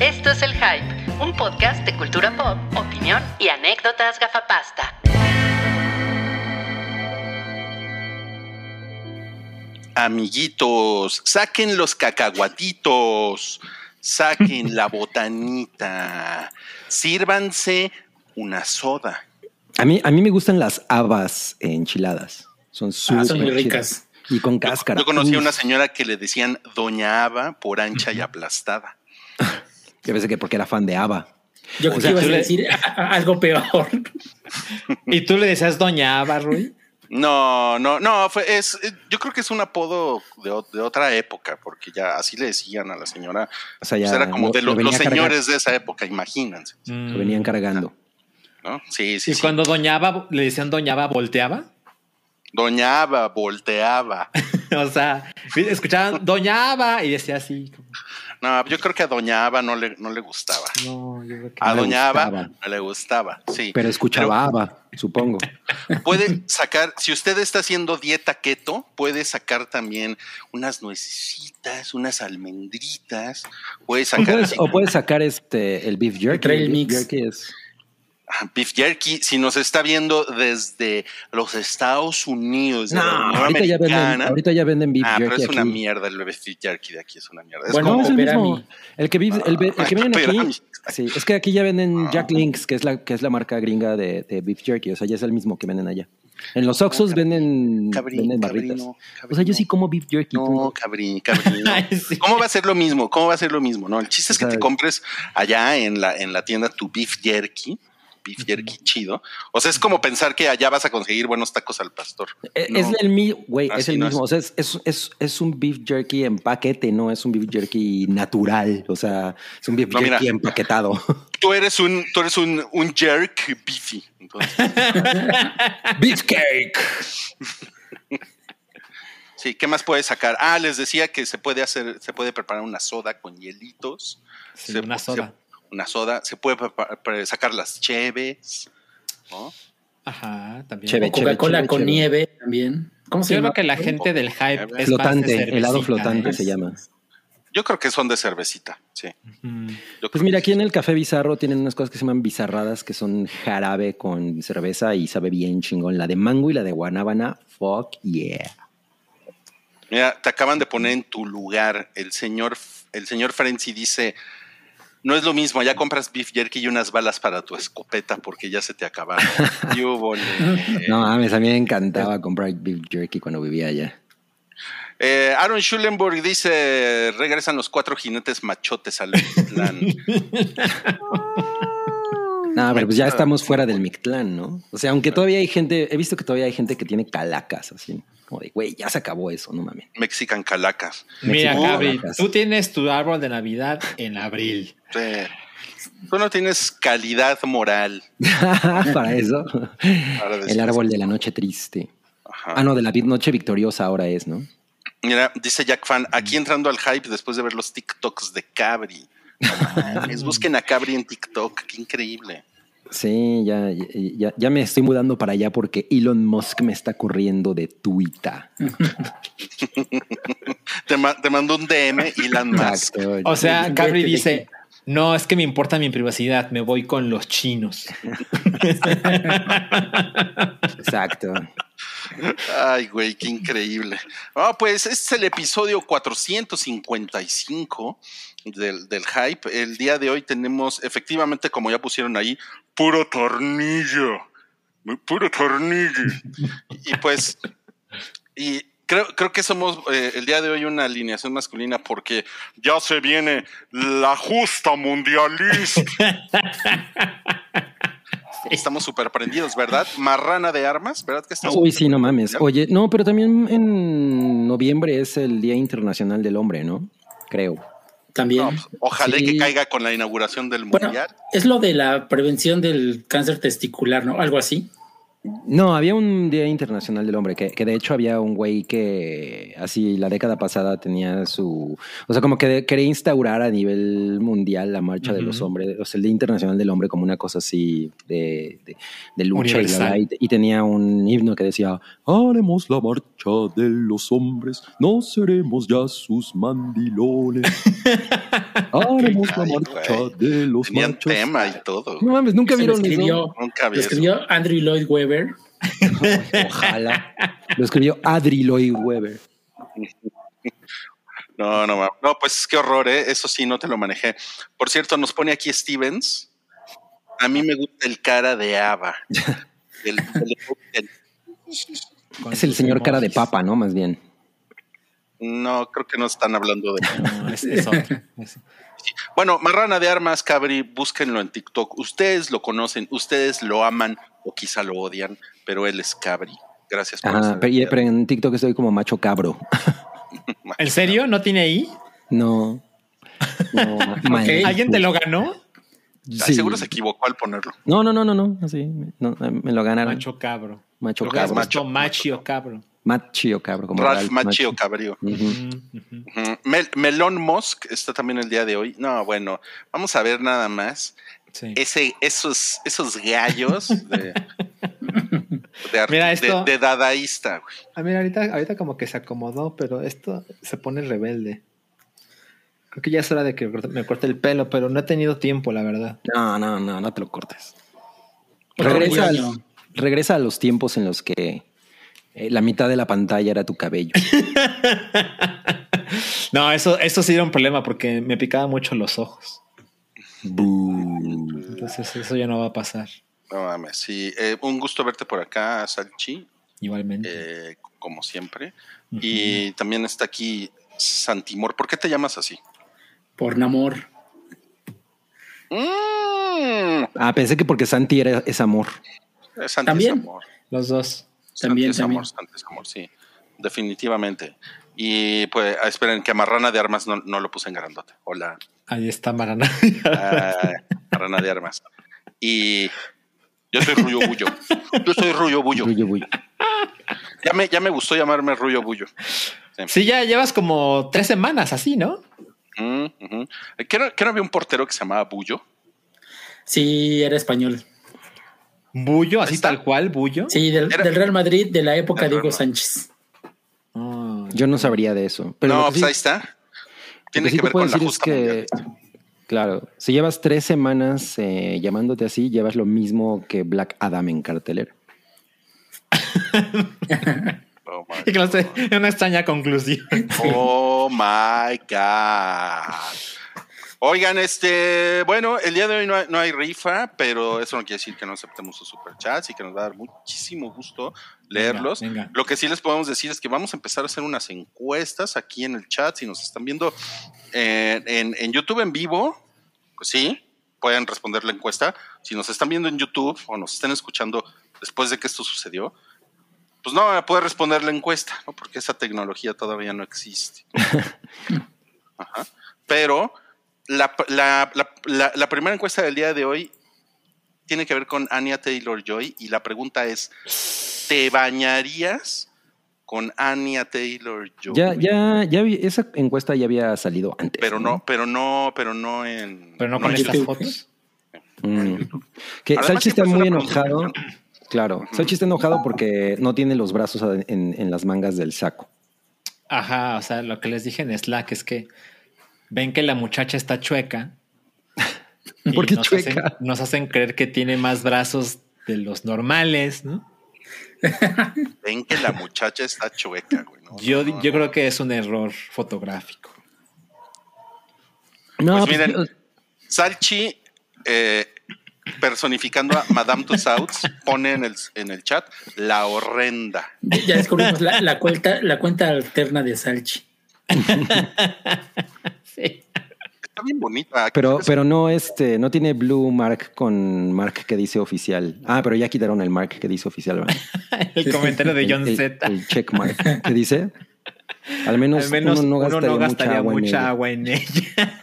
Esto es El Hype, un podcast de cultura pop, opinión y anécdotas gafapasta. Amiguitos, saquen los cacahuatitos, saquen la botanita, sírvanse una soda. A mí, a mí me gustan las habas enchiladas. Son Ah, súper son muy chidas. ricas. Y con Yo, cáscara. yo conocí a una señora que le decían Doña Ava por ancha y aplastada. Yo pensé que porque era fan de Ava. Yo O creo sea, que ibas a decir algo peor. ¿Y tú le decías Doña Ava, Rui? No, no, no, fue, es, yo creo que es un apodo de, de otra época, porque ya así le decían a la señora. O sea, Pues ya era como lo- de lo lo- venía los señores de esa época, imagínense, Lo venían cargando. ¿no? Sí, sí, Y sí. cuando Doña Ava le decían Doña Ava, volteaba. Doña Ava volteaba. o sea, escuchaban Doña Ava y decía así. como, No, yo creo que a Doña Ava no le, no le gustaba. No, yo creo que A No le Doña Ava gustaba. no le gustaba, sí. Pero escuchaba Ava, supongo. Puede sacar, si usted está haciendo dieta keto, puede sacar también unas nuecesitas, unas almendritas, puede O sacar o puedes sacar este el beef jerky. Trail El beef mix. jerky es- beef jerky. Si nos está viendo desde los Estados Unidos, de No, la Unión ahorita ya, venden, ahorita ya venden beef ah, pero es una mierda el beef jerky de aquí, es una mierda. Es Bueno, No, es el mismo. El que, vi- el, que venden Pepperami. aquí. Sí, es que aquí ya venden Jack Links, que es la, que es la marca gringa de, de beef jerky. O sea, ya es el mismo que venden allá. En los Oxxos venden, cabrín, venden barritas. cabrino, O sea, yo sí como beef jerky. No, cabrín, sí. ¿Cómo va a ser lo mismo? ¿Cómo va a ser lo mismo? No, el chiste es que te compres allá en la, en la tienda tu beef jerky, beef jerky chido. O sea, es como pensar que allá vas a conseguir buenos tacos al pastor. Es, No. es el mismo, güey, es el no mismo. O sea, es, es, es, un beef jerky en paquete, no es un beef jerky natural. O sea, es un beef No, mira. jerky empaquetado. Tú eres un, tú eres un, un jerk beefy. Entonces, beef cake. sí, ¿qué más puedes sacar? Ah, les decía que se puede hacer, se puede preparar una soda con hielitos. Sí, Se- una soda. Una soda. Se puede sacar las cheves. ¿no? Ajá, también. Coca-Cola con nieve también. ¿Cómo se Yo llama? creo que la gente del hype es Flotante, más de helado flotante ¿eh? se llama. Yo creo que son de cervecita, sí. Pues mira, aquí en el Café Bizarro tienen unas cosas que se llaman bizarradas, que son jarabe con cerveza y sabe bien chingón. La de mango y la de guanábana, fuck yeah. Mira, te acaban de poner en tu lugar. El señor, el señor Frenzy dice: No es lo mismo, ya compras beef jerky y unas balas para tu escopeta porque ya se te acabaron. No mames, a mí me encantaba comprar beef jerky cuando vivía allá. Eh, Aaron Schulenburg dice: Regresan los cuatro jinetes machotes al plan. No, pero pues ya estamos fuera del Mictlán, ¿no? O sea, aunque todavía hay gente, he visto que todavía hay gente que tiene calacas, así, como de, güey, ya se acabó eso, no mames. Mexican calacas. Mira, Mexican calacas. tú tienes tu árbol de Navidad en abril. Tú no tienes calidad moral. Para eso, Para el árbol de la noche triste. Ajá. Ah, no, de la noche victoriosa ahora es, ¿no? Mira, dice Jack Fan, aquí entrando al hype después de ver los TikToks de Cabri. No mames, busquen a Cabri en TikTok, qué increíble. Sí, ya, ya, ya me estoy mudando para allá porque Elon Musk me está corriendo de Twitter. Te, ma- te mandó un DM Elon Musk. Exacto. O sea, de dice, no, es que me importa mi privacidad, me voy con los chinos. Exacto. Ay, güey, qué increíble. Ah, pues este es el episodio 455 del, del hype. El día de hoy tenemos, efectivamente, como ya pusieron ahí, puro tornillo. Puro tornillo. y pues, y creo, creo que somos eh, el día de hoy una alineación masculina porque ya se viene la justa mundialista. Estamos súper prendidos, ¿verdad? Marrana de armas, ¿verdad? Que estamos Uy, sí, no mames. Oye, no, pero también en noviembre es el Día Internacional del Hombre, ¿no? Creo. También. No, pues, ojalá Sí. que caiga con la inauguración del bueno, mundial. es lo de la prevención del cáncer testicular, ¿no? Algo así. No, había un Día Internacional del Hombre, que, que de hecho había un güey que así la década pasada tenía su, o sea, como que de- quería instaurar a nivel mundial la marcha de los hombres, o sea, el Día Internacional del Hombre como una cosa así de, de, de lucha y, Universal. y, y tenía un himno que decía, haremos la marcha de los hombres, no seremos ya sus mandilones. Haremos la marcha de los Tenían machos. tema y todo. No mames, nunca vieron eso. escribió, Nunca vi lo eso. escribió Andrew Lloyd Webber. Ojalá. Lo escribió Adri Lloyd Webber. No, no, ma- no, pues qué horror, ¿eh? Eso sí, no te lo manejé. Por cierto, nos pone aquí Stevens. A mí me gusta el cara de Ava. El- el- el- Con Es el señor cara de papa, ¿no? Más bien. no, creo que no están hablando de. No, es, es otro. Es- Bueno, Marrana de Armas, Cabri, búsquenlo en TikTok. Ustedes lo conocen, ustedes lo aman o quizá lo odian, pero él es Cabri. Gracias por estar pero, en TikTok estoy como macho cabro. ¿En serio? ¿No tiene ahí? No. No, mal. Ok. ¿Alguien te lo ganó? Sí. Seguro se equivocó al ponerlo. No, no, no, no, no. Así, no, me lo ganaron. Macho cabro. Macho cabro. puesto Macho. macho cabro. Macho cabro. Como Ralph Ralph Macchio Macchio. Cabrio. Ujú. Mel- Melon Musk está también el día de hoy. No, bueno, vamos a ver nada más. Sí. Ese, esos, esos gallos de, de, ar- Mira de- esto. de dadaísta, güey. Ah, mira, ahorita, ahorita como que se acomodó, pero esto se pone rebelde. Creo que ya es hora de que me corte el pelo, pero no he tenido tiempo, la verdad. No, no, no, no te lo cortes. Regresa, al- regresa a los tiempos en los que eh, la mitad de la pantalla era tu cabello. No, eso, eso sí era un problema porque me picaba mucho los ojos. Entonces eso ya no va a pasar. No mames, sí. eh, un gusto verte por acá, Salchi, Igualmente. eh, como siempre. Y también está aquí Santimor. ¿Por qué te llamas así? Por Namor. Mm, Ah, pensé que porque Santi era, es amor. Santi es También. amor. Los dos. También, también. amor, amor, sí. Definitivamente. Y pues ah, esperen que a Marrana de Armas no, no lo puse en grandote. Hola. Ahí está Marana. Ah, Marrana de Armas. Y yo soy Ruyo Bullo. Yo soy Ruyo Bullo. Ruyo, buyo. Ya me, ya me gustó llamarme Ruyo Bullo. sí, ya llevas como tres semanas así, ¿no? Mm, ujú. ¿Qué no, qué no había un portero que se llamaba Bullo? Sí, era español. Bullo, así está. tal cual, Bullo. Sí, del, Real Madrid de la época de Hugo. Sánchez. Ah, Yo no sabría de eso. Pero no, que pues sí- ahí está. lo Tiene sí que te ver puedo con la decir es justa que, claro, si llevas tres semanas eh, llamándote así, llevas lo mismo que Black Adam en cartelera. Oh my, y que no sé, es una extraña conclusión. oh my God. Oigan, este, bueno, el día de hoy no hay, no hay rifa, pero eso no quiere decir que no aceptemos sus superchats y que nos va a dar muchísimo gusto leerlos. venga. Lo que sí les podemos decir es que vamos a empezar a hacer unas encuestas aquí en el chat. Si nos están viendo eh, en, en YouTube en vivo, pues sí, pueden responder la encuesta. Si nos están viendo en YouTube o nos están escuchando después de que esto sucedió, pues no van a poder responder la encuesta, ¿no? porque esa tecnología todavía no existe. Ajá. Pero la, la- la- la- la primera encuesta del día de hoy tiene que ver con Anya Taylor Joy y la pregunta es: ¿te bañarías con Anya Taylor Joy? Ya, ya, ya vi- esa encuesta ya había salido antes. Pero no, pero no, pero no en. Pero no con estas fotos. Mm. Que Además, Salchi está muy enojado. Claro, Salchi está enojado porque no tiene los brazos en, en las mangas del saco. Ajá, o sea, lo que les dije en Slack es que ven que la muchacha está chueca. y ¿Por qué nos chueca? Hacen, nos hacen creer que tiene más brazos de los normales, ¿no? Ven que la muchacha está chueca, güey. ¿no? Yo, No, no, yo no. creo que es un error fotográfico. No, Pues pues, miren, Salchi, eh, personificando a Madame Tussauds, pone en el, en el chat la horrenda. Ya descubrimos la, la cuenta, la cuenta alterna de Salchi. Sí. Está bien bonita. pero, pero no, este, no tiene blue mark con mark que dice oficial. Ah, pero ya quitaron el mark que dice oficial. ¿verdad? El comentario de John el, el- Z. el check mark que dice. Al menos, Al menos uno no gastaría, mucha, agua, en en ella. ella.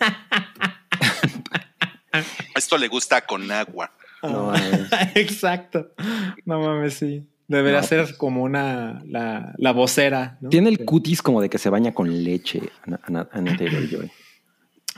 Esto le gusta con agua. No, mames. Exacto. No mames, sí. Debería No, ser como una la, la vocera. ¿no? Tiene el cutis como de que se baña con leche, Ana, Ana- Ana Taylor-Joy.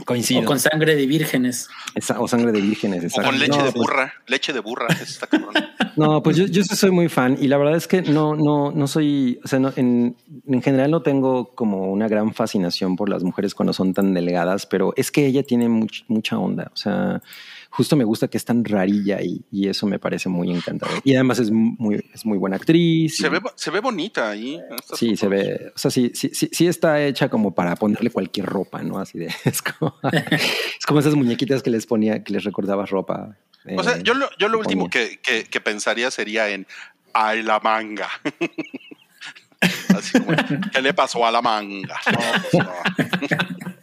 Coincido. O con sangre de vírgenes. Esa- o sangre de vírgenes. O exacto. con leche No, de pues- burra. Leche de burra. eso está cabrón. No, pues yo, yo sí soy muy fan y la verdad es que no, no, no soy, o sea, no, en, en general no tengo como una gran fascinación por las mujeres cuando son tan delgadas, pero es que ella tiene much- mucha onda, o sea, justo me gusta que es tan rarilla y, y eso me parece muy encantador. Y además es muy, es muy buena actriz. Se y- ve, se ve bonita ahí. Sí, se ve, o sea, sí, sí, sí, sí está hecha como para ponerle cualquier ropa, ¿no? Así de, es como, es como esas muñequitas que les ponía, que les recordaba ropa. O sea, eh, yo lo, yo lo último que- que pensaría sería en ay la manga. Así como, ¿qué le pasó a la manga? No, pues no.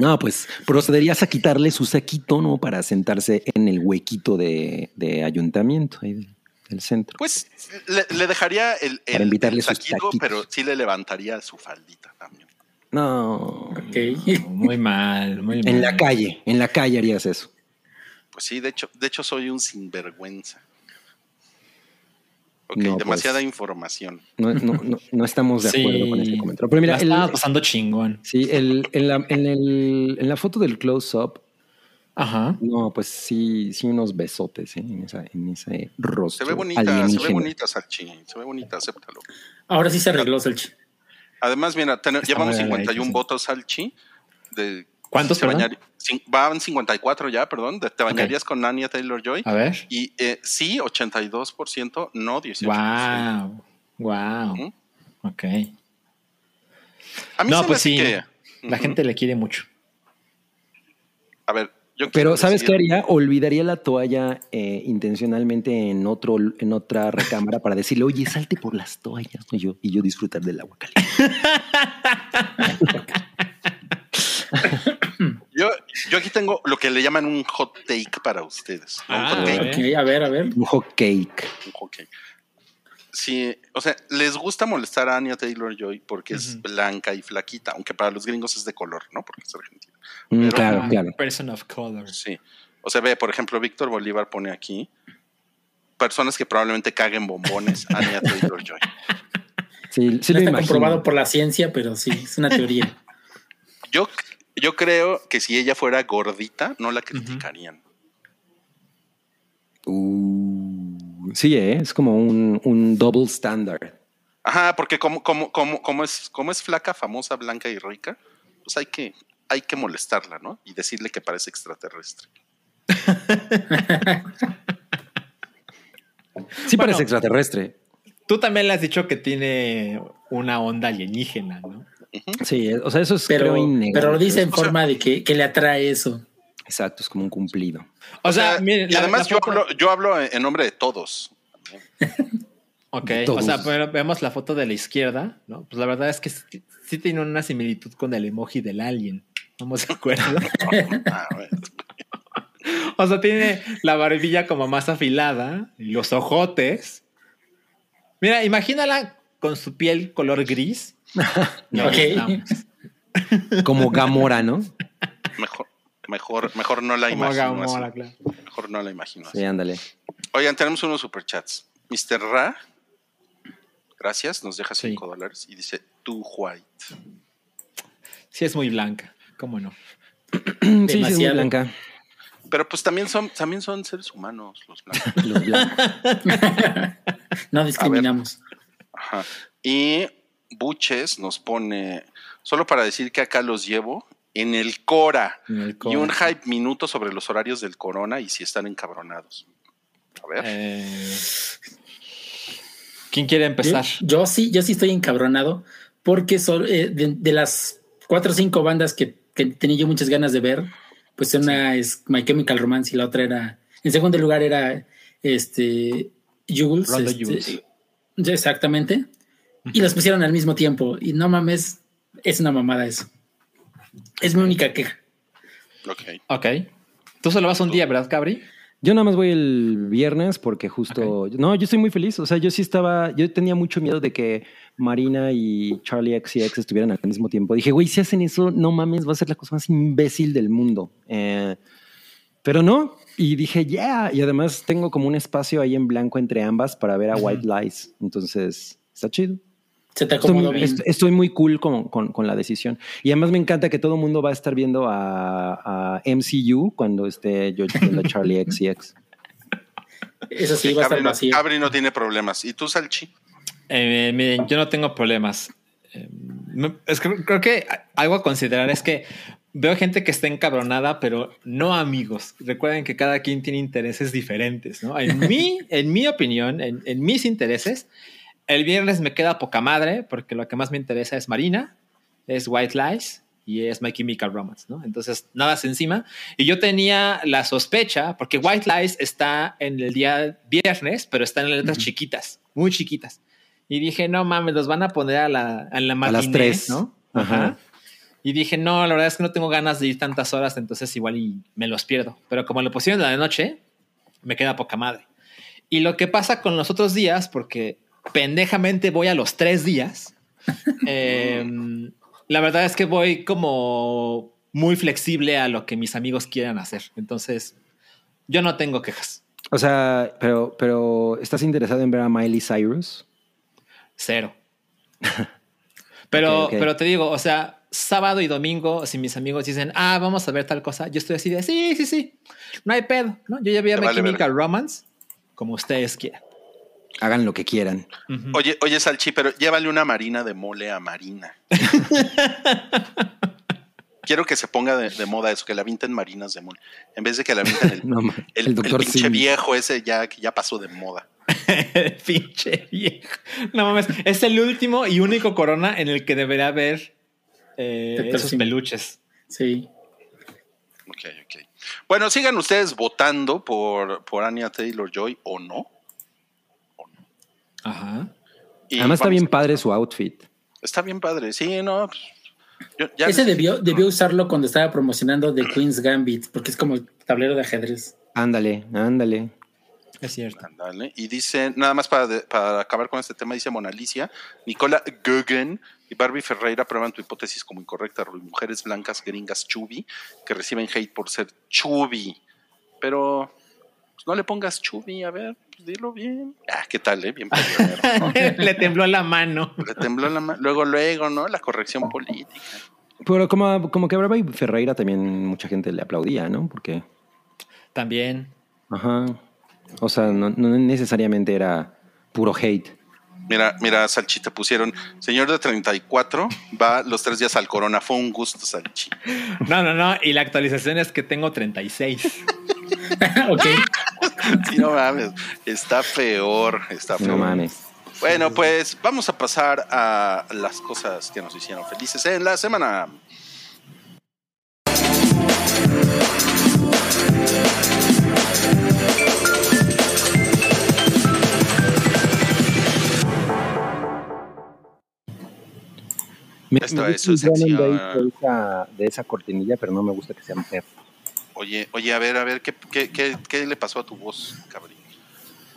No, pues procederías a quitarle su saquito, ¿no? Para sentarse en el huequito de, de ayuntamiento ahí del, del centro. Pues le, le dejaría el, el, Para invitarle el saquito, pero sí le levantaría su faldita también. No. Ok. Muy mal, muy mal. En la calle, en la calle harías eso. Pues sí, de hecho, de hecho soy un sinvergüenza. Ok, No, demasiada pues. información. No, no, no, no estamos de Sí. acuerdo con este comentario. Pero mira, estaba pasando chingón. sí, el- en, la, en, el- en la foto del close-up, Ajá. no, pues sí, sí unos besotes ¿eh? en, esa, en ese rostro. Se ve bonita, se ve alienígena. bonita, Salchi. Se ve bonita, acéptalo. Ahora sí se arregló, Salchi. Además, mira, ten- llevamos muy 51 arregladito, sí. votos, Salchi. De, ¿Cuántos, te perdón? bañar- van 54 ya, perdón. de- ¿Te bañarías con Anya Taylor-Joy? A ver. Y eh, sí, 82%, no 18%. Wow. Wow. Ok. A mí No, se me pues sí. que... La gente le quiere mucho. A ver, yo quiero Pero ¿sabes decir- qué haría? Olvidaría la toalla eh, intencionalmente en otro en otra recámara para decirle, oye, salte por las toallas. Y yo, y yo disfrutar del agua caliente. Yo, aquí tengo lo que le llaman un hot take para ustedes. ¿no? Un Ah, hot a cake. ver. Ok, a ver, a ver. Un hot cake. un hot cake. Sí, o sea, les gusta molestar a Anya Taylor Joy porque es blanca y flaquita, aunque para los gringos es de color, ¿no? Porque es argentina. Mm, Pero- claro, Ah, claro. Person of color. Sí. O sea, ve, por ejemplo, Víctor Bolívar pone aquí personas que probablemente caguen bombones, Anya Taylor Joy. Sí, sí no lo está imagino. comprobado por la ciencia, pero sí, es una teoría. Yo, yo creo que si ella fuera gordita, no la criticarían. Uh, sí, ¿eh? es como un, un double standard. Ajá, porque como, como, como, como es, como es flaca, famosa, blanca y rica, pues hay que, hay que molestarla, ¿no? Y decirle que parece extraterrestre. Sí Bueno. parece extraterrestre. Tú también le has dicho que tiene una onda alienígena, ¿no? Sí, eh, o sea, eso es Pero, creo innegable. pero lo dice en O sea- forma de que, que le atrae eso. Exacto, es como un cumplido. O sea, miren, y la- además la yo, foto- hablo, yo hablo en nombre de todos. Ok, de o sea, pero vemos la foto de la izquierda, ¿no? Pues la verdad es que sí, sí tiene una similitud con el emoji del alien. ¿Estamos de acuerdo? Ah, o sea, tiene la barbilla como más afilada y los ojotes. Mira, imagínala con su piel color gris. Como Gamora, ¿no? Mejor, mejor, mejor no la Como imagino. Gamora, así. claro. Mejor no la imagino. así. Sí, ándale. Oigan, tenemos unos superchats. Mr. Ra, gracias, nos deja Sí. 5 dólares y dice, tú white. Sí, es muy blanca. ¿Cómo no? Sí, sí, es muy blanca. Pero pues también son, también son seres humanos los blancos. Los blancos. No discriminamos. Ajá. Y Buches nos pone, solo para decir que acá los llevo, en el Cora. En el Y un hype minuto sobre los horarios del Corona y si están encabronados. A ver. Eh, ¿Quién quiere empezar? Yo, yo sí, yo sí estoy encabronado porque son eh, de, de las cuatro o cinco bandas que, que tenía yo muchas ganas de ver, pues una es My Chemical Romance y la otra era, en segundo lugar era este Jules. Este, Jules. Exactamente. Y las pusieron al mismo tiempo. Y no mames, es una mamada eso. Es mi única queja. Ok. Ok. Tú solo vas un día, ¿verdad, Cabri? Yo nada más voy el viernes porque justo. No, yo estoy muy feliz. O sea, yo sí estaba. Yo tenía mucho miedo de que Marina y Charlie X y X estuvieran al mismo tiempo. Dije, güey, si hacen eso, no mames, va a ser la cosa más imbécil del mundo. Eh, pero no. Y dije, ya. Y además tengo como un espacio ahí en blanco entre ambas para ver a. White Lies. Entonces, está chido. Se te Estoy, acomodó muy- bien. est- estoy muy cool con, con- con la decisión. Y además me encanta que todo el mundo va a estar viendo a, a MCU cuando esté yo viendo a Charlie XCX. Eso sí, va a estar Cabri no, vacío. Cabri no tiene problemas. ¿Y tú, Salchi? Eh, miren, yo no tengo problemas. Eh, es que creo que algo a considerar es que veo gente que está encabronada, pero no amigos. Recuerden que cada quien tiene intereses diferentes, ¿no? En mi, en mi opinión, en, en mis intereses, el viernes me queda poca madre porque lo que más me interesa es Marina, es White Lies y es My Chemical Romance, ¿no? Entonces, nada se encima. Y yo tenía la sospecha, porque White Lies está en el día viernes, pero está en letras chiquitas, muy chiquitas. Y dije, no mames, los van a poner a la, a la A las tres. ¿no? Ajá. Ajá. Y dije, no, la verdad es que no tengo ganas de ir tantas horas, entonces igual y me los pierdo. Pero como lo pusieron en la noche, me queda poca madre. Y lo que pasa con los otros días, porque pendejamente voy a los tres días, eh, la verdad es que voy como muy flexible a lo que mis amigos quieran hacer. Entonces, yo no tengo quejas. O sea, pero, pero ¿estás interesado en ver a Miley Cyrus? Cero. Pero, pero te digo, o sea, sábado y domingo, si mis amigos dicen, ah, vamos a ver tal cosa, yo estoy así de, sí, sí, sí, no hay pedo, ¿no? Yo ya vi a vale Chemical Romance, como ustedes quieran. Hagan lo que quieran. Oye, oye, Salchi, pero llévale una marina de mole a Marina. Quiero que se ponga de, de moda eso, que la vinten marinas de mole. En vez de que la vinten el, No, el, doctor pinche Sim. viejo ese ya que ya pasó de moda. Pinche viejo. No mames, es el último y único corona en el que deberá haber eh, esos Sim. peluches. Sí. Ok, ok. Bueno, sigan ustedes votando por, por Anya Taylor Joy o no. Ajá. Y Además está bien padre su outfit. Está bien padre, sí, no. pues, yo- ya Ese debió, debió usarlo cuando estaba promocionando The Queen's Gambit, porque es como el tablero de ajedrez. Ándale, ándale. Es cierto. Ándale. Y dice, nada más para, de- para acabar con este tema, dice Mona Alicia, Nicola Guggen y Barbie Ferreira prueban tu hipótesis como incorrecta, Rui. Mujeres blancas gringas chubby que reciben hate por ser chubby. Pero pues, no le pongas chubby, a ver, pues, dilo bien. Ah, ¿qué tal, eh? Bien peleonero. Le tembló la mano. Le tembló la mano. Luego, luego, ¿no? La corrección política. Pero como, como que a Barbie Ferreira también mucha gente le aplaudía, ¿no? Porque, También. ajá. O sea, no, no necesariamente era puro hate. Mira, mira, Salchi, te pusieron, señor de 34, va los tres días al Corona. Fue un gusto, Salchi. No, no, no. Y la actualización es que tengo 36. ok. Sí, no mames, está peor, está peor. No mames. Bueno, pues vamos a pasar a las cosas que nos hicieron felices en la semana. Me, me es gusta su el de esa, de esa cortinilla, pero no me gusta que sea mujer. Oye, oye, a ver, a ver, ¿qué, qué, qué, qué le pasó a tu voz, cabrón?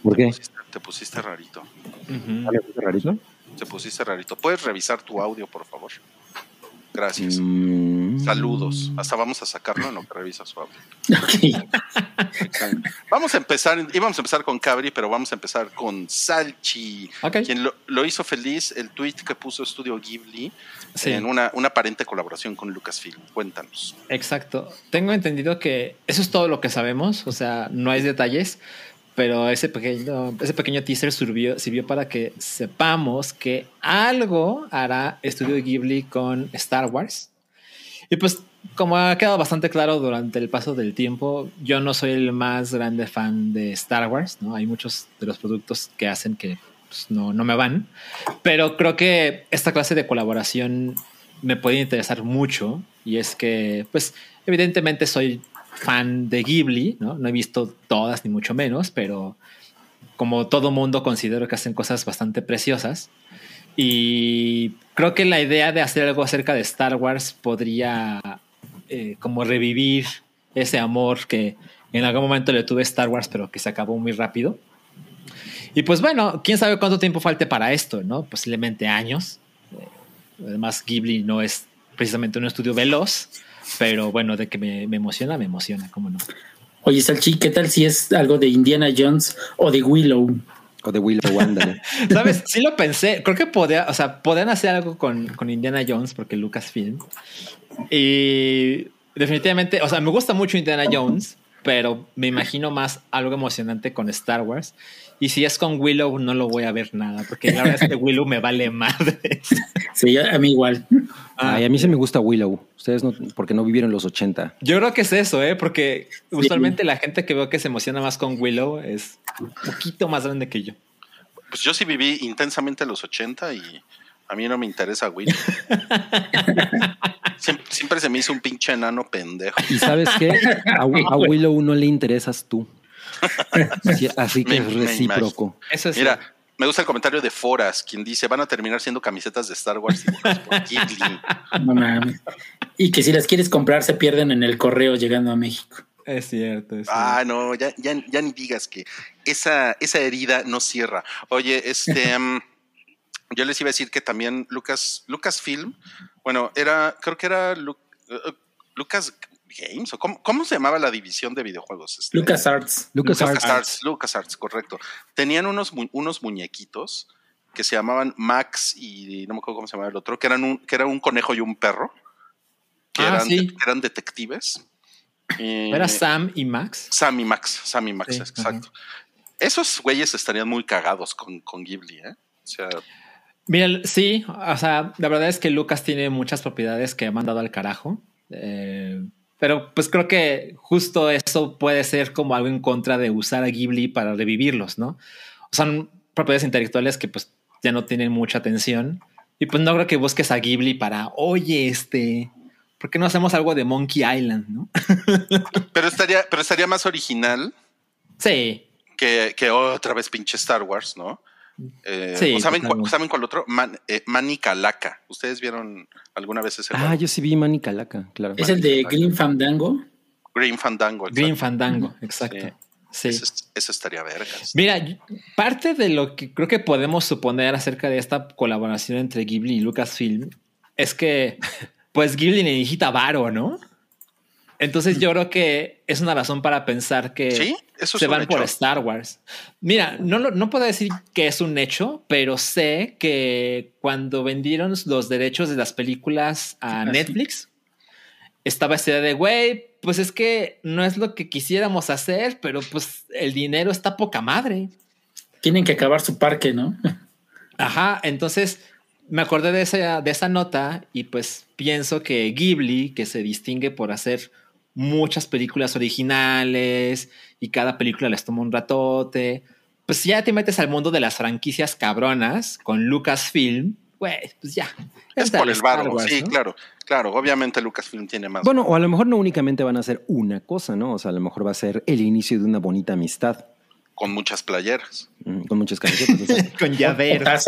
¿Por Te qué? pusiste, te pusiste rarito. Ujú. ¿Ah, ¿Me gusta rarito? Te pusiste rarito. ¿Puedes revisar tu audio, por favor? Gracias. Mm. Saludos. Hasta vamos a sacarlo en lo que revisa su audio. Vamos a empezar, íbamos a empezar con Cabri, pero vamos a empezar con Salchi, quien lo, lo hizo feliz el tweet que puso Estudio Ghibli Sí. en una, una aparente colaboración con Lucasfilm. Cuéntanos. Exacto. Tengo entendido que eso es todo lo que sabemos, o sea, no hay detalles, pero ese pequeño, ese pequeño teaser sirvió, sirvió para que sepamos que algo hará Estudio Ghibli con Star Wars. Y pues, como ha quedado bastante claro durante el paso del tiempo, yo no soy el más grande fan de Star Wars, ¿no? Hay muchos de los productos que hacen que pues, no, no me van, pero creo que esta clase de colaboración me puede interesar mucho y es que, pues, evidentemente soy fan de Ghibli, ¿no? No he visto todas ni mucho menos, pero como todo mundo considero que hacen cosas bastante preciosas y creo que la idea de hacer algo acerca de Star Wars podría eh, como revivir ese amor que en algún momento le tuve a Star Wars, pero que se acabó muy rápido. Y pues bueno, quién sabe cuánto tiempo falte para esto, ¿no? Posiblemente años. Además, Ghibli no es precisamente un estudio veloz, pero bueno, de que me, me emociona, me emociona, cómo no. Oye, Salchi, ¿qué tal si es algo de Indiana Jones o de Willow? O de Willow, ándale. ¿Sabes? Sí lo pensé. Creo que podía, o sea, podían hacer algo con, con Indiana Jones porque Lucasfilm. Y definitivamente, o sea, me gusta mucho Indiana Jones, pero me imagino más algo emocionante con Star Wars. Y si es con Willow, no lo voy a ver nada, porque la verdad es que Willow me vale madre. Sí, a mí igual. Ay, a mí se me gusta Willow. Ustedes no, porque no vivieron los 80. Yo creo que es eso, ¿eh? Porque usualmente la gente que veo que se emociona más con Willow es un poquito más grande que yo. Pues yo sí viví intensamente los 80 y a mí no me interesa Willow. siempre, siempre se me hizo un pinche enano pendejo. Y sabes qué? A, a Willow no le interesas tú. Así, así que Me- es me recíproco. Eso es. Mira, me gusta el comentario de Foras, quien dice, van a terminar siendo camisetas de Star Wars. No mames. Y que si las quieres comprar se pierden en el correo llegando a México. Es cierto. es Ah, no, ya, ya, ya ni digas que esa, esa herida no cierra. Oye, este, mm, yo les iba a decir que también Lucas, Lucasfilm, bueno, era, creo que era Lu- eh, Lucas Games, o cómo, cómo se llamaba la división de videojuegos? Este, Lucas Arts. Lucas LucasArts, Arts. LucasArts, correcto. Tenían unos, mu- unos muñequitos que se llamaban Max y no me acuerdo cómo se llamaba el otro, que eran un, que era un conejo y un perro, que, Ah, eran, sí. que eran detectives. Eh, ¿Era Sam y Max? Sam y Max, Sam y Max, Sí, exacto. Esos güeyes estarían muy cagados con, con Ghibli, ¿eh? O sea, Mira, sí, o sea, la verdad es que Lucas tiene muchas propiedades que ha mandado al carajo. Eh, pero pues creo que justo eso puede ser como algo en contra de usar a Ghibli para revivirlos, ¿no? Son propiedades intelectuales que pues ya no tienen mucha atención. Y pues no creo que busques a Ghibli para, oye, este, ¿por qué no hacemos algo de Monkey Island, no? pero estaría, pero estaría más original sí, que, que otra vez pinche Star Wars, ¿no? Eh, Sí, ¿o saben, cu-. ¿Saben cuál otro? Man, eh, Manny Calaca. ¿Ustedes vieron alguna vez ese Ah, yo sí vi Manny Calaca, claro. Es el de Green Fandango. Green Fandango. Green. Fandango, exacto. Sí. Ese estaría vergas. Mira, parte de lo que creo que podemos suponer acerca de esta colaboración entre Ghibli y Lucasfilm es que, pues, Ghibli necesita varo, ¿no? Entonces yo creo que es una razón para pensar que Sí, eso es se van por. Star Wars. Mira, no, lo- no puedo decir que es un hecho, pero sé que cuando vendieron los derechos de las películas a Ah, sí. Netflix, estaba esta idea de, güey, pues es que no es lo que quisiéramos hacer, pero pues el dinero está poca madre. Tienen que acabar su parque, ¿no? Ajá, entonces me acordé de esa, de esa nota y pues pienso que Ghibli, que se distingue por hacer muchas películas originales y cada película les toma un ratote, pues si ya te metes al mundo de las franquicias cabronas con Lucasfilm, güey, pues ya. Es por el Wars, sí, ¿no? claro, claro. Obviamente Lucasfilm tiene más. Bueno, o a lo mejor no únicamente van a hacer una cosa, ¿no? O sea, a lo mejor va a ser el inicio de una bonita amistad con muchas playeras. mm, con muchas camisetas. Con llaveros.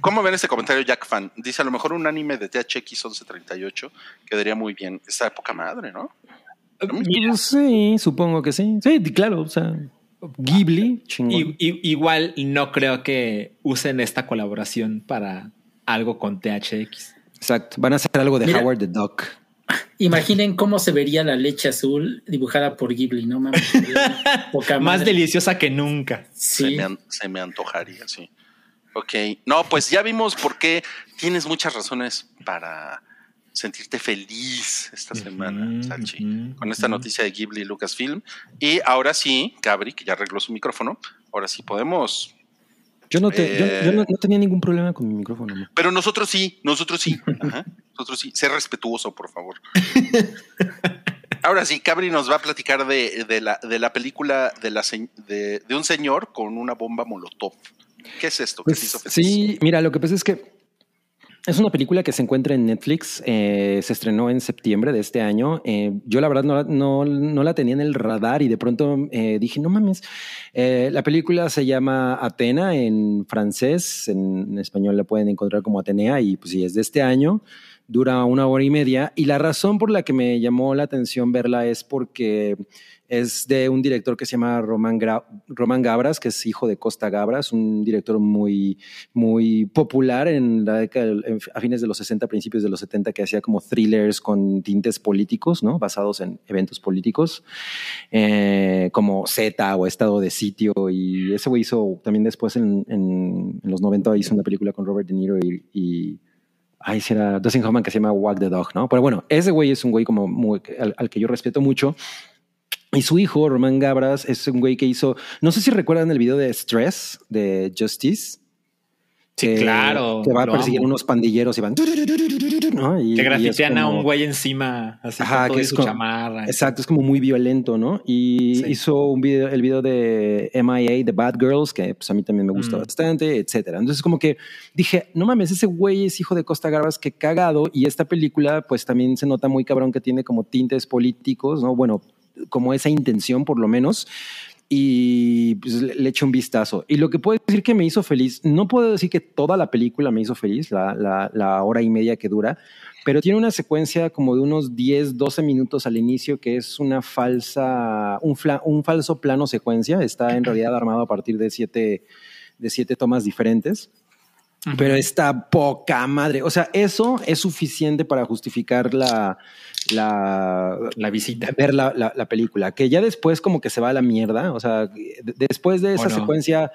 ¿Cómo ven este comentario Jack Fan? Dice a lo mejor un anime de THX 1138 quedaría muy bien. Esta época madre, ¿no? Sí, supongo que sí. Sí, claro, o sea, Ghibli, chingón. Y- y- igual no creo que usen esta colaboración para algo con THX. Exacto, van a hacer algo de Mira. Howard the Duck. Imaginen cómo se vería la leche azul dibujada por Ghibli, ¿no? Mames, sería poca Más madre. deliciosa que nunca. Se, Sí. me an- se me antojaría, sí. Ok. No, pues ya vimos por qué tienes muchas razones para sentirte feliz esta semana, Ujú, Salchi, ujú, con esta ujú. noticia de Ghibli y Lucasfilm. Y ahora sí, Gabri, que ya arregló su micrófono, ahora sí podemos. Yo no, te, yo- Eh. yo no, no tenía ningún problema con mi micrófono. ¿no? Pero nosotros sí, nosotros sí. Ajá, nosotros sí. Sé respetuoso, por favor. Ahora sí, Cabri nos va a platicar de, de la, de la película de, la, de, un señor con una bomba molotov. ¿Qué es esto? ¿Qué Pues, hizo sí, mira, lo que pasa es que es una película que se encuentra en Netflix. eh, se estrenó en septiembre de este año. Eh, yo la verdad no, no, no la tenía en el radar y de pronto eh, dije, no mames. Eh, la película se llama Atena en francés. En, en español la pueden encontrar como Atenea y pues sí, es de este año. dura una hora y media. Y la razón por la que me llamó la atención verla es porque es de un director que se llama Román, Román Gabras, que es hijo de Costa Gabras, un director muy, muy popular en la década, a fines de los 60, principios de los 70, que hacía como thrillers con tintes políticos, ¿no? Basados en eventos políticos, eh, como Z o Estado de Sitio. Y ese güey hizo también después en, en, los 90 hizo una película con Robert De Niro y, y Ahí será Dustin Hoffman que se llama Walk the Dog, ¿no? Pero bueno, ese güey es un güey como muy, al, que yo respeto mucho. Y su hijo, Román Gabras, es un güey que hizo, no sé si recuerdan el video de Stress de Justice. Sí, claro. Que va a perseguir unos pandilleros y van. ¿no? Y, que grafitean a un güey encima, así ajá, que es su chamarra. Exacto, es como muy violento, ¿no? Y hizo un video, el video de MIA, The Bad Girls, que pues a mí también me gusta mm. bastante, etcétera. Entonces, como que dije, no mames, ese güey es hijo de Costa Garbas, que cagado. Y esta película, pues también se nota muy cabrón que tiene como tintes políticos, ¿no? Bueno, como esa intención por lo menos y pues, le, eché un vistazo. Y lo que puedo decir que me hizo feliz, no puedo decir que toda la película me hizo feliz, la, la, hora y media que dura, pero tiene una secuencia como de unos 10, 12 minutos al inicio que es una falsa, un, un falso plano secuencia. Está en realidad armado a partir de siete, de siete tomas diferentes. Pero está poca madre. O sea, eso es suficiente para justificar la, la, la visita. Ver la, la, película. Que ya después como que se va a la mierda. O sea, después de esa secuencia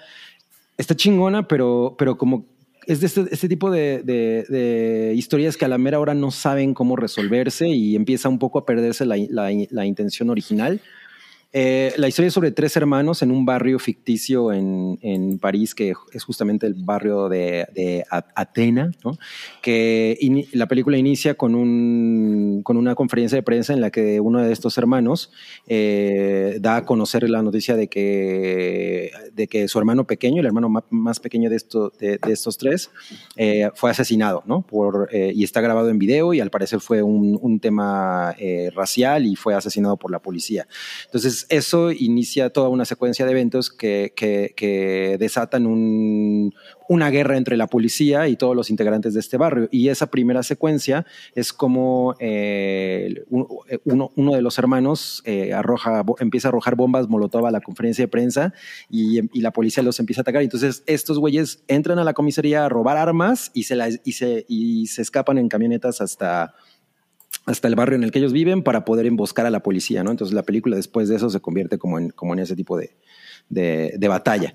está chingona, pero, pero como es de este, este tipo de, de, de, historias que a la mera hora no saben cómo resolverse y empieza un poco a perderse la, la intención original. Eh, la historia es sobre tres hermanos en un barrio ficticio en, en París, que es justamente el barrio de, de Atena, que la película inicia con, un, con una conferencia de prensa en la que uno de estos hermanos eh, da a conocer la noticia de que, de que su hermano pequeño, el hermano más pequeño de, esto, de, estos tres, eh, fue asesinado, ¿no? Por, y está grabado en video y al parecer fue un, un tema racial y fue asesinado por la policía. Entonces, eso inicia toda una secuencia de eventos que, desatan un, una guerra entre la policía y todos los integrantes de este barrio. Y esa primera secuencia es como eh, uno, de los hermanos eh, arroja, empieza a arrojar bombas molotov a la conferencia de prensa y, y, la policía los empieza a atacar. Entonces estos güeyes entran a la comisaría a robar armas y se, la, y se, y se escapan en camionetas hasta hasta el barrio en el que ellos viven para poder emboscar a la policía, ¿no? Entonces la película después de eso se convierte como en, como en ese tipo de, de, de batalla.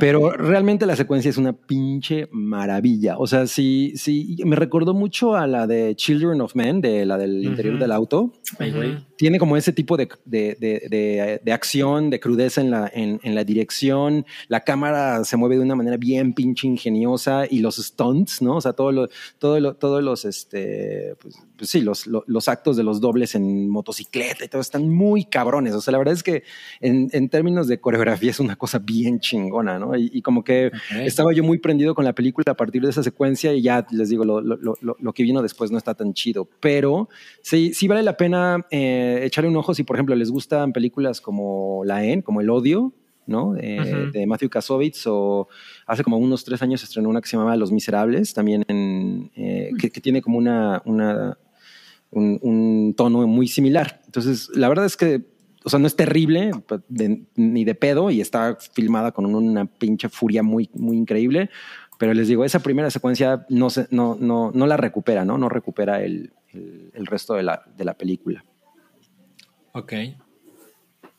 Pero realmente la secuencia es una pinche maravilla. O sea, sí, sí, me recordó mucho a la de Children of Men, de la del interior del auto. Tiene como ese tipo de, de, de, de acción, de crudeza en la, en, en, la dirección. La cámara se mueve de una manera bien pinche ingeniosa y los stunts, ¿no? O sea, todo lo, todo lo, todos los, este, pues, pues sí, los, los, actos de los dobles en motocicleta y todo están muy cabrones. O sea, la verdad es que en, en términos de coreografía es una cosa bien chingona, ¿no? Y, como que estaba yo muy prendido con la película a partir de esa secuencia y ya les digo, lo, lo, lo, lo que vino después no está tan chido. Pero sí, sí vale la pena eh, echarle un ojo si, por ejemplo, les gustan películas como La En, como El Odio, ¿no? De Matthew Kasovitz o hace como unos tres años estrenó una que se llama Los Miserables, también en, eh, que, que, tiene como una, una un, tono muy similar. Entonces, la verdad es que, o sea, no es terrible ni de pedo y está filmada con una pinche furia muy, muy increíble. Pero les digo, esa primera secuencia no, se, no, no, no la recupera, ¿no? No recupera el, el, resto de la, de la película. Ok.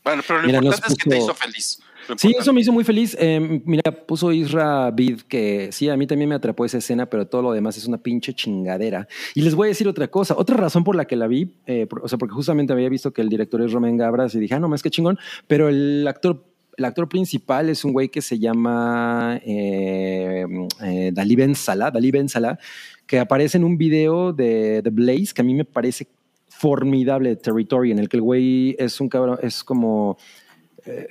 Bueno, pero lo importante es que te hizo feliz. Sí, eso me hizo muy feliz. Eh, mira, puso Isra Bid que sí, a mí también me atrapó esa escena, pero todo lo demás es una pinche chingadera. Y les voy a decir otra cosa, otra razón por la que la vi, eh, o sea, porque justamente había visto que el director es Romain Gabras y dije, ah, no más que chingón, pero el actor el actor principal es un güey que se llama eh, eh, Dalí Ben Salah, Dalí Ben Salah, que aparece en un video de The Blaze que a mí me parece formidable Territory, en el que el güey es un cabrón, es como eh,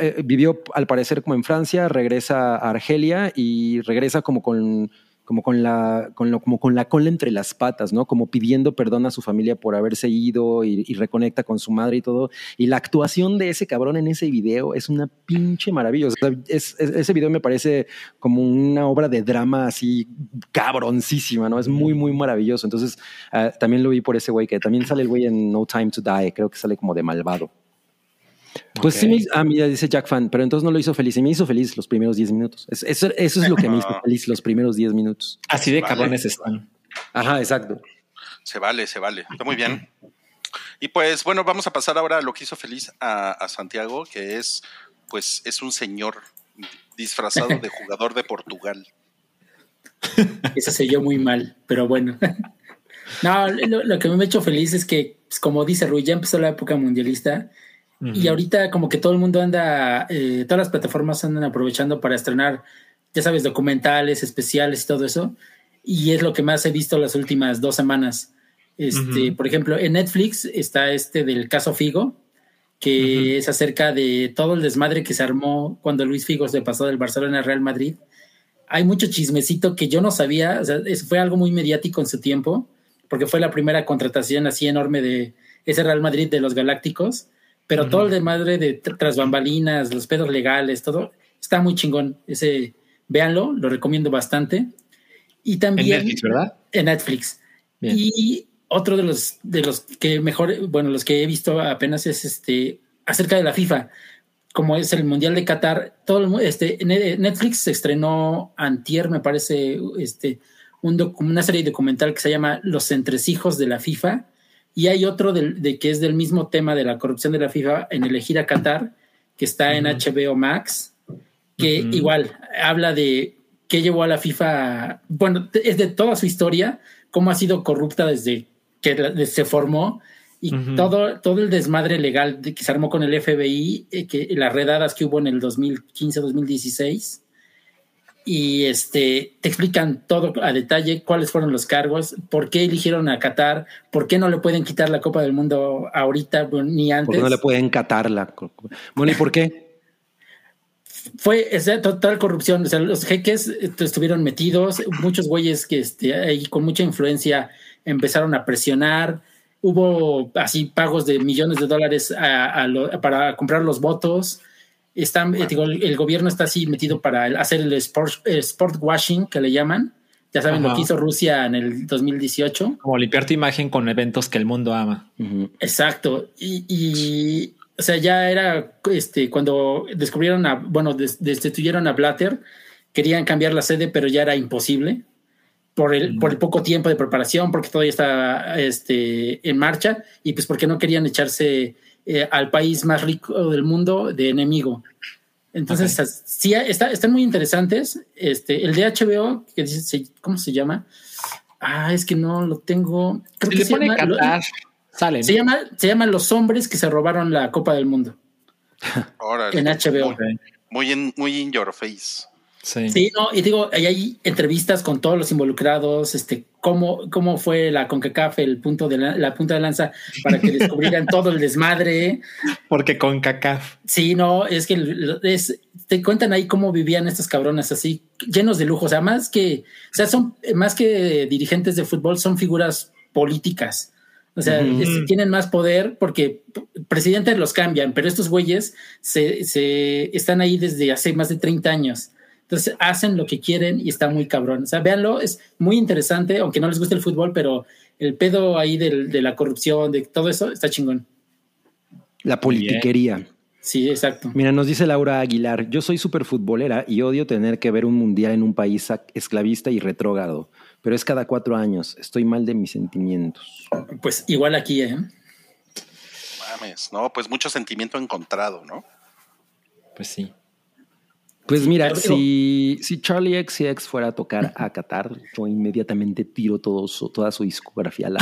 eh, vivió al parecer como en Francia, regresa a Argelia y regresa como con, como con la, con lo, como con la cola entre las patas, ¿no? Como pidiendo perdón a su familia por haberse ido y, y reconecta con su madre y todo. Y la actuación de ese cabrón en ese video es una pinche maravilla. Ese video me parece como una obra de drama así cabroncísima, ¿no? Es muy, muy maravilloso. Entonces, ah, también lo vi por ese güey que también sale el güey en No Time to Die. Creo que sale como de malvado. Pues sí, Ok. me hizo- ah, mira, dice Jack Fan, pero entonces no lo hizo feliz. Y me hizo feliz los primeros 10 minutos. Es- eso, eso es lo que me hizo feliz los primeros 10 minutos. Así de Vale. cabrones están. Ajá, exacto. Se vale, se vale. Está muy bien. Y pues bueno, vamos a pasar ahora a lo que hizo feliz a, a Santiago, que es, pues, es un señor disfrazado de jugador de Portugal. Eso se oyó muy mal, pero bueno. No, lo, lo que me ha hecho feliz es que, pues, como dice Rui, ya empezó la época mundialista y ahorita como que todo el mundo anda, eh, todas las plataformas andan aprovechando para estrenar, ya sabes, documentales, especiales y todo eso. Y es lo que más he visto las últimas dos semanas. Este. Por ejemplo, en Netflix está este del caso Figo, que es acerca de todo el desmadre que se armó cuando Luis Figo se pasó del Barcelona al Real Madrid. Hay mucho chismecito que yo no sabía, o sea, fue algo muy mediático en su tiempo, porque fue la primera contratación así enorme de ese Real Madrid de los Galácticos, pero todo el desmadre de tr- tras bambalinas, los pedos legales, todo, está muy chingón. Ese, véanlo, lo recomiendo bastante. Y En también Netflix, ¿verdad? en Netflix. Bien. Y otro de los de los que mejor, bueno, los que he visto apenas es este acerca de la FIFA, como es el Mundial de Qatar. Todo el este Ne- Netflix se estrenó antier, me parece, este un una serie documental que se llama Los entresijos de la FIFA y hay otro de, que es del mismo tema de la corrupción de la FIFA en elegir a Qatar que está en. HBO Max que igual habla de qué llevó a la FIFA, bueno, es de toda su historia, cómo ha sido corrupta desde que se formó y todo, todo el desmadre legal que se armó con el FBI, eh, que las redadas que hubo en el 2015-2016. Y este te explican todo a detalle cuáles fueron los cargos, por qué eligieron a Qatar, por qué no le pueden quitar la Copa del Mundo ahorita ni antes. Porque no le pueden catar la. Bueno, ¿y por qué? fue total corrupción. O sea, los jeques eh, estuvieron metidos, muchos güeyes que este, ahí con mucha influencia empezaron a presionar. Hubo así pagos de millones de dólares a- a lo- para comprar los votos. Están, eh, digo, el, el gobierno está así metido para hacer el sport, el sport washing que le llaman. Ya saben lo que hizo Rusia en el 2018. Como limpiar tu imagen con eventos que el mundo ama. Exacto. Y, y, o sea, ya era este cuando descubrieron a, bueno, des- destituyeron a Blatter, querían cambiar la sede, pero ya era imposible por el, por el poco tiempo de preparación, porque todavía está este, en marcha, y pues porque no querían echarse eh, al país más rico del mundo de enemigo. Entonces, sí, está, están muy interesantes. Este, el de HBO, que dice, se- ¿cómo se llama? Ah, es que no lo tengo. Creo Si que le se pone llama- lo- Qatar, salen. se llama, se llama Los hombres que se robaron la Copa del Mundo Órale. en HBO. Muy in, muy in your face. Sí. Sí, no, y digo, ahí hay entrevistas con todos los involucrados, este, cómo, cómo fue la CONCACAF, el punto de la, la punta de lanza para que descubrieran todo el desmadre. Porque con CACAF. Sí, no, es que es, te cuentan ahí cómo vivían estos cabrones así, llenos de lujo. O sea, más que, o sea, son más que dirigentes de fútbol, son figuras políticas. O sea, es- tienen más poder porque presidentes los cambian, pero estos güeyes se, se están ahí desde hace más de 30 años. Entonces hacen lo que quieren y está muy cabrón. O sea, véanlo, es muy interesante, aunque no les guste el fútbol, pero el pedo ahí del- de la corrupción, de todo eso, está chingón. La politiquería. Sí, exacto. Mira, nos dice Laura Aguilar, yo soy súper futbolera y odio tener que ver un mundial en un país esclavista y retrógrado, pero es cada cuatro años, estoy mal de mis sentimientos. Pues igual aquí, ¿eh? Mames, no, pues mucho sentimiento encontrado, ¿no? Pues sí. Pues mira, digo- si, si Charlie XCX fuera a tocar a Qatar, yo inmediatamente tiro todo su- toda su discografía a la...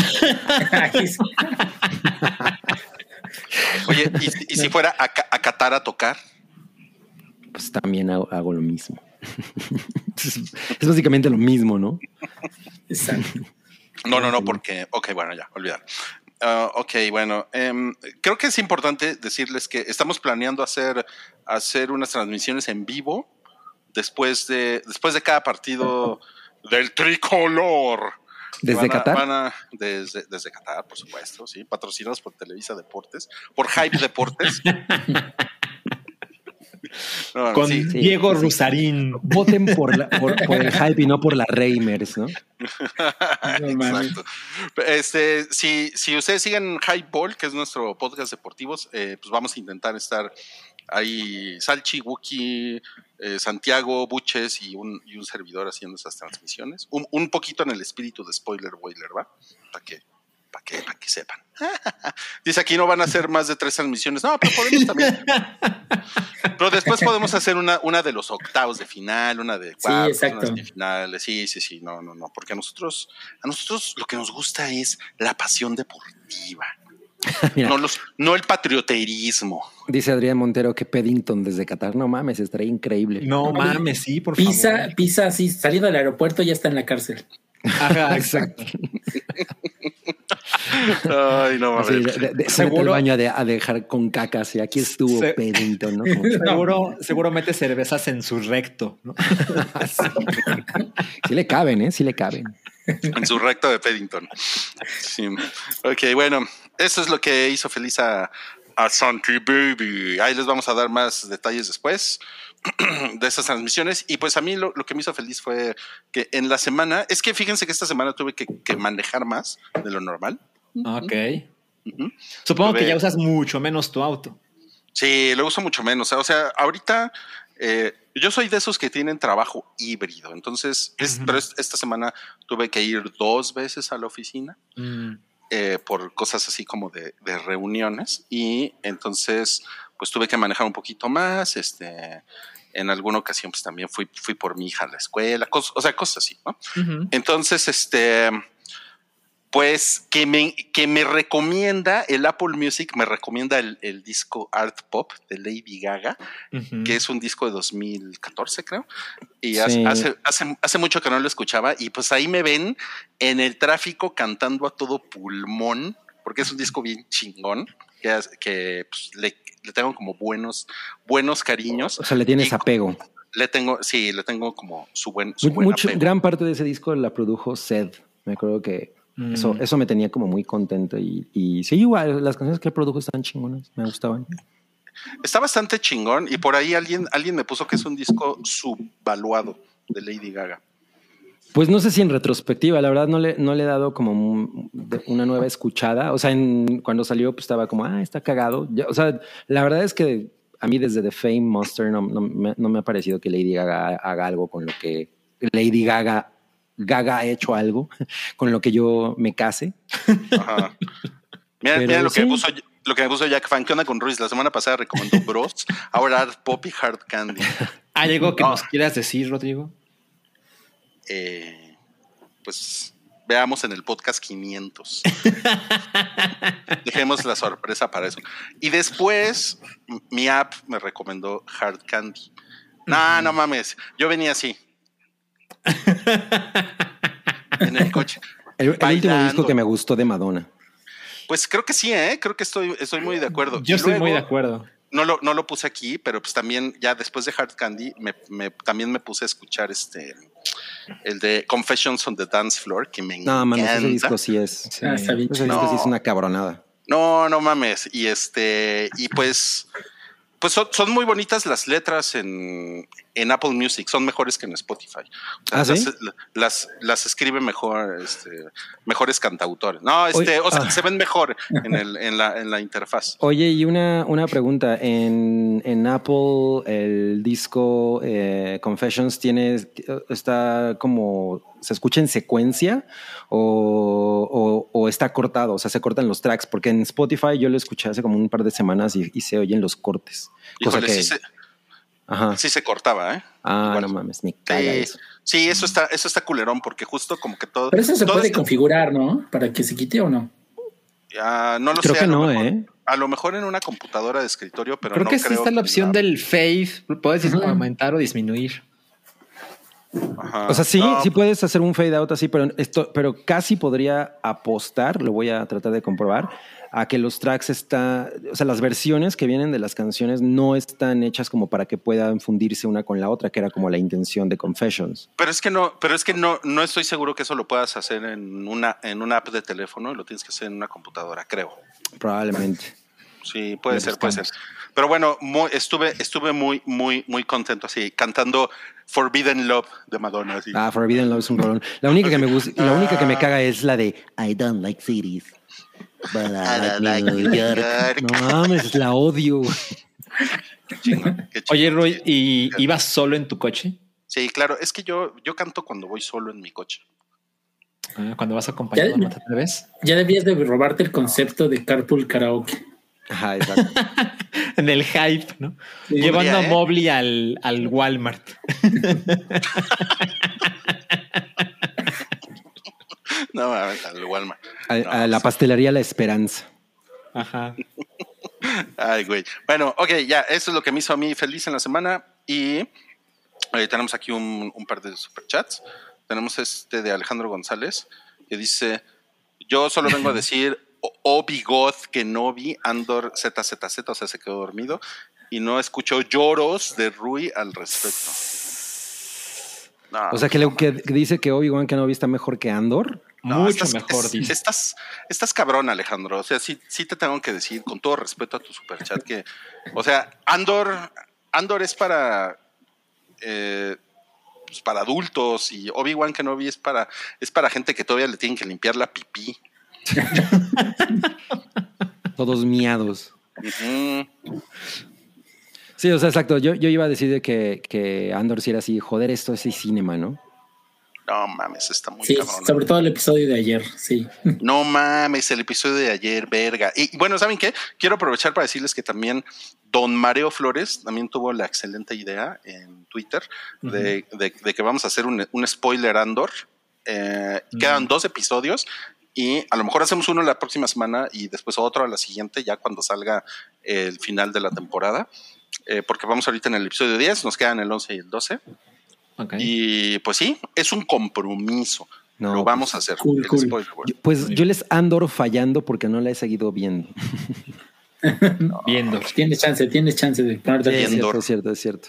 Oye, ¿y, si- y si fuera a, Qatar a tocar? Pues también hago, hago lo mismo. es, es básicamente lo mismo, ¿no? Exacto. No, no, no, porque, ok, bueno, ya, olvidar. Ah, ok, bueno, em, creo que es importante decirles que estamos planeando hacer, hacer unas transmisiones en vivo después de, después de cada partido del tricolor. ¿Desde a- Qatar? a- desde, desde Qatar, por supuesto, sí. Patrocinados por Televisa Deportes, por Hype Deportes. No, Con sí. Diego sí. Rusarín. Voten por, la- por, por el hype y no por la Reimers, ¿no? Exacto. Este, si, si ustedes siguen Hype Ball, que es nuestro podcast deportivos, eh, pues vamos a intentar estar ahí Salchi, Wookie, eh, Santiago, Buches y un, y un servidor haciendo esas transmisiones. Un, un poquito en el espíritu de Spoiler Boiler, ¿va? Para que, que, para que sepan. Dice aquí no van a hacer más de tres transmisiones. No, pero podemos también. Pero después podemos hacer una, una de los octavos de final, una de cuartos, exacto. una semifinales. Sí, sí, sí, no, no, no, porque a nosotros, a nosotros lo que nos gusta es la pasión deportiva, Mira, no los, no el patrioterismo. dice Adrián Montero que Peddington desde Qatar. No mames, estaría increíble. No mames, sí, por Pisa, favor. pisa así, saliendo del aeropuerto ya está en la cárcel. Ajá, exacto. Ay, no, ver. de, de- de- se Seguro- mete al baño a, de- a dejar con cacas y aquí estuvo Se- Peddington, ¿no? Seguro, seguro mete cervezas en su recto. ¿no? Sí le caben, ¿eh? Sí le caben. en su recto de Paddington. Sí. Ok, bueno, eso es lo que hizo feliz a, a Santi Baby. Ahí les vamos a dar más detalles después de esas transmisiones. Y pues a mí lo, lo que me hizo feliz fue que en la semana, es que fíjense que esta semana tuve que, que manejar más de lo normal. Ok. Supongo que ya usas mucho menos tu auto. Sí, lo uso mucho menos. O sea, ahorita eh, yo soy de esos que tienen trabajo híbrido. Entonces, es- pero es- esta semana tuve que ir dos veces a la oficina. Mm. eh, por cosas así como de, de reuniones y entonces pues tuve que manejar un poquito más, este, en alguna ocasión pues también fui, fui por mi hija a la escuela, cos- o sea, cosas así, ¿no? Entonces, este, pues que me, que me recomienda, el Apple Music me recomienda el, el disco Art Pop de Lady Gaga, que es un disco de 2014, creo. Y Sí. hace, hace, hace, hace mucho que no lo escuchaba. Y pues ahí me ven en el tráfico cantando a todo pulmón, porque es un disco bien chingón, que, pues, le, le tengo como buenos, buenos cariños. O sea, le tienes Y- apego. Le tengo, sí, le tengo como su buen, su buen mucho- apego. gran parte de ese disco la produjo Sed. Me acuerdo que Mm. eso, eso me tenía como muy contento. Y, y sí, igual, las canciones que él produjo están chingonas. Me gustaban. Está bastante chingón. Y por ahí alguien, alguien me puso que es un disco subvaluado de Lady Gaga. Pues no sé si en retrospectiva, la verdad no le, no le he dado como un- una nueva escuchada. O sea, en- cuando salió pues estaba como, ah, está cagado. Ya, o sea, la verdad es que a mí desde The Fame Monster no, no me, no me ha parecido que Lady Gaga haga algo con lo que Lady Gaga, Gaga ha hecho algo con lo que yo me case. Ajá. Mira, Pero mira lo, que sí. me puso, lo que me puso Jack Fan. ¿Qué onda con Ruiz? La semana pasada recomendó Bros. Ahora Art Pop y Hard Candy. ¿Hay algo que No. nos quieras decir, Rodrigo? Eh, pues veamos en el podcast 500. Dejemos la sorpresa para eso. Y después, mi app me recomendó Hard Candy. No, no mames. Yo venía así. En el coche. El, el último disco que me gustó de Madonna. Pues creo que sí, ¿eh? Creo que estoy, estoy muy de acuerdo. Yo Y estoy muy de acuerdo. No lo, no lo puse aquí, pero pues también ya después de Hard Candy, me, me- también me puse a escuchar este el de Confessions on the Dance Floor, que me No, mames, ese encanta. disco sí es. Ah, Ese chido. disco sí No. es una cabronada. No, no mames. Y este, y pues, pues son, son muy bonitas las letras en, en Apple Music, son mejores que en Spotify. ¿Ah, sí? las, las, escribe mejor, este, mejores cantautores. No, este, Oye, o sea, ah. se ven mejor en, el, en, la, en la interfaz. Oye, y una, una pregunta. En, en Apple, el disco eh, Confessions tiene, está como, ¿se escucha en secuencia o, o- o está cortado? O sea, se cortan los tracks, porque en Spotify yo lo escuché hace como un par de semanas y, y se oyen los cortes. Cosa Híjole, que, sí, se, ajá. sí se cortaba, ¿eh? Ah, igual. no mames, me caga Sí, eso. sí, eso está, eso está culerón, porque justo como que todo. Pero eso se puede configurar, ¿no? Para que se quite o no. Ah, no lo Creo sé. que a lo no, mejor- ¿eh? A lo mejor en una computadora de escritorio, pero creo no que sí creo está la opción la- del fade. Puedes aumentar o disminuir. Ajá. O sea, sí, No, sí puedes hacer un fade out así, pero esto, pero casi podría apostar, lo voy a tratar de comprobar, a que los tracks está, o sea, las versiones que vienen de las canciones no están hechas como para que puedan fundirse una con la otra, que era como la intención de Confessions. Pero es que no, pero es que no, no estoy seguro que eso lo puedas hacer en una, en una app de teléfono, lo tienes que hacer en una computadora, creo. Probablemente. Sí, puede ser, puede ser. Pero bueno, muy- estuve, estuve muy, muy, muy contento así, cantando Forbidden Love de Madonna. Así. Ah, Forbidden Love es un rolón. La única que me gusta, la única que me caga es la de I don't like cities, but I I like like New New York. York. no mames, la odio. Qué chingón, qué Oye. Roy, ¿y ibas solo en tu coche? Sí, claro, es que yo, yo canto cuando voy solo en mi coche. Ah, Cuando vas acompañado, Ya- ¿no te atreves? Ya debías de robarte el concepto de carpool karaoke. Ajá, exacto. En el hype, ¿no? Sí. Llevando a Podría, ¿eh? Mobley al, al Walmart. No, al Walmart. A, No, a la pastelería La Esperanza. Ajá. Ay, güey. Bueno, ok, ya, eso es lo que me hizo a mí feliz en la semana. Y eh, tenemos aquí un, un par de superchats. Tenemos este de Alejandro González, que dice: Yo solo vengo a decir "O- Obi God que no vi Andor ZZZ, o sea, se quedó dormido. Y no escuchó lloros de Rui al respecto. No, O sea, que, le, que dice que Obi-Wan Kenobi está mejor que Andor. no, Mucho estás- mejor, es- dice. Estás, estás cabrón, Alejandro. O sea, sí, sí te tengo que decir, con todo respeto a tu superchat, que, o sea, Andor, Andor es para, eh, pues, para adultos y Obi-Wan Kenobi es para, es para gente que todavía le tienen que limpiar la pipí. Todos miados. Sí, o sea, exacto. Yo, yo iba a decir de que, que Andor sí era así, joder, esto es cinema, ¿no? No mames, está muy Sí, cabrón. sobre todo el episodio de ayer, sí. No mames, el episodio de ayer, verga. Y bueno, ¿saben qué? Quiero aprovechar para decirles que también Don Mareo Flores también tuvo la excelente idea en Twitter de, de- de que vamos a hacer un, un spoiler Andor. Eh, Quedan dos episodios y a lo mejor hacemos uno la próxima semana y después otro a la siguiente, ya cuando salga el final de la temporada. Eh, porque vamos ahorita en el episodio 10, nos quedan el 11 y el 12. Ok. Y pues sí, es un compromiso. No, Lo vamos a hacer. cool, cool. spoiler, pues yo les Andor fallando porque no la he seguido viendo. Viendo. Tienes chance, tienes chance de ponerte Es cierto, es cierto, es cierto.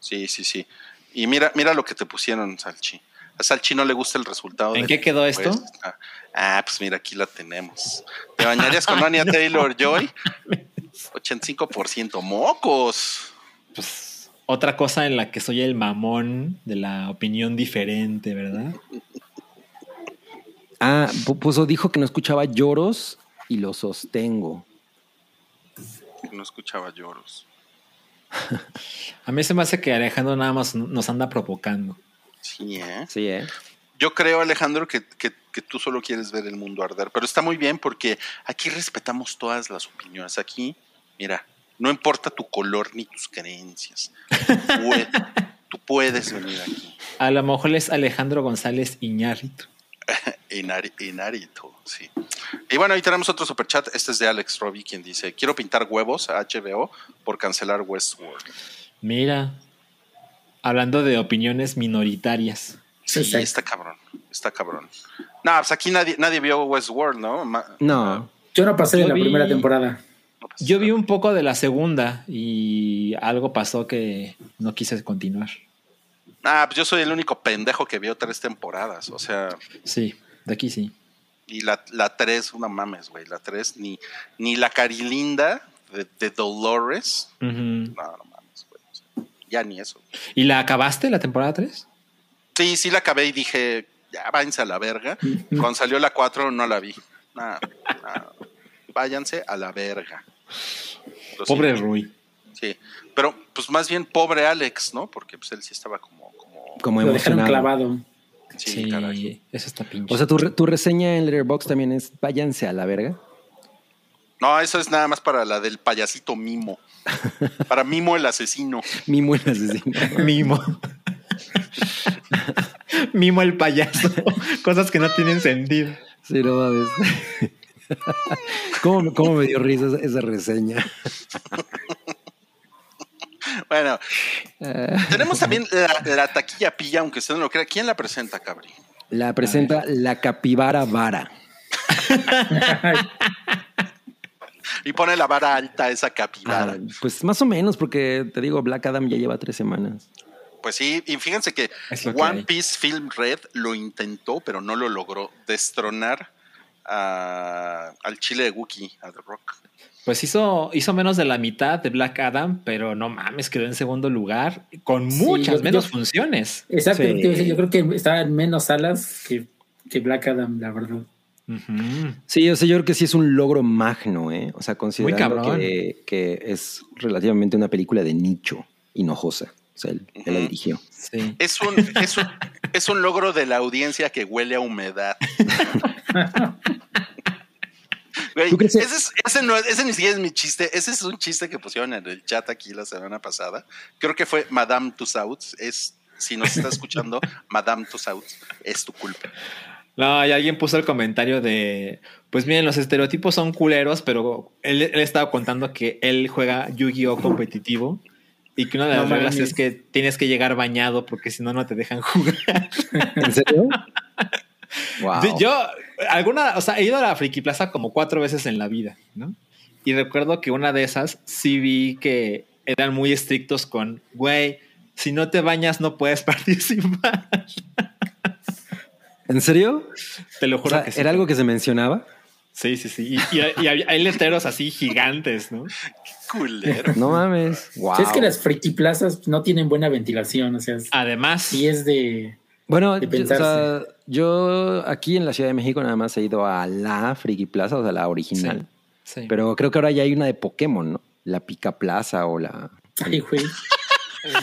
Sí, sí, sí. Y mira, mira lo que te pusieron, Salchi. A Salchi no le gusta el resultado. ¿En qué quedó esto? Ah, pues mira, aquí la tenemos. ¿Te bañarías con Anya Taylor Joy? 85% mocos. Pues otra cosa en la que soy el mamón de la opinión diferente, ¿verdad? Ah, pu- puso, dijo que no escuchaba lloros y lo sostengo. No escuchaba lloros. A mí se me hace que Alejandro nada más nos anda provocando. Sí, ¿eh? Sí, ¿eh? Yo creo, Alejandro, que, que- que tú solo quieres ver el mundo arder, pero está muy bien porque aquí respetamos todas las opiniones. Aquí, mira, no importa tu color ni tus creencias. Tú puedes, tú puedes venir aquí. A lo mejor es Alejandro González Iñárritu. Inari- Inarito, sí. Y bueno, ahí tenemos otro superchat. Este es de Alex Robbie, quien dice: Quiero pintar huevos a HBO por cancelar Westworld. Mira, hablando de opiniones minoritarias. Sí, Exacto. está cabrón. Está cabrón. No, pues aquí nadie, nadie vio Westworld, ¿no? Ma- No. Yo no pasé de la vi- primera temporada. no Yo vi un poco de la segunda y algo pasó que no quise continuar. Ah, pues yo soy el único pendejo que vio tres temporadas. O sea, Sí, de aquí sí. y la, la tres, una mames, güey. La tres, ni, ni la carilinda de, de Dolores. Ujú. No, no mames, güey. O sea, ya ni eso. ¿Y la acabaste la temporada 3? Sí, sí la acabé y dije, ya váyanse a la verga. Cuando salió la 4 no la vi. Nada, nada. Váyanse a la verga. Lo Pobre siento. Rui. Sí, pero pues más bien pobre Alex, ¿no? Porque pues él sí estaba como, como Como Lo dejaron clavado. sí, Sí, caray. eso está pinche. O sea, tu, tu reseña en Letterboxd también es váyanse a la verga. No, eso es nada más para la del payasito Mimo. Para Mimo el asesino. Mimo el asesino. Mimo. Mimo el payaso. Cosas que no tienen sentido. Sí, no mames. ¿Cómo, cómo me dio risa esa, esa reseña? Bueno, tenemos también la, la taquilla pilla, aunque usted no lo crea. ¿Quién la presenta, Cabri? La presenta la capibara vara. Y pone la vara alta esa capibara. Ah, pues más o menos, porque te digo, Black Adam ya lleva tres semanas. Pues sí, y fíjense que One hay. Piece Film Red lo intentó, pero no lo logró destronar a- al chile de Wookiee, a The Rock. Pues hizo, hizo menos de la mitad de Black Adam, pero no mames, quedó en segundo lugar con muchas yo- menos yo- funciones. Exacto, Sí. yo creo que estaba en menos salas que, que Black Adam, la verdad. Sí, o sea, yo creo que sí es un logro magno, ¿eh? O sea, considerando que, que es relativamente una película de nicho, hinojosa. O sea, él, él la dirigió. Sí. Es un, es, un, es un logro de la audiencia que huele a humedad. Güey, ¿Tú crees que- ese, es- ese no es- ese ni siquiera es mi chiste. Ese es un chiste que pusieron en el chat aquí la semana pasada. Creo que fue Madame Tussauds. Es, si nos está escuchando, Madame Tussauds, es tu culpa. No, y alguien puso el comentario de, pues miren, los estereotipos son culeros, pero él, él estaba contando que él juega Yu-Gi-Oh competitivo y que una de No las reglas mames. es que tienes que llegar bañado porque si no, no te dejan jugar. ¿En serio? wow. Yo, alguna, o sea, he ido a la Friki Plaza como cuatro veces en la vida, ¿no? Y recuerdo que una de esas sí vi que eran muy estrictos con, güey, si no te bañas no puedes participar. ¿En serio? Te lo O juro sea, que sí. ¿Era algo que se mencionaba? Sí, sí, sí. Y, y- y hay, hay letreros así gigantes, ¿no? Culero. No mames. Wow. Es que las friki plazas no tienen buena ventilación, o sea, Además, sí es de... Bueno, de yo, o sea, pensarse. yo aquí en la Ciudad de México nada más he ido a la Friki Plaza, o sea, la original. sí. Pero creo que ahora ya hay una de Pokémon, ¿no? La Pica Plaza o la. Ay, güey.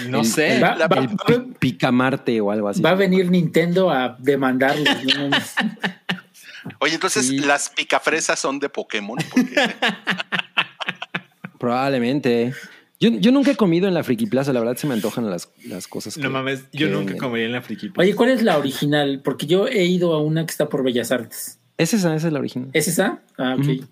No el- sé. Va, va- el Pi- Picamarte o algo así. va a venir Nintendo a demandarlos. ¿no? Oye, entonces Sí. las picafresas son de Pokémon. Porque Probablemente. Yo, yo nunca he comido en la Friki Plaza, la verdad se me antojan las, las cosas. No que- mames, yo que nunca venden. comería en la friki. Plaza. Oye, ¿cuál es la original? Porque yo he ido a una que está por Bellas Artes. Es esa, esa es la original. ¿Es esa? Ah, ok.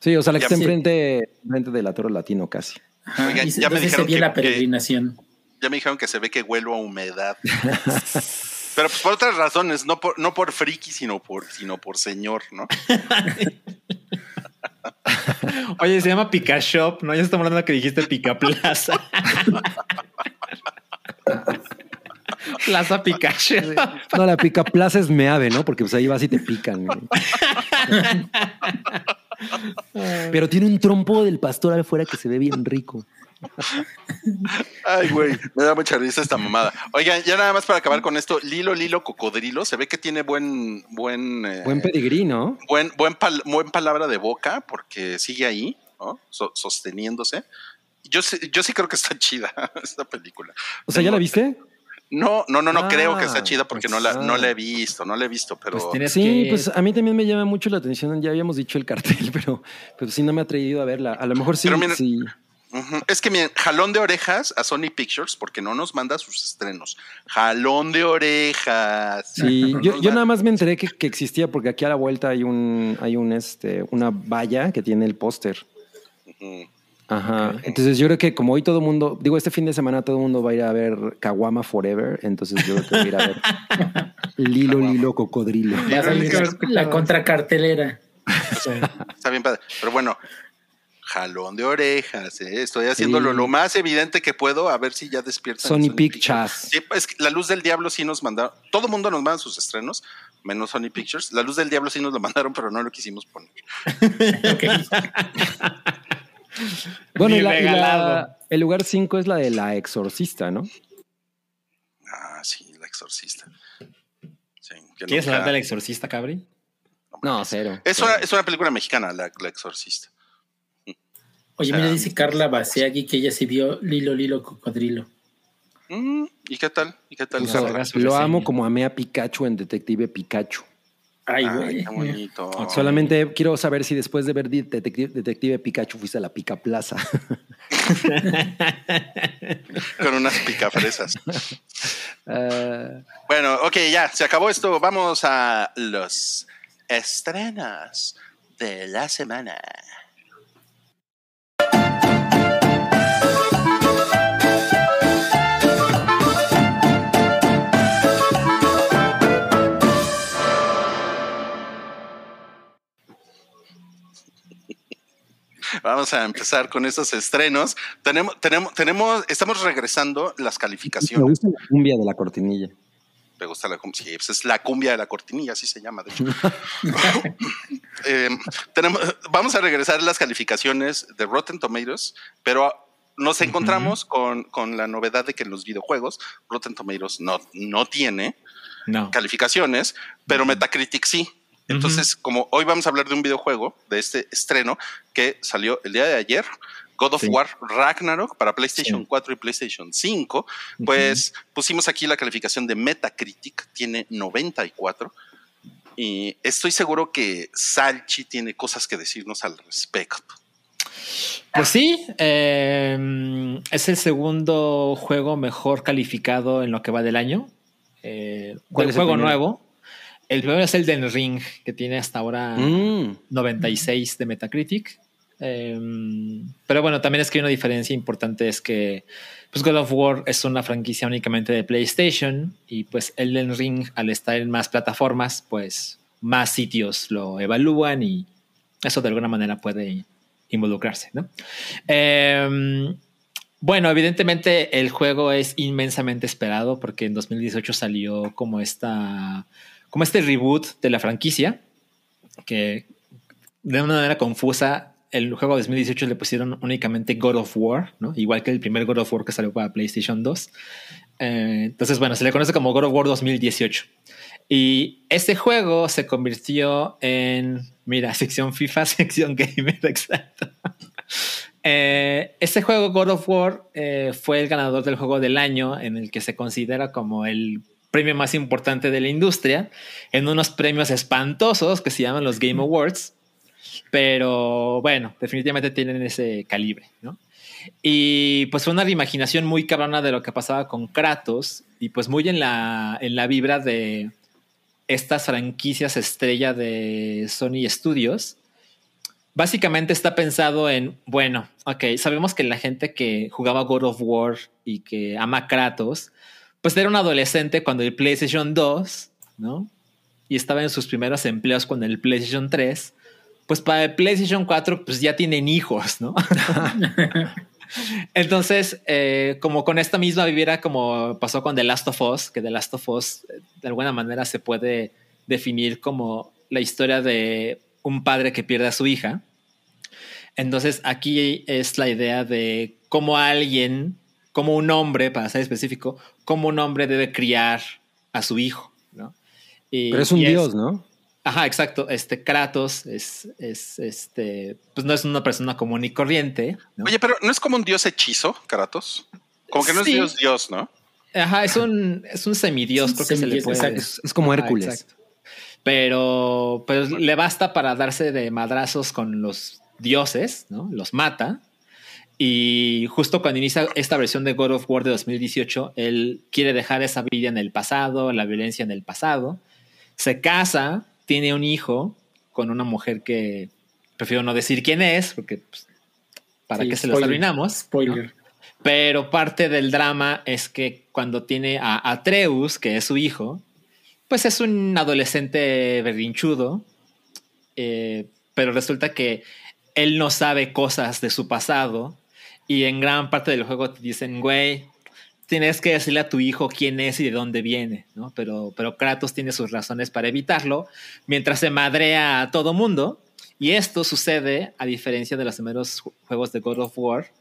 Sí, o sea, la que Ya está sí. enfrente, enfrente del Atoro Latino casi. Ajá, Oigan, y se- ya me dijeron que- la que- peregrinación. ya me dijeron que se ve que huelo a humedad. Pero pues por otras razones, no por, no por friki, sino por, sino por señor, ¿no? Oye, se llama Pica Shop, ¿no? Ya estamos hablando que dijiste Pica Plaza. Plaza Pica Shop. No, la Pica Plaza es meave, ¿no? Porque pues ahí vas y te pican. Pero tiene un trompo del pastor afuera que se ve bien rico. Ay, güey, me da mucha risa esta mamada. Oigan, ya nada más para acabar con esto, Lilo Lilo Cocodrilo, se ve que tiene buen, buen, eh, Buen pedigrí, ¿no? buen, buen, pal- buen palabra de boca, porque sigue ahí, ¿no? So- sosteniéndose. Yo sí, yo sí creo que está chida esta película. O sea, ¿ya la viste? No, no, no, no Ah, creo que está chida porque pues, no la, no ah. la he visto, no la he visto, pero Pues Sí, que... pues a mí también me llama mucho la atención. Ya habíamos dicho el cartel, pero, pero sí no me ha atrevido a verla. A lo mejor sí. Pero mira- sí. Ujú. es que miren, jalón de orejas a Sony Pictures porque no nos manda sus estrenos. Jalón de orejas. Sí, No yo, nada más me enteré que, que existía porque aquí a la vuelta hay un, hay un este, una valla que tiene el póster. Ujú. Ajá. Entonces yo creo que como hoy todo el mundo, digo, este fin de semana todo el mundo va a ir a ver Kawama Forever, entonces yo creo que voy a ir a ver Lilo Lilo Cocodrilo. La, contracartelera. Está bien padre. Pero bueno, jalón de orejas. ¿eh? Estoy haciéndolo Sí. lo más evidente que puedo a ver si ya despiertan. Sony Pictures. Sí, es que la luz del diablo sí nos mandaron. Todo el mundo nos manda sus estrenos, menos Sony Pictures. La luz del diablo sí nos lo mandaron, pero no lo quisimos poner. Bueno, y la- y la- el lugar 5 es la de la exorcista, ¿no? Ah, sí, la exorcista. Sí, que ¿Quieres nunca- hablar del exorcista, Cabri? No, cero. Es una, es una película mexicana, la, la exorcista. Oye, mira, dice Carla Baseagui que ella sí vio Lilo Lilo Cocodrilo. Mm, ¿Y qué tal? ¿Y qué tal? Lo amo como amé a Pikachu en Detective Pikachu. Ay, Ay, güey. qué bonito. Solamente quiero saber si después de ver Detective, Detective Pikachu fuiste a la Pica Plaza. Con unas picafresas. Ah, Bueno, ok, ya, se acabó esto. Vamos a los estrenos de la semana. Vamos a empezar con esos estrenos. Tenemos, tenemos, tenemos, estamos regresando las Me calificaciones. gusta la cumbia de la cortinilla. Me gusta la cumbia. Sí, pues es la cumbia de la cortinilla, así se llama, de hecho. Eh, tenemos, vamos a regresar las calificaciones de Rotten Tomatoes, pero nos encontramos con, con la novedad de que en los videojuegos Rotten Tomatoes no, no tiene No. calificaciones, pero Metacritic sí. Entonces, como hoy vamos a hablar de un videojuego, de este estreno que salió el día de ayer, God of Sí. War Ragnarok para PlayStation Sí. 4 y PlayStation 5, pues pusimos aquí la calificación de Metacritic, tiene 94. Y estoy seguro que Salchi tiene cosas que decirnos al respecto. Pues sí, eh, es el segundo juego mejor calificado en lo que va del año. Eh, ¿Cuál del es el juego nuevo. El primero es el de Ring, que tiene hasta ahora Mm. 96 de Metacritic. Eh, pero bueno, también es que hay una diferencia importante, es que pues God of War es una franquicia únicamente de PlayStation y pues Elden Ring al estar en más plataformas, pues más sitios lo evalúan y eso de alguna manera puede involucrarse, ¿no? Eh, bueno, evidentemente el juego es inmensamente esperado porque en 2018 salió como esta, como este reboot de la franquicia que de una manera confusa el juego de 2018 le pusieron únicamente God of War, ¿no? Igual que el primer God of War que salió para PlayStation 2. Eh, entonces, bueno, se le conoce como God of War 2018. Y este juego se convirtió en, mira, sección FIFA, sección gamer, exacto. Eh, este juego, God of War, eh, fue el ganador del juego del año, en el que se considera como el premio más importante de la industria, en unos premios espantosos que se llaman los Game Awards. Pero bueno, definitivamente tienen ese calibre, ¿no? Y pues fue una reimaginación muy cabrona de lo que pasaba con Kratos y pues muy en la, en la vibra de estas franquicias estrella de Sony Studios. Básicamente está pensado en, bueno, ok, sabemos que la gente que jugaba God of War y que ama Kratos, pues era un adolescente cuando el PlayStation 2, ¿no? Y estaba en sus primeros empleos con el PlayStation 3. Pues para el PlayStation 4, pues ya tienen hijos, ¿no? Entonces, eh, como con esta misma viviera como pasó con The Last of Us, que The Last of Us eh, de alguna manera se puede definir como la historia de un padre que pierde a su hija. Entonces, aquí es la idea de cómo alguien, como un hombre, para ser específico, cómo un hombre debe criar a su hijo, ¿no? Y- Pero es un y dios, ¿no? Ajá, exacto. Este Kratos es, es este, pues no es una persona común y corriente. ¿no? Oye, pero ¿no es como un dios hechizo, Kratos? Como que no Sí. es dios, dios, ¿no? Ajá, es un, es un semidios, creo que se le puede. exacto. Es, es como Ajá, Hércules. exacto. Pero pues le basta para darse de madrazos con los dioses, ¿no? Los mata. Y justo cuando inicia esta versión de God of War de 2018, él quiere dejar esa vida en el pasado, la violencia en el pasado. Se casa, tiene un hijo con una mujer que prefiero no decir quién es, porque pues, para Sí, qué se los spoiler. arruinamos. ¿no? Spoiler. Pero parte del drama es que cuando tiene a Atreus, que es su hijo, pues es un adolescente berrinchudo, eh, pero resulta que él no sabe cosas de su pasado y en gran parte del juego te dicen, güey, tienes que decirle a tu hijo quién es y de dónde viene, ¿no? Pero, pero Kratos tiene sus razones para evitarlo, mientras se madrea a todo mundo. Y esto sucede, a diferencia de los primeros ju- juegos de God of War,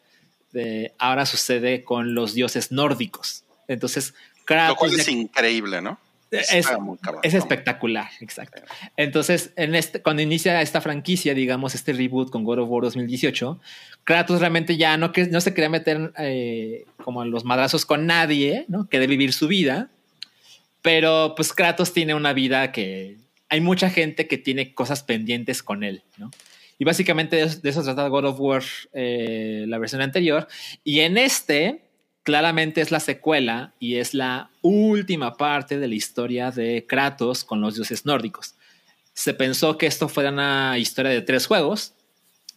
de- ahora sucede con los dioses nórdicos. Entonces, Kratos... Lo cual ya- es increíble, ¿no? Es, espectacular, exacto. Entonces, en este, cuando inicia esta franquicia, digamos, este reboot con God of War 2018, Kratos realmente ya no, que- no se quería meter eh, como en los madrazos con nadie, ¿no? Quiere vivir su vida, pero pues Kratos tiene una vida que hay mucha gente que tiene cosas pendientes con él, ¿no? Y básicamente de eso, de eso trata God of War, eh, la versión anterior. Y en este, claramente es la secuela y es la última parte de la historia de Kratos con los dioses nórdicos. Se pensó que esto fuera una historia de tres juegos,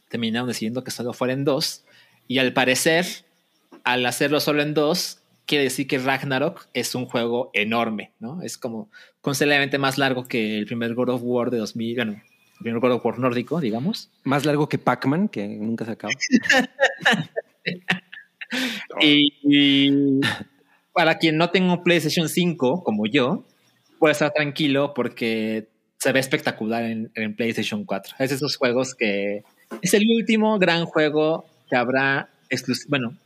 terminaron decidiendo que solo fueran dos, y al parecer, al hacerlo solo en dos, quiere decir que Ragnarok es un juego enorme, ¿no? Es como considerablemente más largo que el primer God of War de 2000, bueno, primer God of War nórdico, digamos. Más largo que Pac-Man, que nunca se acaba. Y, y para quien no tenga un PlayStation 5 como yo, puede estar tranquilo porque se ve espectacular en, en PlayStation 4. Es esos juegos que es el último gran juego que habrá exclus- Bueno,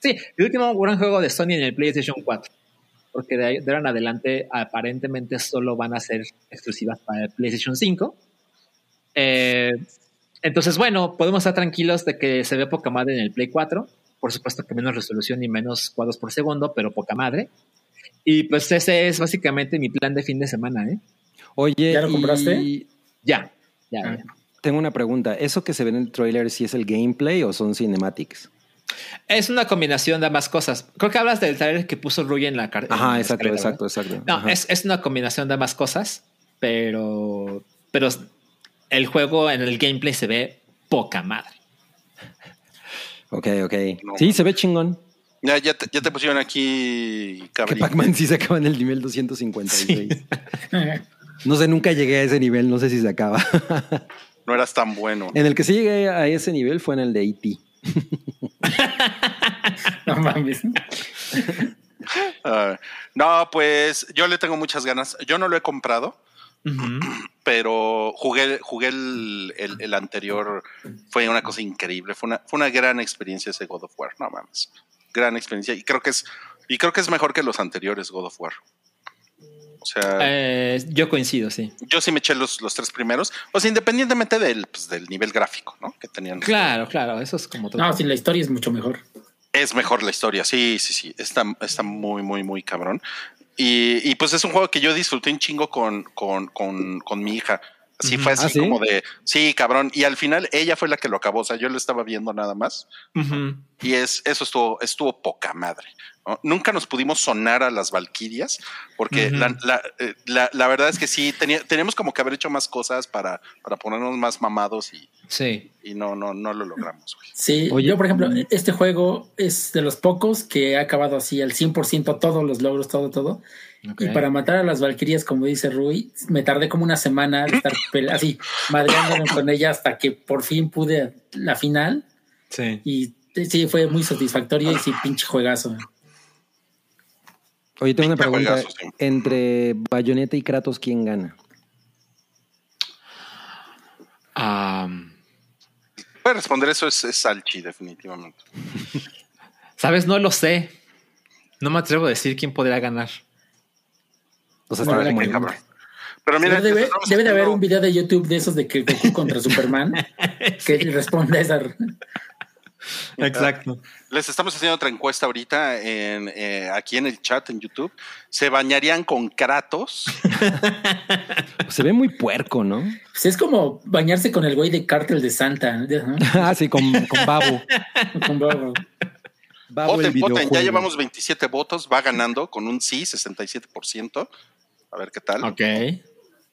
sí, el último gran juego de Sony en el PlayStation 4. Porque de ahí de ahora en adelante aparentemente solo van a ser exclusivas para el PlayStation 5. Eh, entonces, bueno, podemos estar tranquilos de que se ve poca madre en el Play 4. Por supuesto que menos resolución y menos cuadros por segundo, pero poca madre. Y pues ese es básicamente mi plan de fin de semana, ¿eh? Oye, ¿Ya lo y compraste? Ya, ya, Ah. ya. tengo una pregunta. ¿Eso que se ve en el trailer sí es el gameplay o son cinematics? Es una combinación de ambas cosas. Creo que hablas del trailer que puso Rui en la carta. Ajá, exacto, exacto, exacto. No, es una combinación de ambas cosas, pero, pero el juego en el gameplay se ve poca madre. Ok, ok. No. Sí, se ve chingón. Ya, ya, te, ya te pusieron aquí, Que cabrón. Pac-Man sí se acaba en el nivel 256. No sé, nunca llegué a ese nivel, no sé si se acaba. No eras tan bueno. en el que sí llegué a ese nivel fue en el de E.T. no mames. Ah, no, pues yo le tengo muchas ganas. Yo no lo he comprado, pero jugué, jugué el, el- el anterior. Fue una cosa increíble. Fue una, fue una gran experiencia ese God of War. No mames. Gran experiencia. Y creo que es, y creo que es mejor que los anteriores God of War. O sea, Eh, yo coincido, sí. yo sí me eché los, los tres primeros. O sea, independientemente del, pues, del nivel gráfico, ¿no? Que tenían. Claro, claro, eso es como todo. No, sí, la historia es mucho mejor. Es mejor la historia, sí, sí, sí. Está, está muy, muy, muy cabrón. Y, y, pues es un juego que yo disfruté un chingo con, con, con, con mi hija. Así fue así ¿Ah, sí? como de, sí, cabrón. Y al final ella fue la que lo acabó. O sea, yo lo estaba viendo nada más. Y es, eso estuvo, estuvo poca madre. ¿No? Nunca nos pudimos sonar a las Valquirias, porque la, la, eh, la- la verdad es que sí, tenía, teníamos como que haber hecho más cosas para, para ponernos más mamados y, Sí. y no, no, no lo logramos. güey. Sí, Oye. yo por ejemplo, este juego es de los pocos que ha acabado así al 100% todos los logros, todo, todo. Y para matar a las Valquirias, como dice Rui, me tardé como una semana de estar así, madreándome con ella hasta que por fin pude la final. Sí. Y eh, sí, fue muy satisfactorio y sí, pinche juegazo. Oye, tengo una pregunta. juegazo, sí. Entre Bayonetta y Kratos, ¿quién gana? Am, Puede responder eso es, es Salchi, definitivamente. Sabes, no lo sé. No me atrevo a decir quién podría ganar. O sea, No, está la como que en- cabrón. Pero mira, debe, debe de haber un video de YouTube de esos de que Goku contra Superman que responde a esa. Exacto. Les estamos haciendo otra encuesta ahorita en, eh, aquí en el chat en YouTube. ¿Se bañarían con Kratos? Se ve muy puerco, ¿no? Pues es como bañarse con el güey de Cártel de Santa. ¿no? ah, sí, con, con Babo. Con Bobo. Babo el Voten, voten. Ya llevamos 27 votos. Va ganando con un sí, 67%. A ver qué tal. Ok.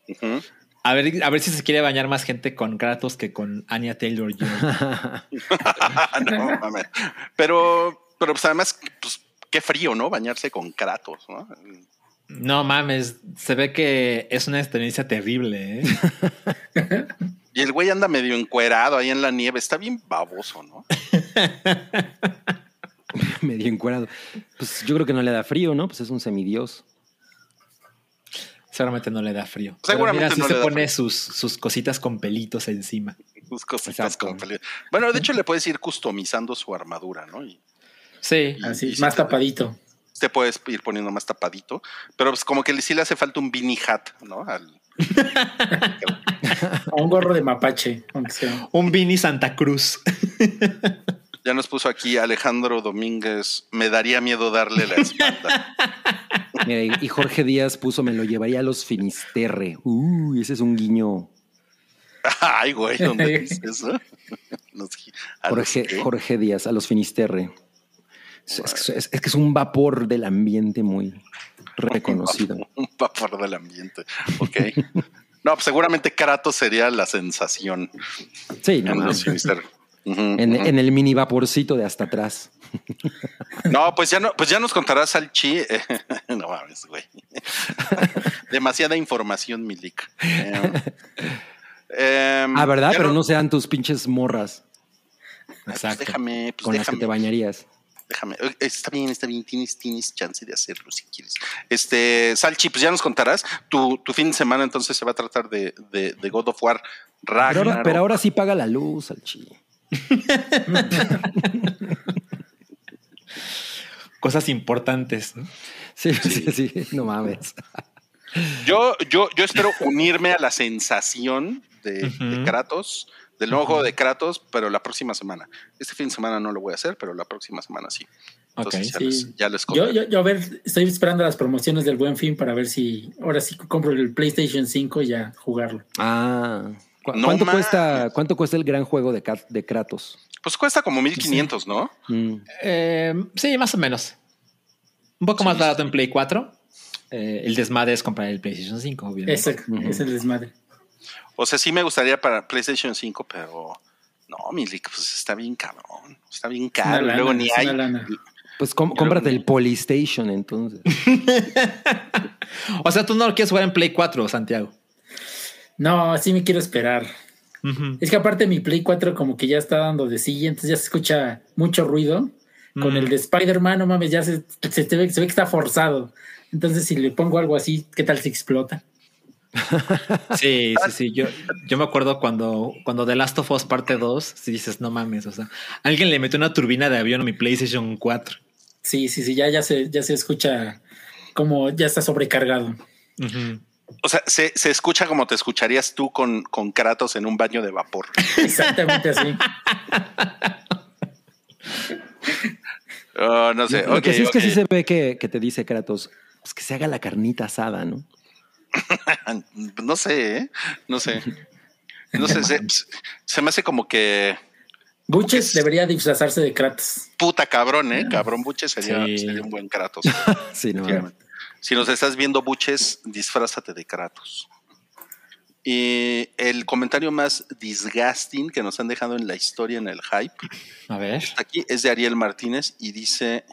Ujú. A ver, a ver si se quiere bañar más gente con Kratos que con Anya Taylor Joy. no, mames. Pero, pero pues además, pues qué frío, ¿no? Bañarse con Kratos, ¿no? No mames, se ve que es una experiencia terrible, ¿eh? Y el güey anda medio encuerado ahí en la nieve. Está bien baboso, ¿no? Medio encuerado. Pues yo creo que no le da frío, ¿no? Pues es un semidios. Seguramente no le da frío. Pero Seguramente mira, sí no se le da pone frío. sus, sus cositas con pelitos encima. Sus cositas Exacto. con peligro. Bueno, de hecho le puedes ir customizando su armadura, ¿no? Y, Sí. y- Así, y más tapadito. Te puedes ir poniendo más tapadito, pero pues como que sí le hace falta un beanie hat, ¿no? Al- O un gorro de mapache, aunque sea. Un Vini Santa Cruz. ya nos puso aquí Alejandro Domínguez, me daría miedo darle la espalda. Mira, y- Jorge Díaz puso, me lo llevaría a los Finisterre. Uy, ese es un guiño. Ay, güey, ¿dónde dice eso? Los- a los Jorge, Díaz, a los Finisterre. Es, es- es- es que es un vapor del ambiente muy reconocido. Un vapor del ambiente. Ok. No, pues seguramente Kratos sería la sensación Sí, no, en los mames. En, el mini vaporcito de hasta atrás. No, pues ya no, pues ya nos contarás Salchi. eh, no mames, güey. Demasiada información, Milik. Eh, Em, Ah, ¿verdad? Pero no sean tus pinches morras Pues Exacto. déjame, pues con las que déjame. te bañarías. Déjame, eh, está bien, está bien, tienes, tienes chance de hacerlo si quieres. Este, Salchi, pues ya nos contarás. Tu, tu fin de semana entonces se va a tratar de, de, de God of War Pero ahora, Ragnarok. pero ahora sí paga la luz al chi. Cosas importantes. ¿no? Sí, sí, sí, no mames. Yo, yo, yo espero unirme a la sensación de. Kratos, del nuevo juego de Kratos, pero la próxima semana. Este fin de semana no lo voy a hacer, pero la próxima semana sí. Entonces Ok, ya, sí. les, ya les Yo, yo, yo, a ver, estoy esperando las promociones del buen fin para ver si ahora sí compro el PlayStation 5 y ya jugarlo. Ah. ¿Cu- No ¿Cuánto, cuesta, ¿Cuánto cuesta el gran juego de, de Kratos? Pues cuesta como 1500, ¿no? Mm. Eh, sí, más o menos. Un poco más barato en Play 4. Eh, el desmadre es comprar el PlayStation 5, obviamente. Ese es el desmadre. O sea, sí me gustaría para PlayStation 5, pero no, Milik, pues está bien cabrón. Está bien caro. lana, luego ni es hay. Pues com- cómprate el Polystation entonces. O sea, tú no lo quieres jugar en Play 4, Santiago. No, así me quiero esperar. Es que aparte mi Play 4 como que ya está dando de sí, entonces ya se escucha mucho ruido. Con Mm. el de Spider-Man, no mames, ya se, se, ve, se ve que está forzado. Entonces si le pongo algo así, ¿qué tal si explota? Sí, sí, sí. Yo, yo me acuerdo cuando, cuando The Last of Us parte 2, si dices, no mames, o sea, alguien le metió una turbina de avión a mi PlayStation 4. Sí, sí, sí, ya, ya, se, ya se escucha como ya está sobrecargado. O sea, se, se escucha como te escucharías tú con, con Kratos en un baño de vapor. Exactamente así. Oh, no sé. Lo que sí es que sí se ve que, que te dice Kratos, pues que se haga la carnita asada, ¿no? No sé, ¿eh? No sé. No sé, se, se me hace como que Buches debería disfrazarse de Kratos. puta cabrón, ¿eh? Cabrón Buches sería, Sí. sería un buen Kratos. Sí, no. Si nos estás viendo Buches, disfrázate de Kratos. Y el comentario más disgusting que nos han dejado en la historia en el hype A ver. aquí es de Ariel Martínez y dice: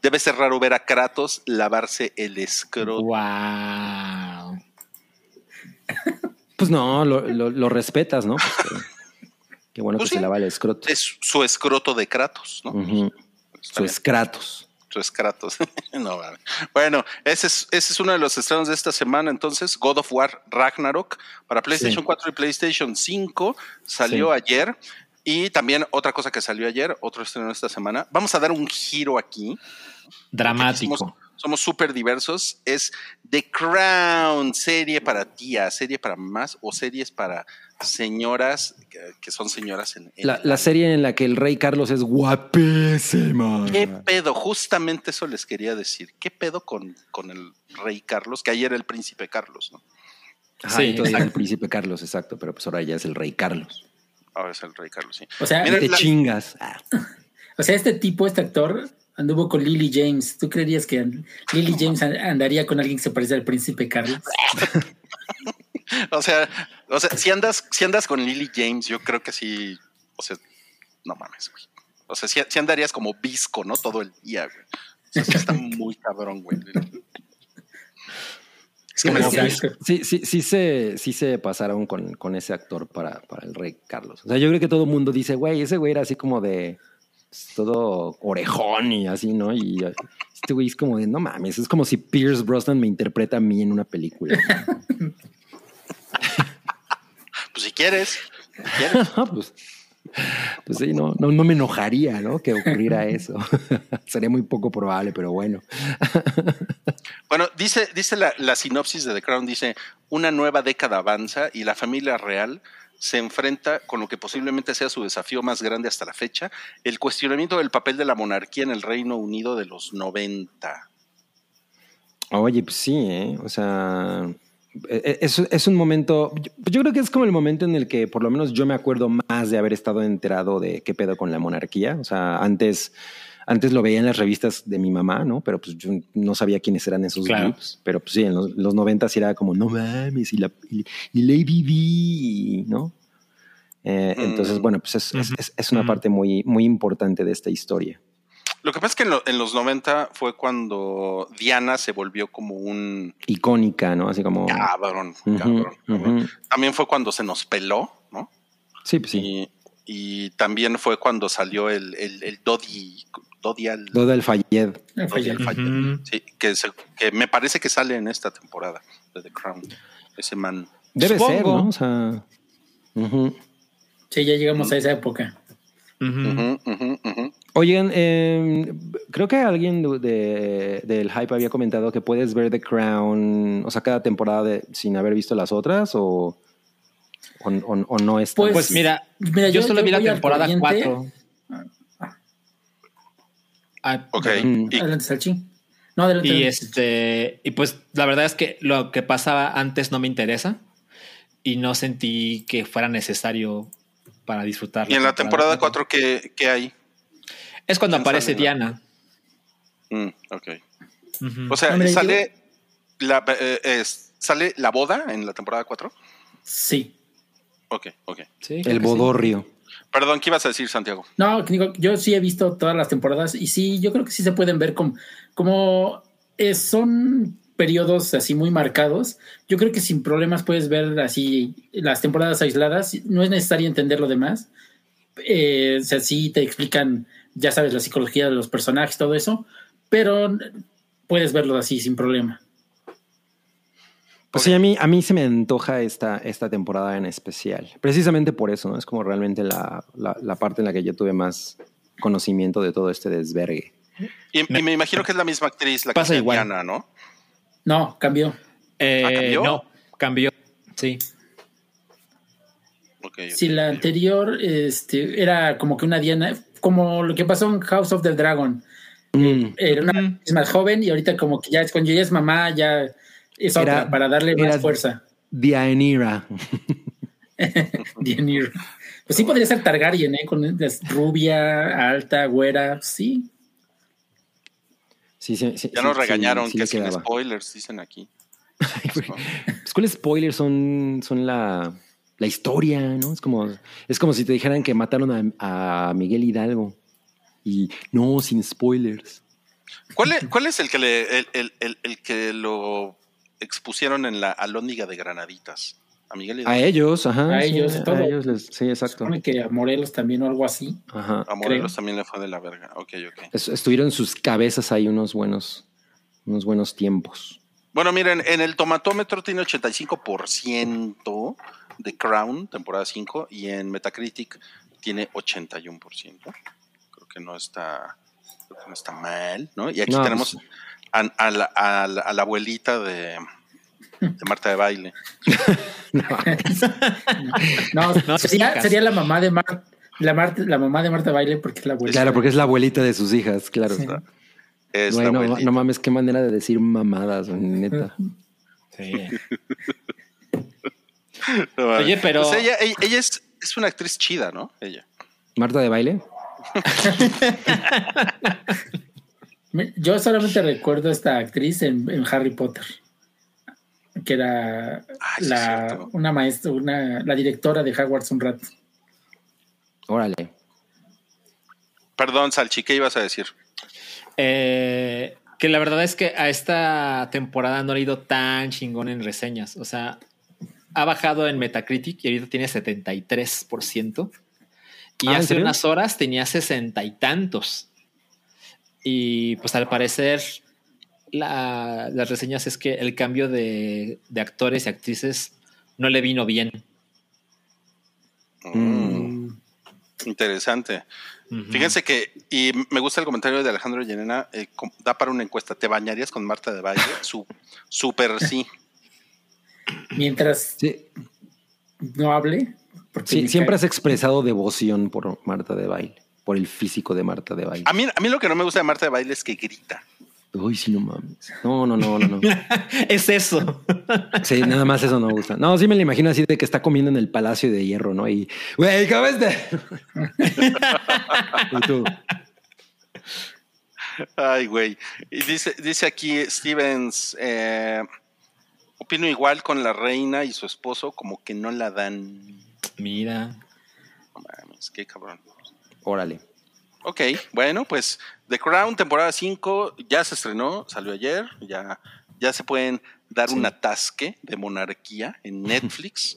Debe ser raro ver a Kratos lavarse el escroto. Wow. Pues no, lo, lo- lo respetas, ¿no? Pues que- qué bueno Pues que sí. se lava el escroto. Es su escroto de Kratos, ¿no? Su bien. escratos. Escratos. no, vale. Bueno, ese es, ese es uno de los estrenos de esta semana. Entonces, God of War Ragnarok para PlayStation Sí. 4 y PlayStation 5 salió Sí. ayer. Y también otra cosa que salió ayer, otro estreno esta semana. Vamos a dar un giro aquí. Dramático. Somos- súper diversos. Es The Crown, serie para tías, serie para mamás o series para señoras que, que son señoras en, en La, la serie en la que el rey Carlos es guapísima. ¿Qué pedo? Justamente eso les quería decir. ¿Qué pedo con, con el rey Carlos? Que ayer era el príncipe Carlos, ¿no? Ajá, Sí, exacto. el príncipe Carlos, exacto, pero pues ahora ya es el rey Carlos. Ahora es el rey Carlos, sí. O sea, Mira, Te la- chingas. Ah, o sea, este tipo, este actor, anduvo con Lily James. ¿Tú creerías que Lily James an- andaría con alguien que se parece al príncipe Carlos? O sea, o sea, si andas, si andas con Lily James, yo creo que sí. O sea, no mames, güey. O sea, si, si andarías como visco, ¿no? Todo el día, güey. O sea, sí está muy cabrón, güey. Es que me. Sí, sí, sí se, sí se pasaron con, con ese actor para, para el rey Carlos. O sea, yo creo que todo el mundo dice, güey, ese güey era así como de pues, todo orejón y así, ¿no? Y este güey es como de, no mames, es como si Pierce Brosnan me interpreta a mí en una película. Pues si quieres, si quieres. pues, pues sí, no, no, no me enojaría, ¿no? Que ocurriera eso. Sería muy poco probable, pero bueno. Bueno, dice, dice la, la sinopsis de The Crown, dice, una nueva década avanza y la familia real se enfrenta con lo que posiblemente sea su desafío más grande hasta la fecha, el cuestionamiento del papel de la monarquía en el Reino Unido de los 90. Oye, pues sí, ¿eh? O sea, es, es un momento, yo, yo creo que es como el momento en el que por lo menos yo me acuerdo más de haber estado enterado de qué pedo con la monarquía. O sea, antes, antes lo veía en las revistas de mi mamá, ¿no? Pero pues yo no sabía quiénes eran esos Claro. grupos. Pero pues sí, en los, los 90 sí era como, no mames, y la, y, y Lady Di, ¿no? Eh, Mm. Entonces, bueno, pues es, una Ujú. parte muy, muy importante de esta historia. Lo que pasa es que en, lo- en los 90 fue cuando Diana se volvió como un Icónica, ¿no? Así como. cabrón, cabrón. También fue cuando se nos peló, ¿no? Sí, pues sí. Y, y también fue cuando salió el, el, el Dodi, Dodi al, Fayed. Dodi al Fayed. Ujú. Sí, que, se- que me parece que sale en esta temporada de The Crown. Ese man. Debe Supongo. ser, ¿no? O sea. Sí, ya llegamos a esa época. Oigan, eh, creo que alguien de, de- del hype había comentado que puedes ver The Crown, o sea, cada temporada de- sin haber visto las otras o, o, o- o no es Pues, Pues mira, Mira, yo, yo- solo yo vi la temporada corriente. 4. Ah, Ok. Y- Adelante, Salchi. No, adelante. Y este, y pues la verdad es que lo que pasaba antes no me interesa y no sentí que fuera necesario para disfrutar. y en la temporada cuatro. 4, ¿qué, qué hay? Es cuando ¿Quién aparece sale? Diana. Mm, ok. O sea, sale, la, eh, es- sale la boda en la temporada 4. Sí. Ok, ok. Sí, el sí. bodorrio. Perdón, ¿qué ibas a decir, Santiago? No, digo, yo sí he visto todas las temporadas y sí, yo creo que sí se pueden ver como, como eh, son periodos así muy marcados. Yo creo que sin problemas puedes ver así las temporadas aisladas. No es necesario entender lo demás. Eh, o sea, sí te explican, ya sabes, la psicología de los personajes, todo eso, pero puedes verlo así sin problema. Pues sí, a mí, a mí se me antoja esta, esta temporada en especial. Precisamente por eso, ¿no? Es como realmente la, la- la parte en la que yo tuve más conocimiento de todo este desvergue. Y, y me imagino que es la misma actriz, la que Pasa igual. Diana, ¿no? No, cambió. Eh, ¿Ah, cambió? No, cambió. Sí. Si la anterior este, era como que una Diana, como lo que pasó en House of the Dragon. Mm. Era una Ujú. actriz más joven y ahorita como que ya es cuando ya es mamá, ya es Era- otra, para darle era- más fuerza. Dianira. Dianir. Pues sí podría ser Targaryen, ¿eh? Con es rubia, alta, güera, sí. Sí, sí, sí, Ya nos regañaron que sin spoilers, dicen aquí. Pues, ¿Cuáles spoilers son, son la, la historia, no? Es como, es como si te dijeran que mataron a, a Miguel Hidalgo. Y no, sin spoilers. ¿Cuál es, cuál es el que le, el, el- el- el que lo expusieron en la alóndiga de Granaditas? A Miguel A Hidalgo. ellos, ajá. A sí, ellos, a ellos les- sí, exacto. supone que a Morelos también o algo así. Ajá. A Morelos creo. también le fue de la verga. Ok, ok. Es- estuvieron sus cabezas ahí unos buenos, unos buenos tiempos. Bueno, miren, en el tomatómetro tiene 85% de Crown, temporada 5, y en Metacritic tiene 81%. Creo que no está, creo que no está mal, ¿no? Y aquí No, tenemos pues- a, a la, a la- a la abuelita de, de Marta de Baile. No, No, sería, la mamá de Mar, la, Mar- la mamá de Marta Baile porque es la abuela. Claro, porque es la abuelita de sus hijas, claro. Sí. Es Güey, la no, abuelita. no mames, qué manera de decir mamadas, neta. Sí. No. Oye, pero- Pues ella, ella, ella es, es una actriz chida, ¿no? Ella. Marta de baile. Yo solamente recuerdo a esta actriz en, en Harry Potter, que era Ay, es la, una maestra, una, la directora de Hogwarts un rato. Órale. Perdón, Salchi, ¿qué ibas a decir? Eh, que la verdad es que a esta temporada no ha ido tan chingón en reseñas. O sea, ha bajado en Metacritic y ahorita tiene 73%. Y Ah, ¿en hace unas horas tenía sesenta y tantos. Y pues al parecer la- las reseñas es que el cambio de, de actores y actrices no le vino bien. Mm, Interesante. Ujú. Fíjense que, y me gusta el comentario de Alejandro Llenena, eh, da para una encuesta. ¿Te bañarías con Marta de Baile? Su, súper sí. Mientras Sí, no hable. sí, siempre has expresado devoción por Marta de baile, por el físico de Marta de baile. A mí, a mí lo que no me gusta de Marta de Baile es que grita. Uy, sí, no mames. No, no, no, no, no. es eso. Sí, nada más eso no me gusta. No, sí me lo imagino así de que está comiendo en el Palacio de Hierro, ¿no? Y, güey, ¿cómo este? y tú, Ay, güey. Y dice, dice aquí Stevens, eh, opino igual con la reina y su esposo, como que no la dan. Mira. No mames, qué cabrón. órale. Ok, bueno, pues The Crown, temporada 5, ya se estrenó, salió ayer, ya, ya se pueden dar un atasque de monarquía en Netflix.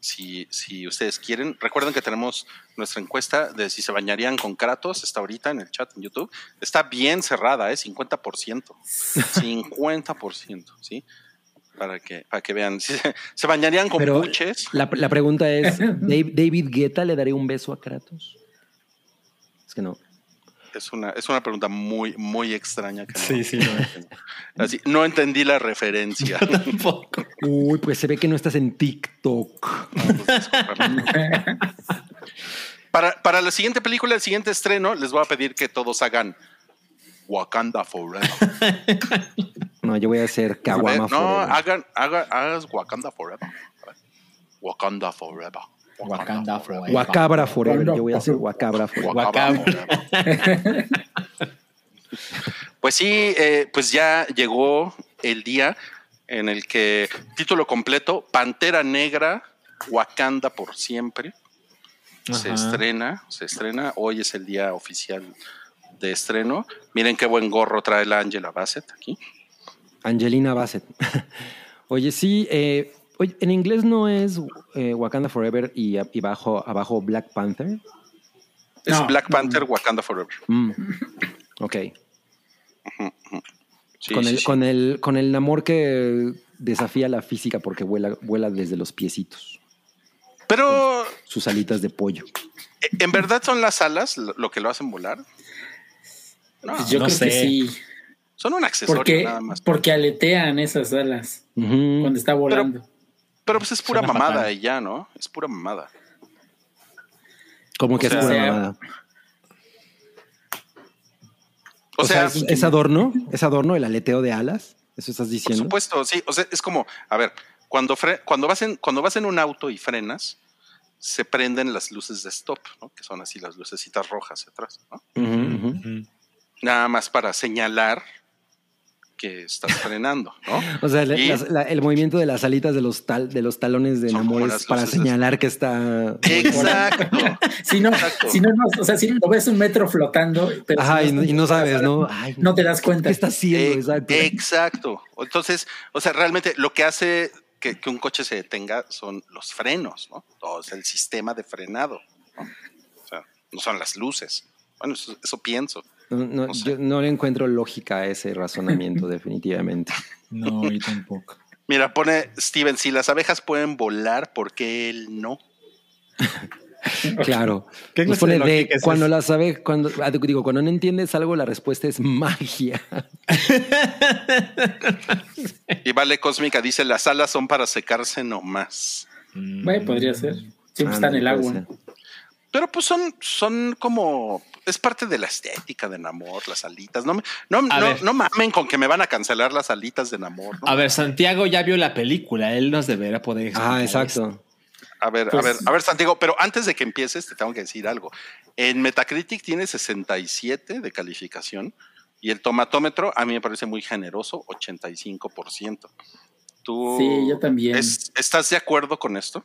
Si, si ustedes quieren, recuerden que tenemos nuestra encuesta de si se bañarían con Kratos, está ahorita en el chat en YouTube. Está bien cerrada, ¿eh? 50%. 50%, ¿sí? Para que, para que vean. Si se, bañarían con Pero buches. la, la pregunta es, ¿Dave- ¿David Guetta le daría un beso a Kratos? Es que no. Es una, es una pregunta muy, muy extraña. Que no, Sí, sí, no. Así, no entendí la referencia. Tampoco. Uy, pues se ve que no estás en TikTok. Para, para la siguiente película, el siguiente estreno, les voy a pedir que todos hagan Wakanda Forever. No, yo voy a hacer A ver, Kawama no, Forever. hagan, hagan, hagas Wakanda Forever. Wakanda Forever. Wakanda Forever. Wakabra Forever. Yo voy a hacer Wakabra Forever. Forever. Pues sí, eh, pues ya llegó el día en el que, título completo, Pantera Negra, Wakanda por siempre. Se estrena, se estrena. Hoy es el día oficial de estreno. Miren qué buen gorro trae la Angela Bassett aquí. Angelina Bassett. Oye, sí, eh, oye, en inglés no es eh, Wakanda Forever y, y abajo, abajo Black Panther. Es No, Black Panther, Wakanda Forever. Mm. Ok. Sí, con, el, sí. Con, el, con el amor que desafía la física porque vuela, vuela desde los piecitos. Pero, Sus alitas de pollo. ¿en verdad son las alas lo que lo hacen volar? No, Pues yo no creo que sé. sí. son un accesorio Porque, nada más. porque aletean esas alas cuando está volando. Pero pues es pura Suena mamada fatal. y ya, ¿no? Es pura mamada. Como que o sea, es pura sea, mamada. O, O sea, sea, es, es adorno, es adorno el aleteo de alas. Eso estás por diciendo. supuesto, sí. O sea, es como, a ver, cuando, fre- cuando, vas en, cuando vas en un auto y frenas, se prenden las luces de stop, ¿no? Que son así las lucecitas rojas atrás, ¿no? Nada más para señalar que estás frenando, ¿no? O sea, la- el movimiento de las alitas de los, tal, de los talones de Son como Namor las es para señalar que está. Exacto. Si no, Exacto. si no, no, o sea, si lo ves un metro flotando, pero Ajá, si y, no- y no sabes, ¿no? Ay, No te das cuenta. ¿Qué está haciendo? Eh, Exacto. Exacto. Entonces, o sea, realmente lo que hace que, que un coche se detenga son los frenos, ¿no? Todo es el sistema de frenado, ¿no? O sea, no son las luces. Bueno, eso, eso pienso. No, no, yo le encuentro lógica a ese razonamiento, definitivamente. No, yo tampoco. Mira, pone Steven, si las abejas pueden volar, ¿por qué él no? Claro. ¿Qué Nos clase de pone de lógica es cuando las sabe, cuando ah, digo, cuando no entiendes algo, la respuesta es magia. Y Vale Cósmica dice, las alas son para secarse nomás. Bueno, podría ser. Siempre Ah, está en no, el agua. ser. Pero pues son, son como, es parte de la estética de Namor, las alitas. No, me- no, no, no mamen con que me van a cancelar las alitas de Namor. ¿no? A ver, Santiago ya vio la película, él nos deberá poder Ah, exacto. A ver, Pues- a ver, a ver, Santiago, pero antes de que empieces, te tengo que decir algo. En Metacritic tiene 67 de calificación y el tomatómetro a mí me parece muy generoso, 85%. ¿Tú Sí, yo también. es- estás de acuerdo con esto?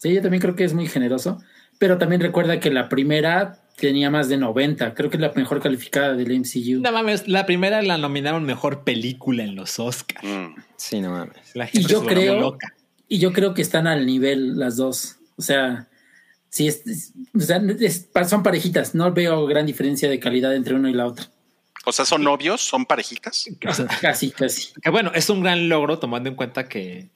Sí, yo también creo que es muy generoso. Pero también recuerda que la primera tenía más de 90. Creo que es la mejor calificada del MCU. No mames, la primera la nominaron mejor película en los Oscars. Mm. Sí, no mames. La Y gente yo creo, loca. y yo creo que están al nivel las dos. O sea, sí, es, es- o sea, es- son parejitas. No veo gran diferencia de calidad entre uno y la otra. O sea, ¿son novios? ¿Son parejitas? O sea, Casi, casi. que bueno, es un gran logro tomando en cuenta que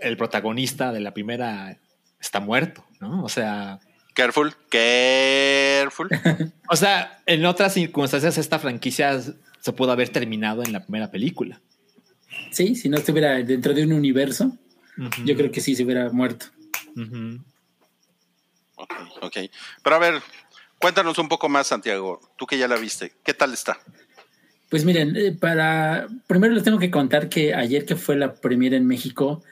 el protagonista de la primera está muerto, ¿no? O sea, Careful, careful. o sea, en otras circunstancias esta franquicia se pudo haber terminado en la primera película. Sí, si no estuviera dentro de un universo, yo creo que sí se hubiera muerto. ujú. Ok, ok. Pero a ver, cuéntanos un poco más, Santiago. Tú que ya la viste, ¿qué tal está? Pues miren, eh, para primero les tengo que contar que ayer que fue la premiere en México,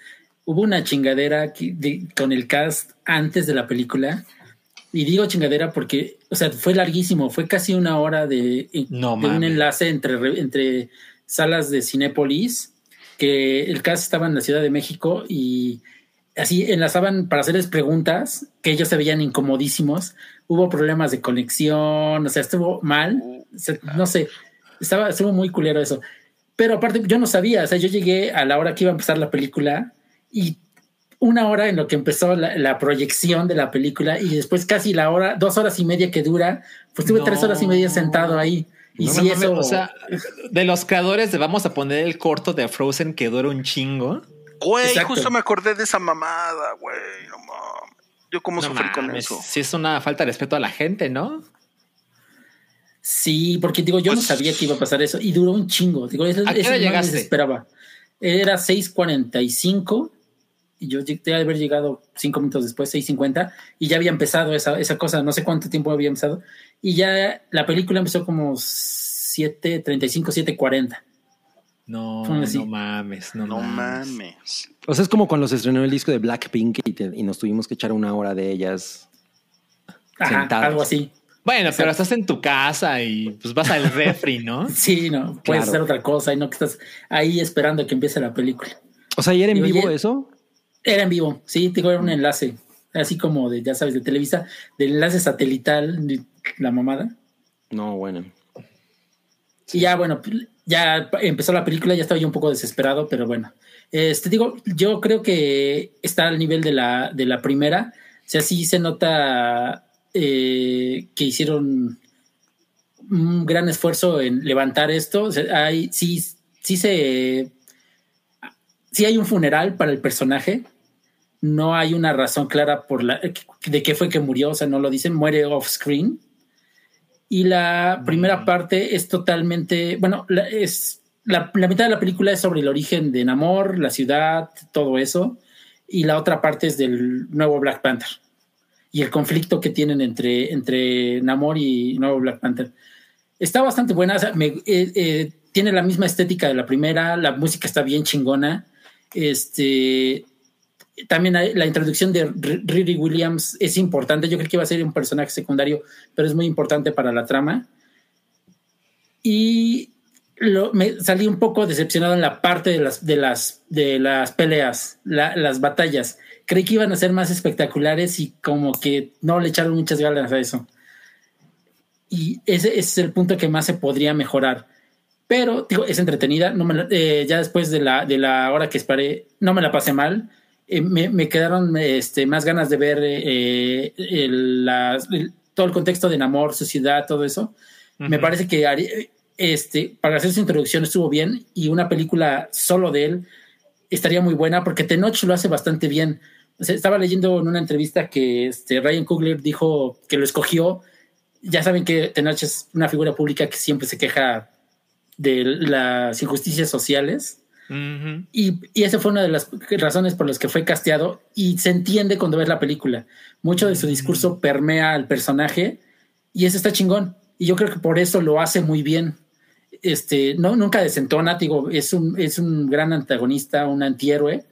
hubo una chingadera que- de- con el cast antes de la película. Y digo chingadera porque, o sea, fue larguísimo, fue casi una hora de, No de un enlace entre, re- entre salas de Cinépolis, que el cast estaba en la Ciudad de México y así enlazaban para hacerles preguntas que ellos se veían incomodísimos. Hubo problemas de conexión, o sea, estuvo mal. No sé, estaba, estuvo muy culero eso. Pero aparte, yo no sabía, o sea, yo llegué a la hora que iba a empezar la película y una hora en lo que empezó la, la proyección de la película y después casi la hora, dos horas y media que dura, pues tuve No. tres horas y media sentado ahí. Y No mames, eso. O sea, de los creadores de vamos a poner el corto de Frozen que dura un chingo. Güey, Exacto. justo me acordé de esa mamada, güey. No mames. Yo cómo No sufrí con eso. Sí, es una falta de respeto a la gente, ¿no? Sí, porque digo, yo no Pues- sabía que iba a pasar eso y duró un chingo. Digo, eso, ¿A qué eso llegaste? desesperaba. Era 6:45 y yo llegué de haber llegado cinco minutos después, 6:50, y ya había empezado esa, esa cosa. No sé cuánto tiempo había empezado. Y ya la película empezó como 7:35, 7:40. No, no mames, no, No mames. mames. O sea, es como cuando se estrenó el disco de Blackpink y, te- y nos tuvimos que echar una hora de ellas. Ajá, Sentados. algo así. Bueno, pero estás en tu casa y pues vas al refri, ¿no? Sí, no, puedes Claro. hacer otra cosa y no que estás ahí esperando que empiece la película. O sea, ¿y era en Y oye- vivo eso? Era en vivo, sí, digo, era un enlace, así como de, ya sabes, de Televisa, del enlace satelital, de la mamada. No, bueno. Y ya, bueno, ya empezó la película, ya estaba yo un poco desesperado, pero bueno. Este, digo, yo creo que está al nivel de la, de la primera. O sea, sí se nota eh, que hicieron un gran esfuerzo en levantar esto. O sea, hay, sí, sí se. Sí hay un funeral para el personaje. No hay una razón clara por la de qué fue que murió, o sea, no lo dicen, muere off screen. Y la primera parte es totalmente, bueno, la, es la, la mitad de la película es sobre el origen de Namor, la ciudad, todo eso, y la otra parte es del nuevo Black Panther y el conflicto que tienen entre, entre Namor y nuevo Black Panther. Está bastante buena, o sea, me- eh, eh, tiene la misma estética de la primera, la música está bien chingona. Este, también la introducción de Riri Williams es importante. Yo creo que iba a ser un personaje secundario, pero es muy importante para la trama. Y me salí un poco decepcionado en la parte de las, de las, de las peleas, la- las batallas. Creí que iban a ser más espectaculares y como que no le echaron muchas ganas a eso. Y ese, es el punto que más se podría mejorar. Pero digo, es entretenida. Eh, ya después de la, de la hora que esperé, no me la pasé mal. Eh, me, me quedaron este, más ganas de ver eh, el- las- el- todo el contexto de Namor, su ciudad, todo eso. Me parece que este, para hacer su introducción estuvo bien y una película solo de él estaría muy buena porque Tenoch lo hace bastante bien. O sea, estaba leyendo en una entrevista que este, Ryan Coogler dijo que lo escogió. Ya saben que Tenoch es una figura pública que siempre se queja de las injusticias sociales. Y, y esa fue una de las razones por las que fue casteado y se entiende cuando ves la película. Mucho de su discurso permea al personaje y eso está chingón. Y yo creo que por eso lo hace muy bien. Este, no, nunca desentona, digo, es un, es un gran antagonista, un antihéroe.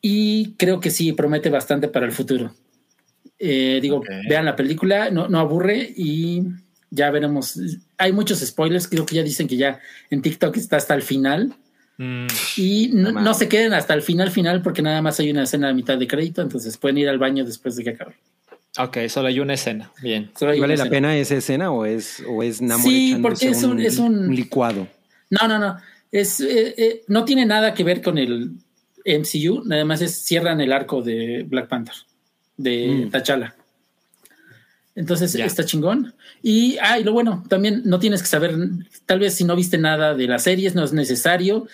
Y creo que sí, promete bastante para el futuro. Eh, digo, vean la película, no, no aburre y ya veremos. Hay muchos spoilers, creo que ya dicen que ya en TikTok está hasta el final. Mm, Y no, se queden hasta el final final porque nada más hay una escena de mitad de crédito, entonces pueden ir al baño después de que acabe. ok, solo hay una escena. Bien. Solo hay ¿Y vale una la escena. pena esa escena o es, o es Namor Sí, porque es un- es un- licuado? No, no, no. Es, eh, eh, no tiene nada que ver con el MCU, nada más es cierran el arco de Black Panther, de Mm. T'Challa. Entonces Ya. está chingón. Y, ah, y lo bueno, también no tienes que saber, tal vez si no viste nada de las series, no es necesario.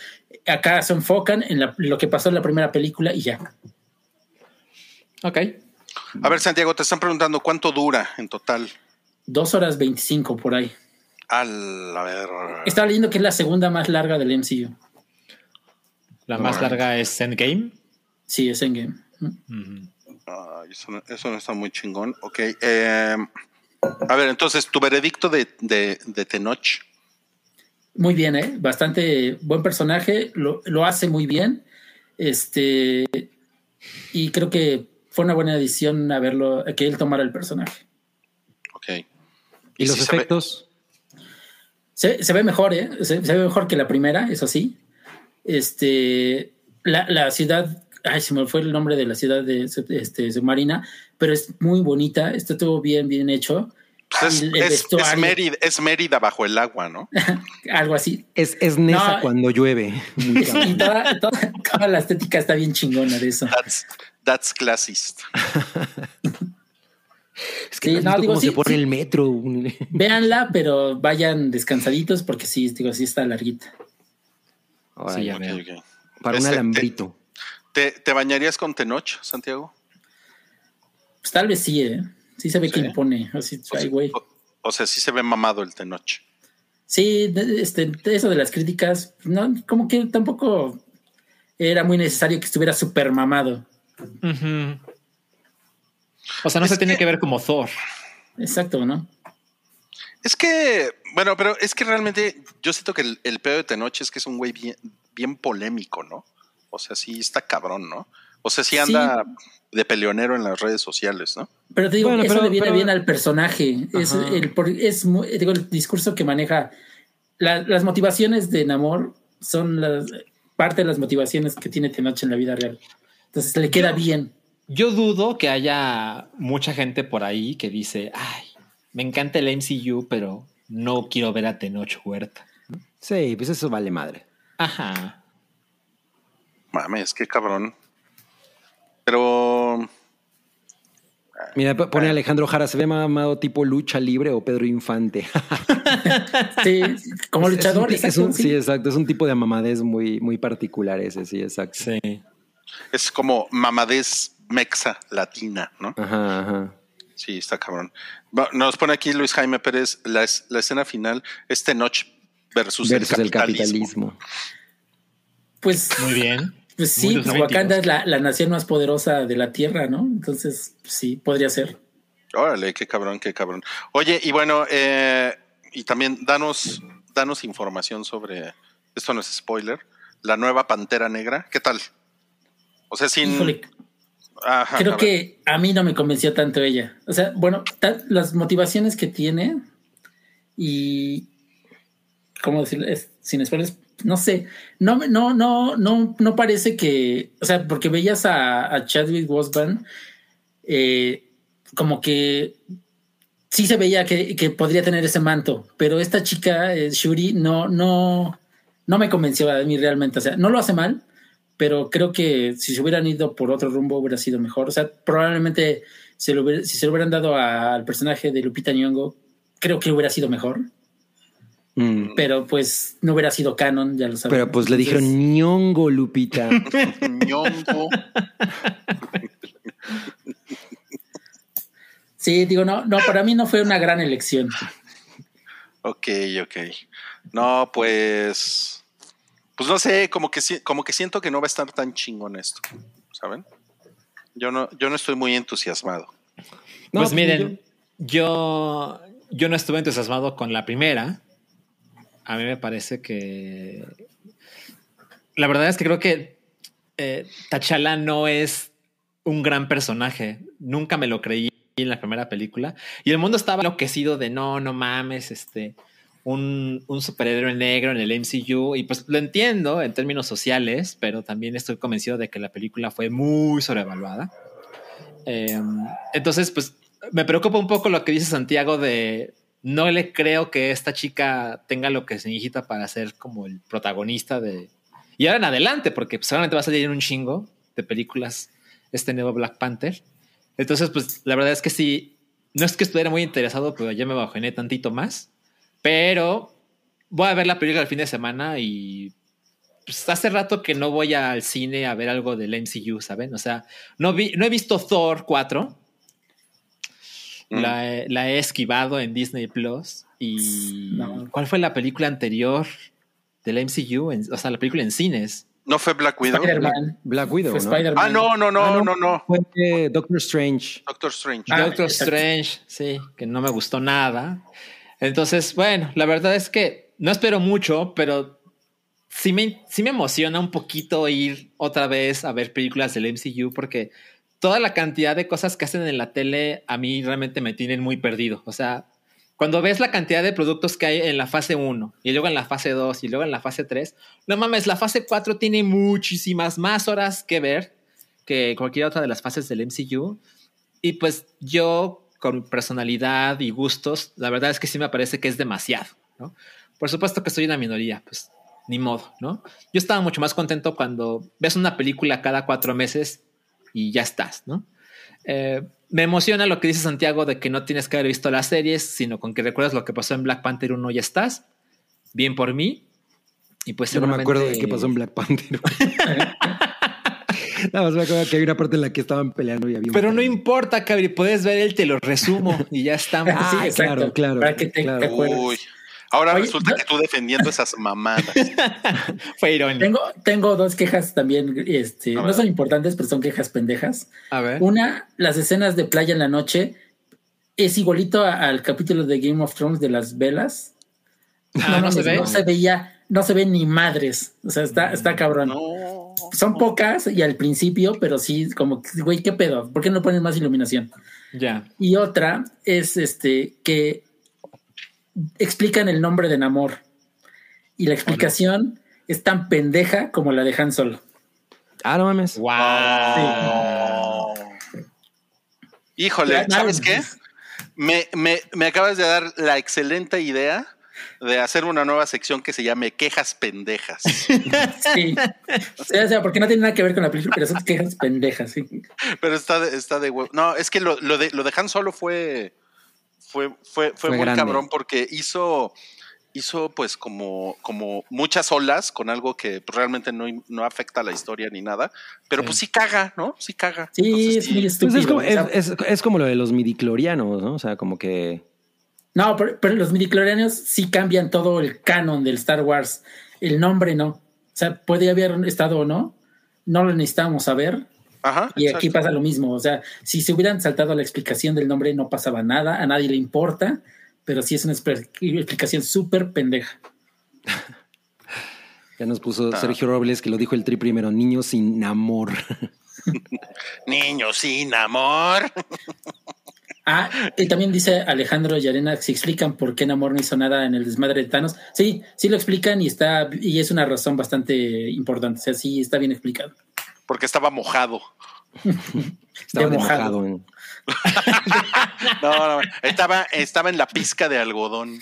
Acá se enfocan en la- lo que pasó en la primera película y ya. Ok. A ver, Santiago, te están preguntando cuánto dura en total. Dos horas veinticinco por ahí. Al, a ver. Estaba leyendo que es la segunda más larga del MCU. La más larga es Endgame. Sí, es Endgame. Ujú. Eso, no, eso no está muy chingón. Ok. eh, a ver, entonces, tu veredicto de, de, de Tenoch. Muy bien, ¿eh? Bastante buen personaje, lo, lo hace muy bien. Este, y creo que fue una buena decisión haberlo, que él tomara el personaje. Ok. ¿Y, los si se ve- efectos? Se, se ve mejor, ¿eh? Se, se ve mejor que la primera, eso sí. Este, la, la ciudad ay, se me fue el nombre de la ciudad de este, submarina, pero es muy bonita, está todo bien, bien hecho. Pues es, es-. Mérida, es Mérida bajo el agua, ¿no? Algo así. Es, es Nesa No. cuando llueve. Muy cabrón. Y toda, toda- toda la estética está bien chingona de eso. That's, that's classist. Es que Sí, no, digo, cómo sí, se pone sí. el metro. Véanla, pero vayan descansaditos porque sí, digo, sí está larguita. Ya para un Este, alambrito. ¿Te, te bañarías con Tenoch, Santiago? Pues tal vez sí, ¿eh? Sí se ve que Sí. impone. Así, O, ay, güey. o- o sea, sí se ve mamado el Tenoch. Sí, este, eso de las críticas, no, como que tampoco era muy necesario que estuviera súper mamado. O sea, no Es se tiene que- que ver como Thor. Exacto, ¿no? Es que, bueno, pero es que realmente yo siento que el, el pedo de Tenoch es que es un güey bien, bien polémico, ¿no? O sea, sí está cabrón, ¿no? O sea, sí anda de peleonero en las redes sociales, ¿no? Pero te digo, Bueno, eso pero- le viene pero- bien al personaje. Es el, por- es mu- digo, el discurso que maneja. la- las motivaciones de Namor son las, parte de las motivaciones que tiene Tenoch en la vida real. Entonces le queda bien. Yo dudo que haya mucha gente por ahí que dice, ay, me encanta el MCU, pero no quiero ver a Tenoch Huerta. Sí, pues eso vale madre. Ajá. Mames, qué cabrón. Pero Mira, pone Alejandro Jara, se ve mamado tipo lucha libre o Pedro Infante. Sí, como Es- luchador. es un- es exacto, un- sí. exacto. Es un tipo de mamadez muy, muy particular ese, sí, exacto. Sí. es como mamadez mexa latina, ¿no? Ajá, ajá. Sí, está cabrón. Nos pone aquí Luis Jaime Pérez, la, es- la escena final es Tenoch versus, Versus el capitalismo. Pues, Muy bien. pues sí, pues 90s. Wakanda es la, la nación más poderosa de la Tierra, ¿no? Entonces, pues sí, podría ser. Órale, qué cabrón, qué cabrón. Oye, y bueno, eh, y también danos, danos información sobre, esto no es spoiler, la nueva Pantera Negra. ¿Qué tal? O sea, sin... Híjole, Ajá, a creo que a mí no me convenció tanto ella. O sea, bueno, ta- las motivaciones que tiene y cómo decirlo, Es- sin spoilers, no sé, no, no, no, no, no parece que, o sea, porque veías a, Chadwick Boseman, eh, como que sí se veía que, podría tener ese manto, pero esta chica, eh, Shuri, no, no, no me convenció a mí realmente. O sea, no lo hace mal, pero creo que si se hubieran ido por otro rumbo hubiera sido mejor. O sea, probablemente se si se lo hubieran dado al personaje de Lupita Nyong'o, creo que hubiera sido mejor, Mm. pero pues no hubiera sido canon, ya lo sabes. Pero pues le dijeron ñongo, Lupita. Ñongo. Sí, digo, no, no, para mí no fue una gran elección. Ok, ok. No, pues. Pues no sé, como que, como que siento que no va a estar tan chingón esto. ¿Saben? Yo no, yo no estoy muy entusiasmado. No, pues pues miren, yo, yo no estuve entusiasmado con la primera. A mí me parece que. La verdad es que creo que eh, T'Challa no es un gran personaje. Nunca me lo creí en la primera película. Y el mundo estaba enloquecido de no, no mames, este. Un, un superhéroe negro en el MCU. Y pues lo entiendo en términos sociales, pero también estoy convencido de que la película fue muy sobrevaluada. Eh, entonces, pues me preocupa un poco lo que dice Santiago de no le creo que esta chica tenga lo que se necesita para ser como el protagonista de... Y ahora en adelante, porque seguramente va a salir un chingo de películas este nuevo Black Panther. Entonces, pues la verdad es que sí, no es que estuviera muy interesado, pero ya me bajoné tantito más. Pero voy a ver la película el fin de semana y pues hace rato que no voy al cine a ver algo del MCU, ¿saben? O sea, no, vi, no he visto Thor 4. Mm. La, he- la he esquivado en Disney Plus. ¿Y No. cuál fue la película anterior del MCU? En- o sea, la película en cines. ¿No fue Black Widow? Spider-Man. Black Widow, Fue ¿no? Spider-Man. Ah, no, no, no, Ah, no, no. Fue eh, Doctor Strange. Doctor Strange. Ah, Doctor exacto. Strange, sí, que no me gustó nada. Entonces, bueno, la verdad es que no espero mucho, pero sí me, sí me emociona un poquito ir otra vez a ver películas del MCU porque toda la cantidad de cosas que hacen en la tele a mí realmente me tienen muy perdido. O sea, cuando ves la cantidad de productos que hay en la fase 1 y luego en la fase 2 y luego en la fase 3, no mames, la fase 4 tiene muchísimas más horas que ver que cualquier otra de las fases del MCU. Y pues yo, con personalidad y gustos, la verdad es que sí me parece que es demasiado, ¿no? Por supuesto que soy una minoría, pues ni modo, ¿no? Yo estaba mucho más contento cuando ves una película cada cuatro meses y ya estás, ¿no? Eh, me emociona lo que dice Santiago de que no tienes que haber visto las series, sino con que recuerdas lo que pasó en Black Panther 1 y ya estás. Bien por mí. Y pues Yo no me acuerdo de qué pasó en Black Panther. Nada más me acuerdo que hay una parte en la que estaban peleando y había un Pero no importa, Cabri, puedes ver el te lo resumo y ya estamos. Sí, Ah, exacto. claro, claro, Para que te, claro. te acuerdes. Uy. Ahora Oye, resulta no- que tú defendiendo esas mamadas. Fue irónico. Tengo, tengo dos quejas también, este, no son importantes, pero son quejas pendejas. A ver. Una, las escenas de playa en la noche es igualito a- al capítulo de Game of Thrones de las velas. Ah, ¿no se ve? No se veía, no se ven ni madres. O sea, está, está cabrón. No. Son pocas y al principio, pero sí, como, que, güey, ¿qué pedo? ¿Por qué no ponen más iluminación? Ya. Y otra es este que explican el nombre de Namor. Y la explicación es tan pendeja como la de Han Solo. Ah, no mames. Wow. Oh. Híjole, ¿sabes qué? Me, me, me acabas de dar la excelente idea de hacer una nueva sección que se llame Quejas Pendejas. Sí. o, sea, o sea, porque no tiene nada que ver con la película, pero son quejas pendejas. Sí. Pero está de, está de huevo. No, es que lo, lo de, lo de Han Solo fue, fue, fue, fue, Fue muy grande. cabrón porque hizo, hizo pues como, como muchas olas con algo que pues, realmente no, no afecta a la historia ni nada, pero Sí. pues sí caga, ¿no? Sí caga. Sí, Entonces, es muy Pues estúpido. es como, es, es- es como lo de los midiclorianos, ¿no? O sea, como que. No, pero, pero los midichlorianos sí cambian todo el canon del Star Wars. El nombre no. O sea, puede haber estado o no. No lo necesitamos saber. Ajá. Y aquí pasa lo mismo. O sea, si se hubieran saltado la explicación del nombre, no pasaba nada. A nadie le importa. Pero sí es una explicación súper pendeja. Ya nos puso Ah. Sergio Robles, que lo dijo el tri primero, niños sin amor. Niños sin amor. Ah, y también dice Alejandro Yarena, si explican por qué Namor no hizo nada en el desmadre de Thanos. Sí, sí lo explican y está, y es una razón bastante importante. O sea, sí está bien explicado. Porque estaba mojado. Estaba mojado. No, no, estaba, estaba en la pizca de algodón.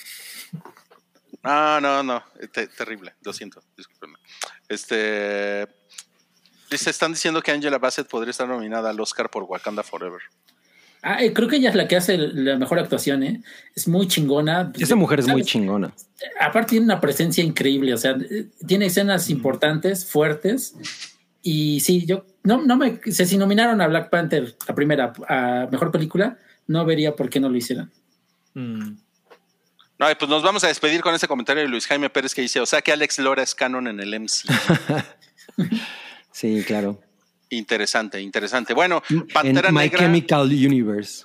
No, no, no. te- terrible. Lo siento. Discúlpenme. Este. Dice, están diciendo que Angela Bassett podría estar nominada al Oscar por Wakanda Forever. Ah, eh, creo que ella es la que hace la mejor actuación, ¿eh? Es muy chingona. Esa mujer es muy chingona. Aparte tiene una presencia increíble, o sea, eh, tiene escenas importantes, fuertes. Y sí, yo no, no me, o sea, si nominaron a Black Panther, la primera, a mejor película, no vería por qué no lo hicieran. Mm. No, y pues nos vamos a despedir con ese comentario de Luis Jaime Pérez que dice, o sea que Alex Lora es canon en el MC. Sí, claro. interesante, interesante. Bueno, Pantera en My Negra. Chemical Universe.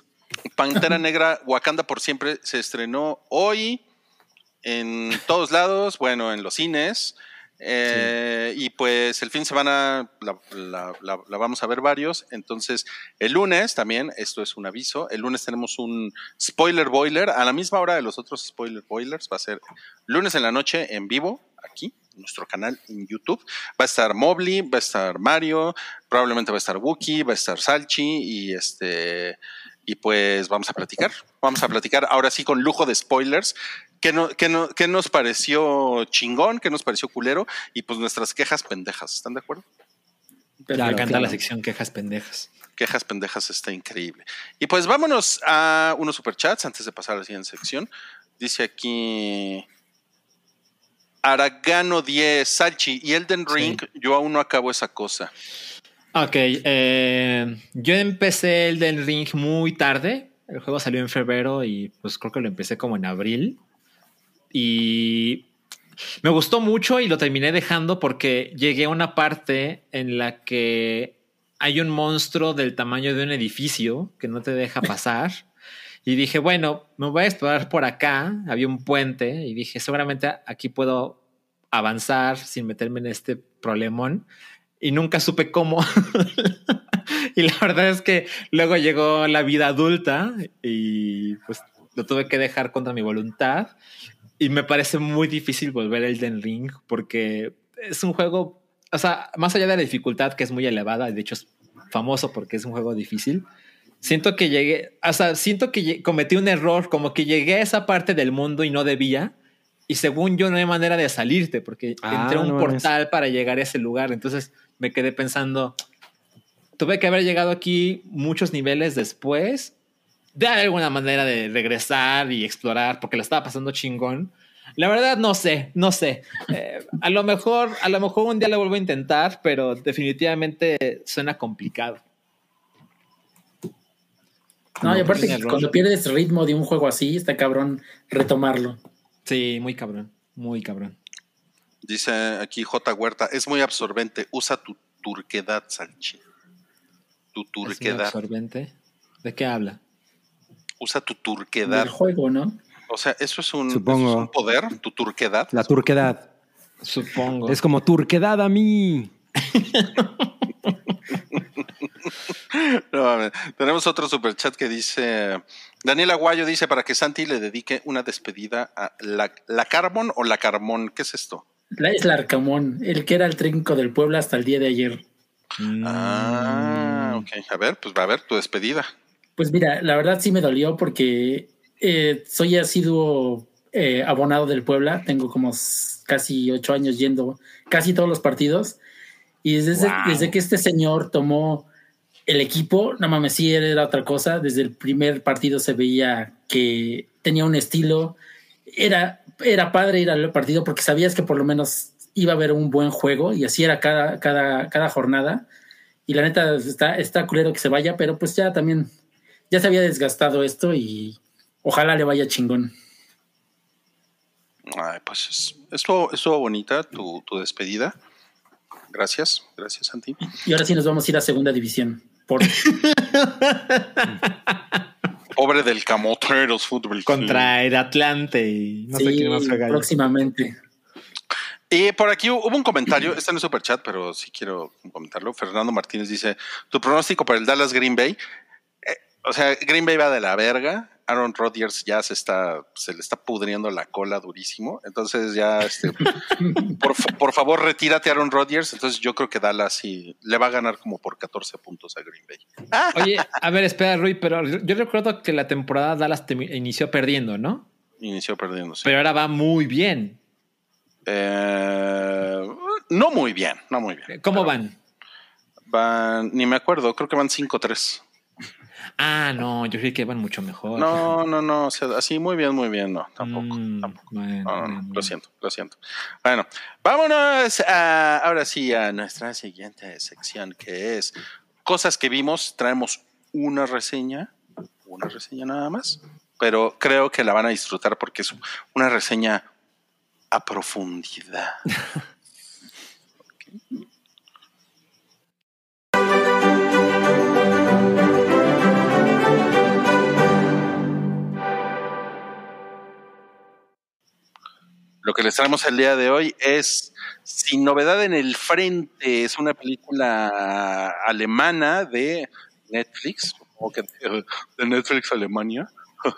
Pantera Negra, Wakanda por siempre se estrenó hoy en todos lados, bueno, en los cines. Eh, Y pues el fin de semana la, la- vamos a ver varios. Entonces, el lunes también, esto es un aviso, el lunes tenemos un spoiler boiler a la misma hora de los otros spoiler boilers. Va a ser lunes en la noche en vivo, aquí, en nuestro canal en YouTube. Va a estar Mobley, va a estar Mario, probablemente va a estar Wookie, va a estar Salchi y este y pues vamos a platicar. Vamos a platicar ahora sí con lujo de spoilers. ¿Qué, no, qué, no, qué nos pareció chingón? ¿Qué nos pareció culero? Y pues nuestras quejas pendejas. ¿Están de acuerdo? Me encanta claro. la sección quejas pendejas. Quejas pendejas está increíble. Y pues vámonos a unos superchats antes de pasar a la siguiente sección. Dice aquí Aragano 10, Salchi y Elden Ring. Yo aún no acabo esa cosa. Ok, eh, yo empecé el del Ring muy tarde. El juego salió en febrero y pues creo que lo empecé como en abril. Y me gustó mucho y lo terminé dejando porque llegué a una parte en la que hay un monstruo del tamaño de un edificio que no te deja pasar. Y dije, bueno, me voy a explorar por acá. Había un puente y dije, seguramente aquí puedo avanzar sin meterme en este problemón. Y nunca supe cómo. y la verdad es que luego llegó la vida adulta y pues lo tuve que dejar contra mi voluntad. Y me parece muy difícil volver a Elden Ring porque es un juego, o sea, más allá de la dificultad que es muy elevada, de hecho es famoso porque es un juego difícil. Siento que llegué, o sea, siento que cometí un error, como que llegué a esa parte del mundo y no debía. Y según yo, no hay manera de salirte porque Ah, entré a un no portal para llegar a ese lugar. Entonces me quedé pensando, tuve que haber llegado aquí muchos niveles después de alguna manera de regresar y explorar porque lo estaba pasando chingón. La verdad no sé, no sé. Eh, a lo mejor, a lo mejor un día lo vuelvo a intentar, pero definitivamente suena complicado. No, y No, aparte que error. cuando pierdes ritmo de un juego así, está cabrón retomarlo. Sí, muy cabrón, muy cabrón. Dice aquí J. Huerta, es muy absorbente, usa tu turquedad, Salchi. Tu Es muy turquedad, absorbente. ¿De qué habla? Usa tu turquedad. Del juego, ¿no? O sea, eso es un, Supongo. eso es un poder, tu turquedad. La turquedad. Supongo. Es como turquedad a mí. No. Tenemos otro superchat que dice, Daniel Aguayo dice, para que Santi le dedique una despedida a la, la Carbon o la Carmón, ¿qué es esto? La, es la Arcamón, el que era el trinco del pueblo hasta el día de ayer. Ah, ok. A ver, pues va a ver tu despedida. Pues mira, la verdad sí me dolió porque eh, soy asiduo eh, abonado del Puebla. Tengo como casi ocho años yendo casi todos los partidos. Y desde, Wow. desde que este señor tomó el equipo, no mames, sí era otra cosa. Desde el primer partido se veía que tenía un estilo. Era, era padre ir al partido porque sabías que por lo menos iba a haber un buen juego y así era cada, cada, cada jornada. Y la neta está, está culero que se vaya, pero pues ya también ya se había desgastado esto y ojalá le vaya chingón. Ay, pues es- estuvo, estuvo bonita tu, tu despedida. Gracias, gracias, Santi. Y ahora sí nos vamos a ir a segunda división. Por, Pobre del Camoteros Fútbol. Club. Contra el Atlante y no sé sí, quién más próximamente. Y por aquí hubo un comentario, está en el superchat, pero sí quiero comentarlo. Fernando Martínez dice, tu pronóstico para el Dallas Green Bay. O sea, Green Bay va de la verga. Aaron Rodgers ya se está, se le está pudriendo la cola durísimo. Entonces ya, este, por, fa- por favor, retírate Aaron Rodgers. Entonces yo creo que Dallas sí le va a ganar como por 14 puntos a Green Bay. Oye, a ver, espera, Rui, pero yo recuerdo que la temporada Dallas te- inició perdiendo, ¿no? Inició perdiéndose. Pero ahora va muy bien. Eh, no muy bien, no muy bien. ¿Cómo van? Van, ni me acuerdo, creo que van 5-3. Ah, no, yo creí que van mucho mejor. No, no, no, o sea, así muy bien, muy bien, no, tampoco, Mm, tampoco. bueno, No, no, lo siento, lo siento. Bueno, vámonos a, ahora sí a nuestra siguiente sección que es cosas que vimos. Traemos una reseña, una reseña nada más, pero creo que la van a disfrutar porque es una reseña a profundidad. Lo que les traemos el día de hoy es Sin Novedad en el Frente. Es una película alemana de Netflix, supongo que de, Netflix Alemania.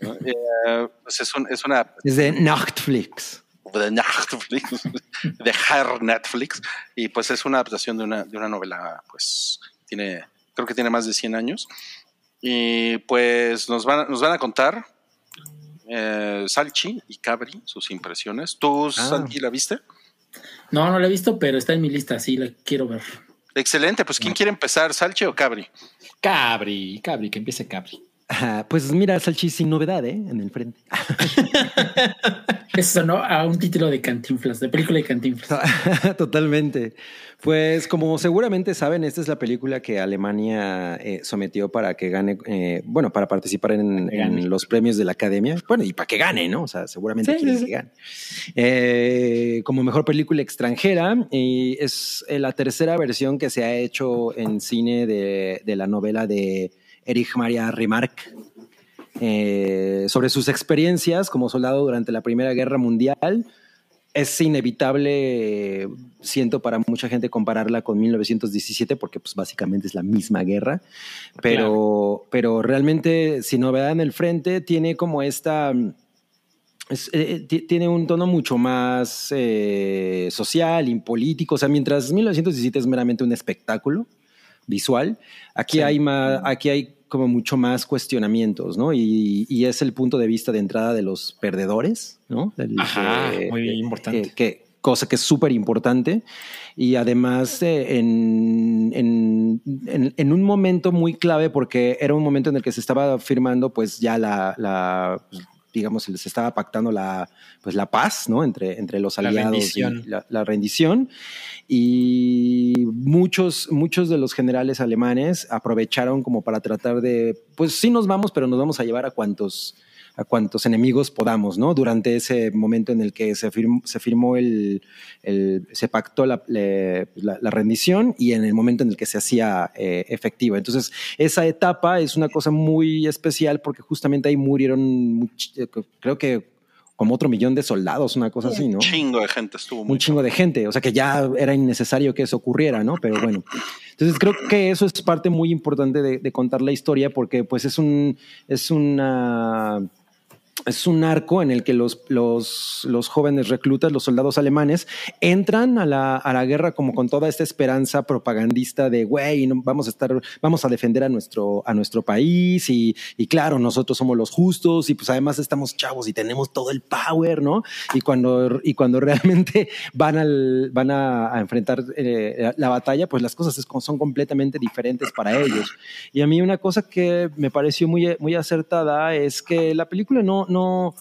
Eh, pues es, un- es una Es de Nachtflix. de Netflix, de Herr Netflix, y pues es una adaptación de una, de una novela, pues tiene, creo que tiene más de 100 años, y pues nos van, nos van a contar eh, Salchi y Cabri sus impresiones. ¿Tú, Santi, la viste? No, no la he visto, pero está en mi lista, sí, la quiero ver. Excelente, pues ¿quién quiere empezar, Salchi o Cabri? Cabri, Cabri, que empiece Cabri. Ah, pues mira, Salchi sin novedad, ¿eh? En el frente. Eso no a un título de Cantinflas, de película de Cantinflas. Totalmente. Pues como seguramente saben, esta es la película que Alemania eh, sometió para que gane, eh, bueno, para participar en, los premios de la Academia. Bueno, y para que gane, ¿no? O sea, seguramente Sí, quieren sí, que gane. Eh, como mejor película extranjera, y es la tercera versión que se ha hecho en cine de, de la novela de Erich Maria Remarque eh, sobre sus experiencias como soldado durante la Primera Guerra Mundial. Es inevitable, eh, siento para mucha gente compararla con 1917 porque pues básicamente es la misma guerra, pero, pero realmente sin novedad en el frente tiene como esta... es, eh, ti- tiene un tono mucho más eh, social y político. O sea, mientras 1917 es meramente un espectáculo, visual. Aquí Sí. hay más, aquí hay como mucho más cuestionamientos, ¿no? Y, y es el punto de vista de entrada de los perdedores, ¿no? Del- Ajá, de- muy de- importante. que- que- cosa que es súper importante. Y además eh, en, en, en- en un momento muy clave, porque era un momento en el que se estaba firmando pues ya la, la digamos, se estaba pactando la, pues, la paz, ¿no? Entre, entre los La aliados rendición. y la, la rendición. Y muchos, muchos de los generales alemanes aprovecharon como para tratar de, pues sí nos vamos, pero nos vamos a llevar a cuantos, a cuantos enemigos podamos, ¿no? Durante ese momento en el que se firmó, se firmó el, el- se pactó la, le- la- la rendición y en el momento en el que se hacía eh, efectiva. Entonces, esa etapa es una cosa muy especial porque justamente ahí murieron, eh, creo que como otro millón de soldados, una cosa así, ¿no? chingo de gente estuvo muy un chingo de gente, o sea que ya era innecesario que eso ocurriera, ¿no? Pero bueno, entonces creo que eso es parte muy importante de, de contar la historia porque pues es un, es una, es un arco en el que los, los, los jóvenes reclutas, los soldados alemanes, entran a la, a la guerra como con toda esta esperanza propagandista de, güey, no- vamos a estar, vamos a defender a nuestro, a nuestro país y, y claro, nosotros somos los justos y pues además estamos chavos y tenemos todo el power, ¿no? Y cuando, y cuando realmente van, al, van a, a enfrentar eh, la, la batalla, pues las cosas son completamente diferentes para ellos. Y a mí una cosa que me pareció muy, muy acertada es que la película no, no,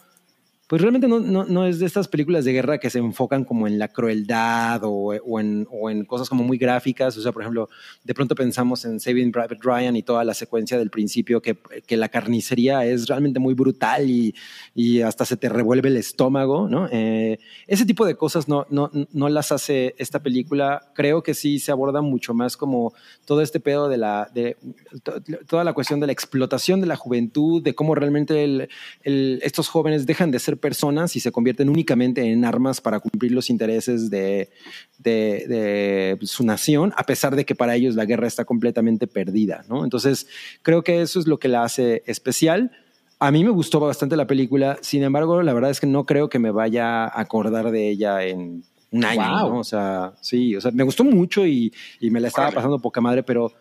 pues realmente no, no, no es de estas películas de guerra que se enfocan como en la crueldad o, o en, o en cosas como muy gráficas. O sea, por ejemplo, de pronto pensamos en Saving Private Ryan y toda la secuencia del principio, que, que la carnicería es realmente muy brutal y, y hasta se te revuelve el estómago, ¿no? Eh, ese tipo de cosas no, no, no las hace esta película. Creo que sí se aborda mucho más como todo este pedo de la, de to- toda la cuestión de la explotación de la juventud, de cómo realmente el- el- estos jóvenes dejan de ser personas y se convierten únicamente en armas para cumplir los intereses de, de- de su nación, a pesar de que para ellos la guerra está completamente perdida, ¿no? Entonces, creo que eso es lo que la hace especial. A mí me gustó bastante la película, sin embargo, la verdad es que no creo que me vaya a acordar de ella en un año, Wow. ¿no? O sea, sí, o sea, me gustó mucho y, y me la estaba Órale. pasando poca madre, pero,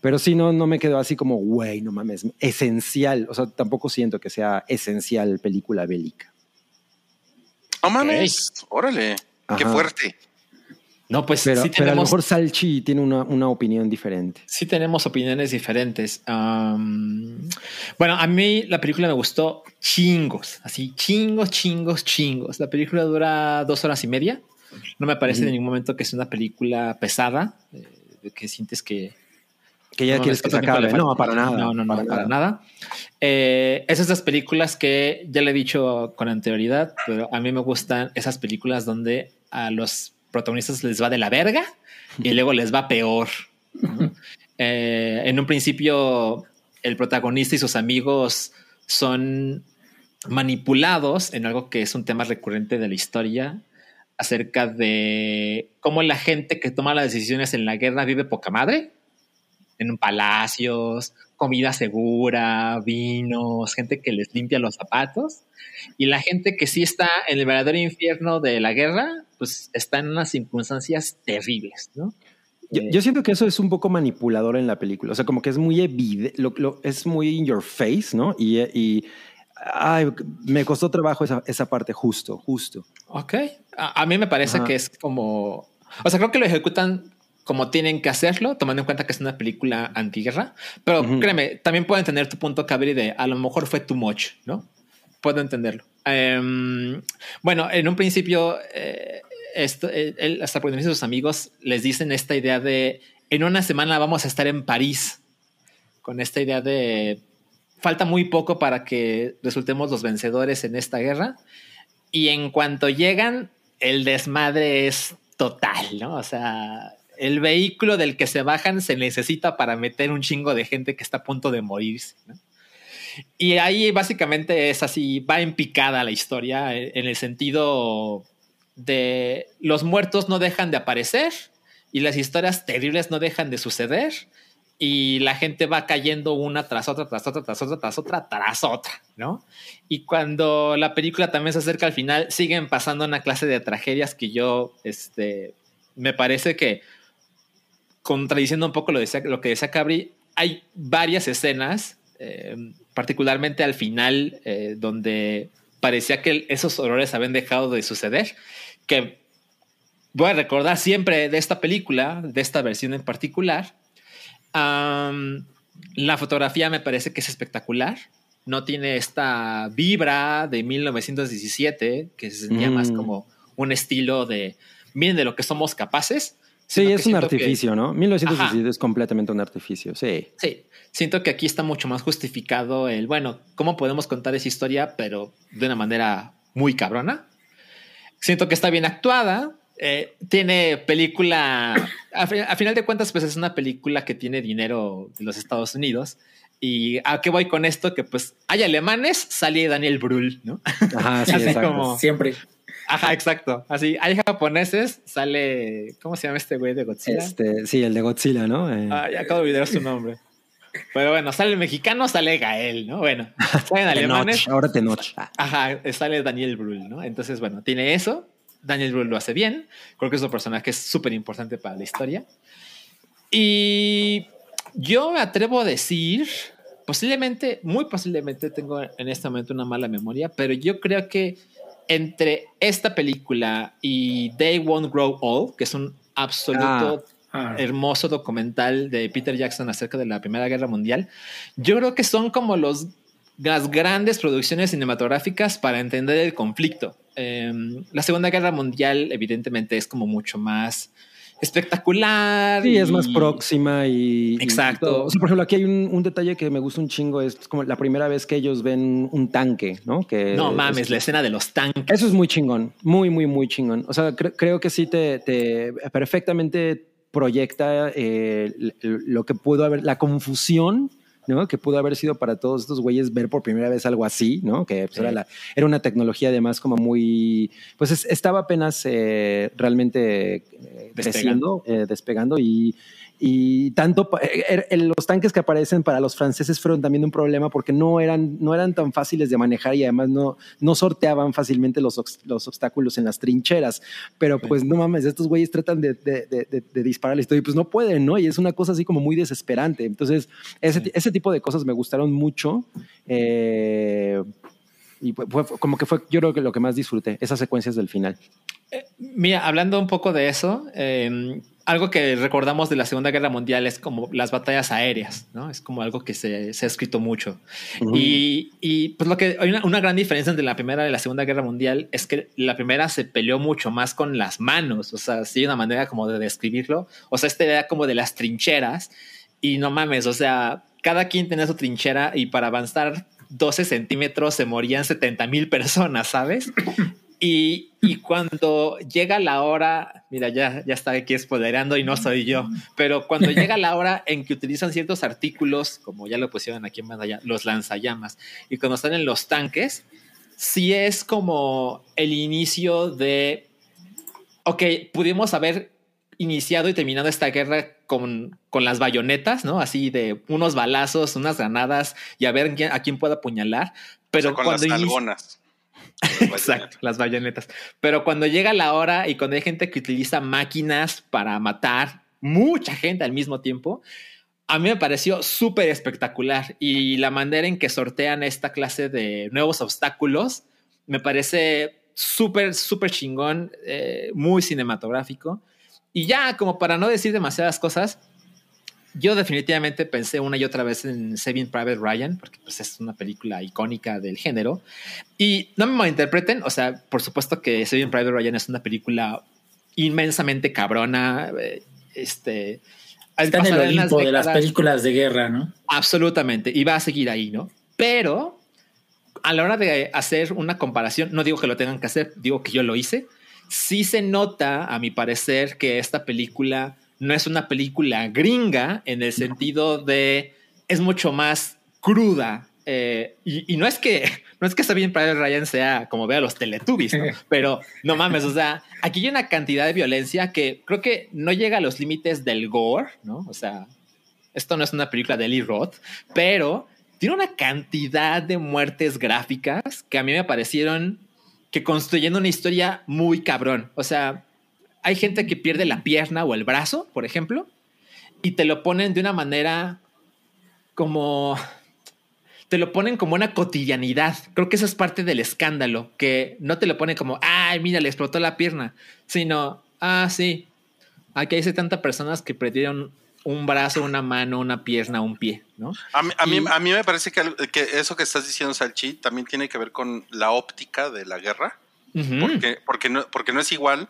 pero sí, no, no me quedó así como, güey, no mames, esencial. O sea, tampoco siento que sea esencial película bélica. No mames, órale, qué fuerte. No, pues Pero, sí pero a lo tenemos, mejor Salchi tiene una, una opinión diferente. sí tenemos opiniones diferentes. Am, bueno, a mí la película me gustó chingos, así chingos, chingos, chingos. La película dura dos horas y media. No me parece en ningún momento que es una película pesada, eh, de que sientes que Que ya No, quieres que se ¿cuánto tiempo le acabe. No, para nada. No, no, no, para, nada. Eh, es esas películas que ya le he dicho con anterioridad, pero a mí me gustan esas películas donde a los protagonistas les va de la verga y luego les va peor. ¿no? Eh, en un principio, el protagonista y sus amigos son manipulados en algo que es un tema recurrente de la historia acerca de cómo la gente que toma las decisiones en la guerra vive poca madre en palacios, comida segura, vinos, gente que les limpia los zapatos. Y la gente que sí está en el verdadero infierno de la guerra, pues está en unas circunstancias terribles, ¿no? Yo, yo siento que eso es un poco manipulador en la película. O sea, como que es muy evidente, lo, lo- es muy in your face, ¿no? Y, y ay, me costó trabajo esa, esa parte, justo, justo. Ok. A, a mí me parece Ajá. que es como. O sea, creo que lo ejecutan como tienen que hacerlo, tomando en cuenta que es una película antiguerra. Pero Ujú. créeme, también puedo entender tu punto, Cabri, de a lo mejor fue too much, ¿no? Puedo entenderlo. Em, bueno, en un principio, eh, esto, eh, él, hasta por sus amigos les dicen esta idea de en una semana vamos a estar en París, con esta idea de falta muy poco para que resultemos los vencedores en esta guerra. Y en cuanto llegan, el desmadre es total, ¿no? O sea, el vehículo del que se bajan se necesita para meter un chingo de gente que está a punto de morirse, ¿no? Y ahí básicamente es así, va en picada la historia, en en el sentido de los muertos no dejan de aparecer y las historias terribles no dejan de suceder y la gente va cayendo una tras otra, tras otra, tras otra, tras otra, tras otra, ¿no? Y cuando la película también se acerca al final, siguen pasando una clase de tragedias que yo, este, me parece que contradiciendo un poco lo, que decía Cabri, hay varias escenas, eh, particularmente al final, eh, donde parecía que esos horrores habían dejado de suceder, que voy a recordar siempre de esta película, de esta versión en particular. La fotografía me parece que es espectacular. No tiene esta vibra de 1917, que se sentía Mm. más como un estilo de, miren de lo que somos capaces. Sí, es un que- artificio, ¿no? 1917 es completamente un artificio, sí. Sí, siento que aquí está mucho más justificado el, bueno, ¿cómo podemos contar esa historia, pero de una manera muy cabrona? Siento que está bien actuada. eh, tiene película, a, fi- a final de cuentas, pues es una película que tiene dinero de los Estados Unidos. ¿Y a qué voy con esto? Que pues hay alemanes, sale Daniel Brühl, ¿no? Ajá, sí, Así exacto. como- Siempre. Ajá, exacto. Así, hay japoneses, sale, ¿cómo se llama este güey de Godzilla? Este, sí, el de Godzilla, ¿no? Eh, Ah, ya acabo de olvidar su nombre. Pero bueno, sale el mexicano, sale Gael, ¿no? Bueno, salen alemanes. Ahora Tenoch. Ah, Ajá, sale Daniel Brühl, ¿no? Entonces, bueno, tiene eso. Daniel Brühl lo hace bien. Creo que es un personaje que es súper importante para la historia. Y yo me atrevo a decir, posiblemente, muy posiblemente tengo en este momento una mala memoria, pero yo creo que entre esta película y They Won't Grow Old, que es un absoluto Ah, hermoso documental de Peter Jackson acerca de la Primera Guerra Mundial. Yo creo que son como los, las grandes producciones cinematográficas para entender el conflicto. Eh, la Segunda Guerra Mundial, evidentemente, es como mucho más espectacular. Sí, es más y- próxima y. y Exacto. todo. O sea, por ejemplo, aquí hay un, un detalle que me gusta un chingo. Es como la primera vez que ellos ven un tanque, ¿no? Que No mames, es- la escena de los tanques. Eso es muy chingón, muy, muy, muy chingón. O sea, cre- creo que sí te, te perfectamente proyecta eh, lo que pudo haber, la confusión. ¿No? Que pudo haber sido para todos estos güeyes ver por primera vez algo así, ¿no? Que pues, Sí. era, la, era una tecnología además como muy, pues es- estaba apenas eh, realmente eh, creciendo, eh, despegando y, y tanto eh, er- eh, los tanques que aparecen para los franceses fueron también un problema porque no eran, no eran tan fáciles de manejar y además no, no sorteaban fácilmente los, los obstáculos en las trincheras. Pero pues no mames, estos güeyes tratan de, de, de, de- de dispararles todo y pues no pueden, ¿no? Y es una cosa así como muy desesperante. Entonces, ese, ese tipo de cosas me gustaron mucho. eh, y fue, fue- como que fue, yo creo que lo que más disfruté, esas secuencias del final. Mira, hablando un poco de eso, eh, algo que recordamos de la Segunda Guerra Mundial es como las batallas aéreas, ¿no? Es como algo que se, se ha escrito mucho. Y, y, pues lo que hay una, una gran diferencia entre la Primera y la Segunda Guerra Mundial es que la primera se peleó mucho más con las manos, o sea, sí, una manera como de describirlo. O sea, esta idea como de las trincheras y no mames, o sea, cada quien tenía su trinchera y para avanzar 12 centímetros se morían 70 mil personas, ¿sabes? Y, y cuando llega la hora, mira, ya, ya está aquí spoilerando y no soy yo, pero cuando llega la hora en que utilizan ciertos artículos, como ya lo pusieron aquí en pantalla, los lanzallamas, y cuando están en los tanques, sí es como el inicio de, ok, pudimos haber iniciado y terminado esta guerra con, con las bayonetas, ¿no? Así de unos balazos, unas granadas y a ver quién- a quién puedo apuñalar. Pero O sea, con cuando las. Exacto, las bayonetas. Pero cuando llega la hora y cuando hay gente que utiliza máquinas para matar mucha gente al mismo tiempo, a mí me pareció súper espectacular. Y la manera en que sortean esta clase de nuevos obstáculos me parece súper, súper chingón, eh, muy cinematográfico. Y ya, como para no decir demasiadas cosas, yo definitivamente pensé una y otra vez en Saving Private Ryan, porque pues, es una película icónica del género. Y no me malinterpreten, o sea, por supuesto que Saving Private Ryan es una película inmensamente cabrona. eh, Este. Está en el las Olimpo de las décadas- películas de guerra, ¿no? Absolutamente, y va a seguir ahí, ¿no? Pero a la hora de hacer una comparación, no digo que lo tengan que hacer, digo que yo lo hice, sí se nota, a mi parecer, que esta película no es una película gringa en el sentido de es mucho más cruda. eh, y, y no es que no es que Sabine Private Ryan sea como vea los Teletubbies, ¿no? pero no mames, o sea, aquí hay una cantidad de violencia que creo que no llega a los límites del gore, ¿no? O sea, esto no es una película de Lee Roth, pero tiene una cantidad de muertes gráficas que a mí me parecieron que construyendo una historia muy cabrón. O sea, hay gente que pierde la pierna o el brazo, por ejemplo, y te lo ponen de una manera como te lo ponen como una cotidianidad. Creo que eso es parte del escándalo, que no te lo ponen como, ay, mira, le explotó la pierna, sino, ah, sí, aquí hay 70 personas que perdieron un brazo, una mano, una pierna, un pie, ¿no? A mí, a mí, a mí me parece que, eso que estás diciendo, Salchi, también tiene que ver con la óptica de la guerra. Porque, porque, no, porque no es igual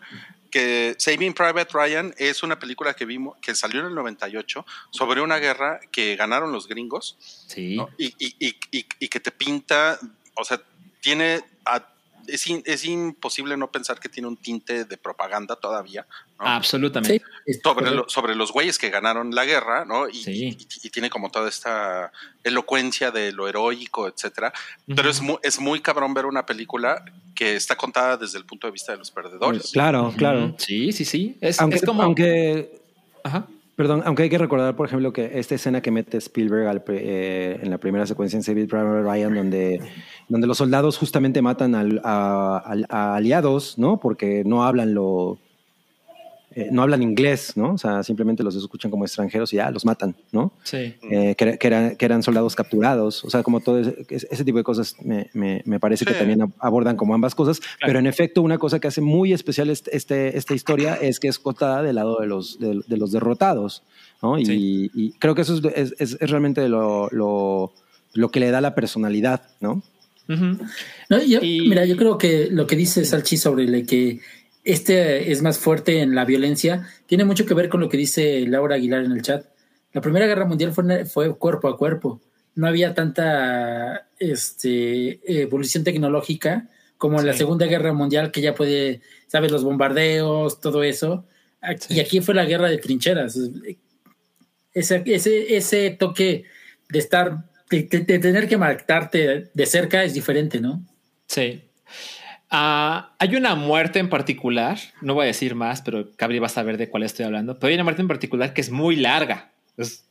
que Saving Private Ryan es una película que vimos que salió en el 98 sobre una guerra que ganaron los gringos Sí. ¿no? y, y- y- y- y que te pinta, o sea, tiene, a- es, in- es imposible no pensar que tiene un tinte de propaganda todavía ¿no? Absolutamente. Sí, sobre, lo- sobre los güeyes que ganaron la guerra, ¿no? Y, Sí. y- y tiene como toda esta elocuencia de lo heroico, etcétera. Pero es muy, es muy cabrón ver una película que está contada desde el punto de vista de los perdedores. Claro, claro. Sí, sí, sí. Es, Aunque, es como. aunque Ajá. Perdón, aunque hay que recordar, por ejemplo, que esta escena que mete Spielberg al eh, en la primera secuencia en Saving Private Ryan, donde, donde los soldados justamente matan al- a, al- a aliados, ¿no? Porque no hablan lo eh, no hablan inglés, ¿no? O sea, simplemente los escuchan como extranjeros y ya los matan, ¿no? Sí. Eh, que, era- que eran, que eran soldados capturados, o sea, como todo ese, tipo de cosas me, me- me parece que también ab- abordan como ambas cosas, pero en efecto una cosa que hace muy especial este, este- esta historia es que es contada del lado de los, de, de los derrotados, ¿no? Y, Sí. y creo que eso es, es- realmente lo, lo, lo que le da la personalidad, ¿no? Ujú. No, yo- Y- Mira, yo creo que lo que dice Salchi sobre el que este es más fuerte en la violencia tiene mucho que ver con lo que dice Laura Aguilar en el chat. La Primera Guerra Mundial fue, fue cuerpo a cuerpo. No había tanta este, evolución tecnológica como en la. Segunda Guerra Mundial, que ya puede, sabes, los bombardeos, todo eso. Aquí- Sí. Y aquí fue la guerra de trincheras. Ese, ese, ese toque de estar, de, de- de tener que matarte de cerca es diferente, ¿no? Sí. Ah, hay una muerte en particular, no voy a decir más, pero Cabri va a saber de cuál estoy hablando, pero hay una muerte en particular que es muy larga. Es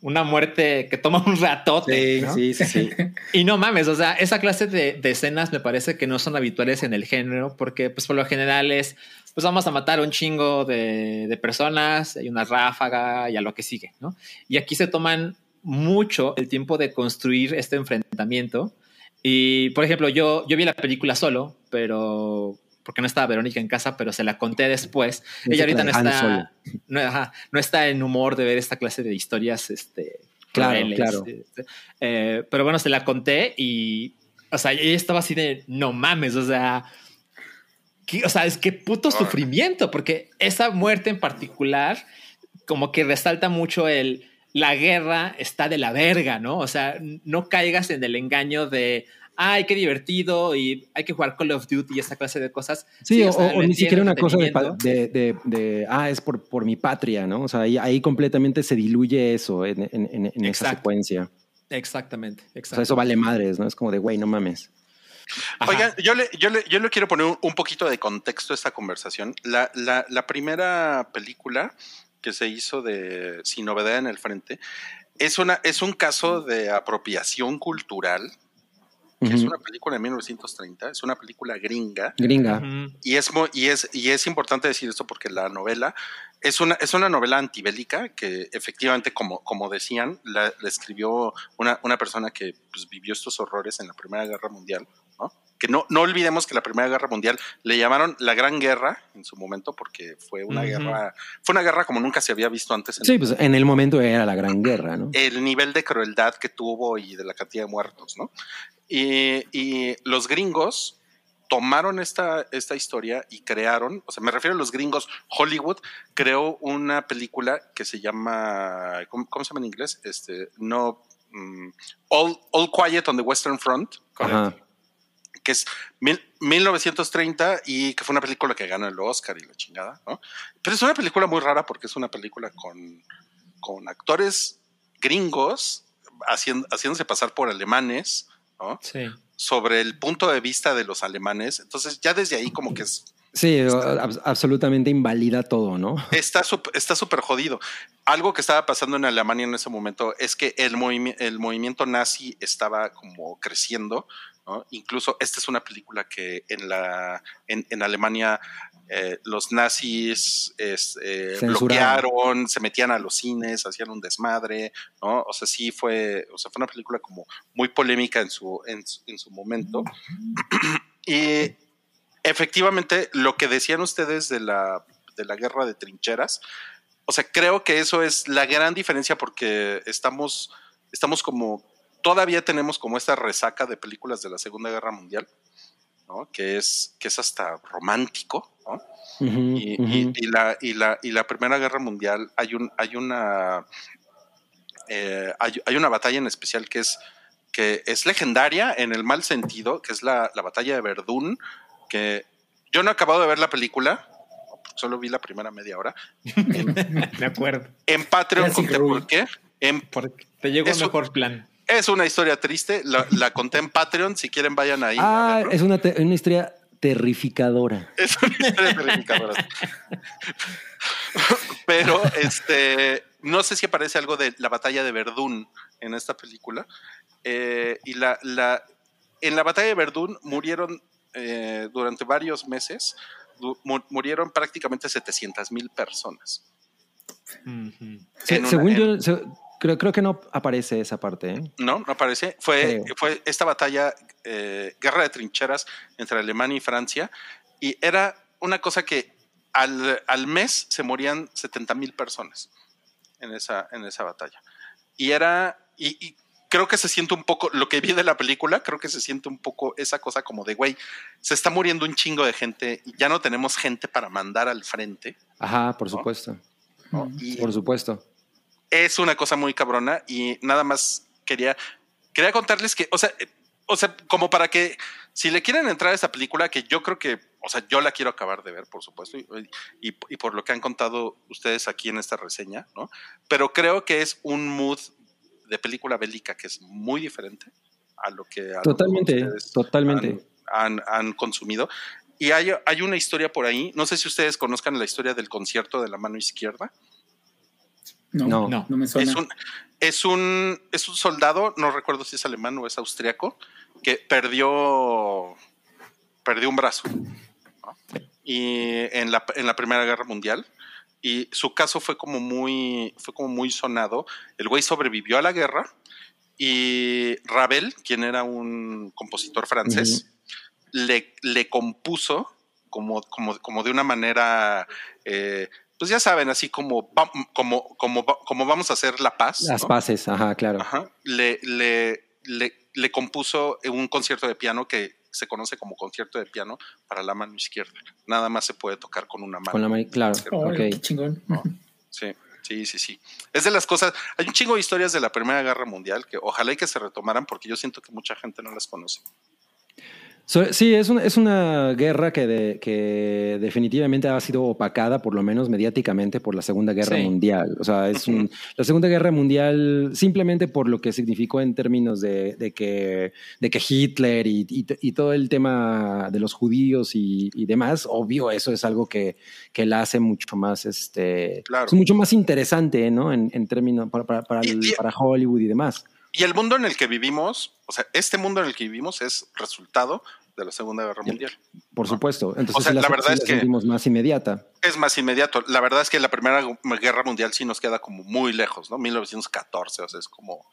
una muerte que toma un ratote. ¿no? sí, sí. Y no mames, o sea, esa clase de, de escenas me parece que no son habituales en el género, porque pues por lo general es, pues vamos a matar un chingo de, de personas, hay una ráfaga y a lo que sigue, ¿no? Y aquí se toman mucho el tiempo de construir este enfrentamiento. Y, por ejemplo, yo, yo vi la película solo, pero porque no estaba Verónica en casa, pero se la conté después. Ella ahorita no está, no, ajá, no está en humor de ver esta clase de historias, este, Claro, crueles, claro. este, eh, pero bueno, se la conté y, o sea, ella estaba así de, no mames, o sea, ¿qué- o sea, es que puto sufrimiento, porque esa muerte en particular, como que resalta mucho el, la guerra está de la verga, ¿no? O sea, no caigas en el engaño de, ay, qué divertido y hay que jugar Call of Duty y esa clase de cosas. Sí, o, ni siquiera una cosa de, pa- entretenimiento. de, de- de, ah, es por, por mi patria, ¿no? O sea, ahí, ahí completamente se diluye eso en, en- en- en esa secuencia. Exactamente, O sea, eso vale madres, ¿no? Es como de, güey, no mames. Ajá. Oigan, yo le, yo, le, yo le quiero poner un, un poquito de contexto a esta conversación. La, la, la primera película que se hizo de Sin Novedad en el Frente es, una, es un caso de apropiación cultural. Es una película de 1930, es una película gringa. Gringa. Y es, y, es, y es importante decir esto porque la novela es una, es una novela antibélica que efectivamente, como, como decían, la, la escribió una, una persona que pues, vivió estos horrores en la Primera Guerra Mundial. ¿no? Que no, no olvidemos que la Primera Guerra Mundial le llamaron la Gran Guerra en su momento porque fue una guerra, fue una guerra como nunca se había visto antes en Sí, pues en el momento era la gran guerra, ¿no? el nivel de crueldad que tuvo y de la cantidad de muertos, ¿no? Y, y los gringos tomaron esta, esta historia y crearon, o sea, me refiero a los gringos, Hollywood creó una película que se llama, ¿cómo, cómo se llama en inglés? Este, no, mm, All, All Quiet on the Western Front, Ajá. que es mil- 1930 y que fue una película que ganó el Oscar y la chingada, ¿no? Pero es una película muy rara porque es una película con, con actores gringos haciendo, haciéndose pasar por alemanes, ¿no? Sí. Sobre el punto de vista de los alemanes. Entonces ya desde ahí como que es, Sí, ab- absolutamente invalida todo, ¿no? está sup- está súper jodido. Algo que estaba pasando en Alemania en ese momento es que el, el movimiento nazi estaba como creciendo. ¿no? Incluso esta es una película que en, la, en, en Alemania eh, los nazis es, eh, Censuraron. bloquearon, se metían a los cines, hacían un desmadre, ¿no? O sea, sí fue, o sea, fue una película como muy polémica en su, en, su- en su momento. y efectivamente, lo que decían ustedes de la, de la guerra de trincheras, o sea, creo que eso es la gran diferencia porque estamos, estamos como, todavía tenemos como esta resaca de películas de la Segunda Guerra Mundial, ¿no? Que es, que es hasta romántico, y, la, y, la, y la Primera Guerra Mundial hay, un, hay una eh, hay, hay una batalla en especial que es que es legendaria en el mal sentido, que es la, la batalla de Verdún, que yo no he acabado de ver la película, solo vi la primera media hora. En, Me acuerdo. en Patreon conté por qué. En- Porque te llegó Eso- mejor plan. es una historia triste, la, la conté en Patreon, si quieren vayan ahí. Ah, es una, una historia terrificadora. Es una historia terrificadora. Pero este, no sé si aparece algo de la batalla de Verdún en esta película. Eh, y la, la, en la batalla de Verdún murieron eh, durante varios meses, mu- murieron prácticamente 700 mil personas. Se- según yo, se- creo, creo que no aparece esa parte. ¿eh? No, no aparece. Fue, Creo. fue esta batalla, eh, guerra de trincheras entre Alemania y Francia, y era una cosa que al, al mes se morían 70 mil personas en esa, en esa batalla. Y era, y, y creo que se siente un poco, lo que vi de la película, creo que se siente un poco esa cosa como de, güey, se está muriendo un chingo de gente, y ya no tenemos gente para mandar al frente. Ajá, por supuesto. ¿no? Y, Por supuesto. Es una cosa muy cabrona y nada más quería, quería contarles que, o sea, eh, o sea, como para que si le quieren entrar a esta película, que yo creo que, o sea, yo la quiero acabar de ver, por supuesto, y, y- y por lo que han contado ustedes aquí en esta reseña, ¿no? Pero creo que es un mood de película bélica que es muy diferente a lo que a lo mejor Totalmente, totalmente. han, han- han consumido. Y hay, hay una historia por ahí, no sé si ustedes conozcan la historia del concierto de la mano izquierda. No, No. no, no me suena. Es un, es un, es un soldado, no recuerdo si es alemán o es austriaco, que perdió, perdió un brazo ¿no? y en la, en la Primera Guerra Mundial. Y su caso fue como muy, fue como muy sonado. El güey sobrevivió a la guerra y Ravel, quien era un compositor francés, le, le compuso como, como, como de una manera, eh, pues ya saben, así como, como, como, como vamos a hacer la paz. Las ¿no? paces, ajá, claro. Ajá. Le, le, le, le compuso un concierto de piano que se conoce como concierto de piano para la mano izquierda. Nada más se puede tocar con una mano. Con la mano, claro. Órale, ok. qué chingón. Sí, sí, sí, sí. Es de las cosas. Hay un chingo de historias de la Primera Guerra Mundial que ojalá y que se retomaran porque yo siento que mucha gente no las conoce. So- sí, es, un- es una guerra que, de- que definitivamente ha sido opacada, por lo menos mediáticamente, por la Segunda Guerra Sí. Mundial. O sea, es un- la Segunda Guerra Mundial simplemente por lo que significó en términos de, de que, de que Hitler y, y- y todo el tema de los judíos y, y demás, obvio, eso es algo que, que la hace mucho más, este, Claro. es mucho más interesante, ¿no? En, en términos para, para, el- para Hollywood y demás. Y el mundo en el que vivimos, o sea, este mundo en el que vivimos es resultado de la Segunda Guerra Mundial. Por supuesto. Entonces, O sea, la verdad es que- sentimos más inmediata. Es más inmediato. La verdad es que la Primera Guerra Mundial sí nos queda como muy lejos, ¿no? 1914, o sea, es como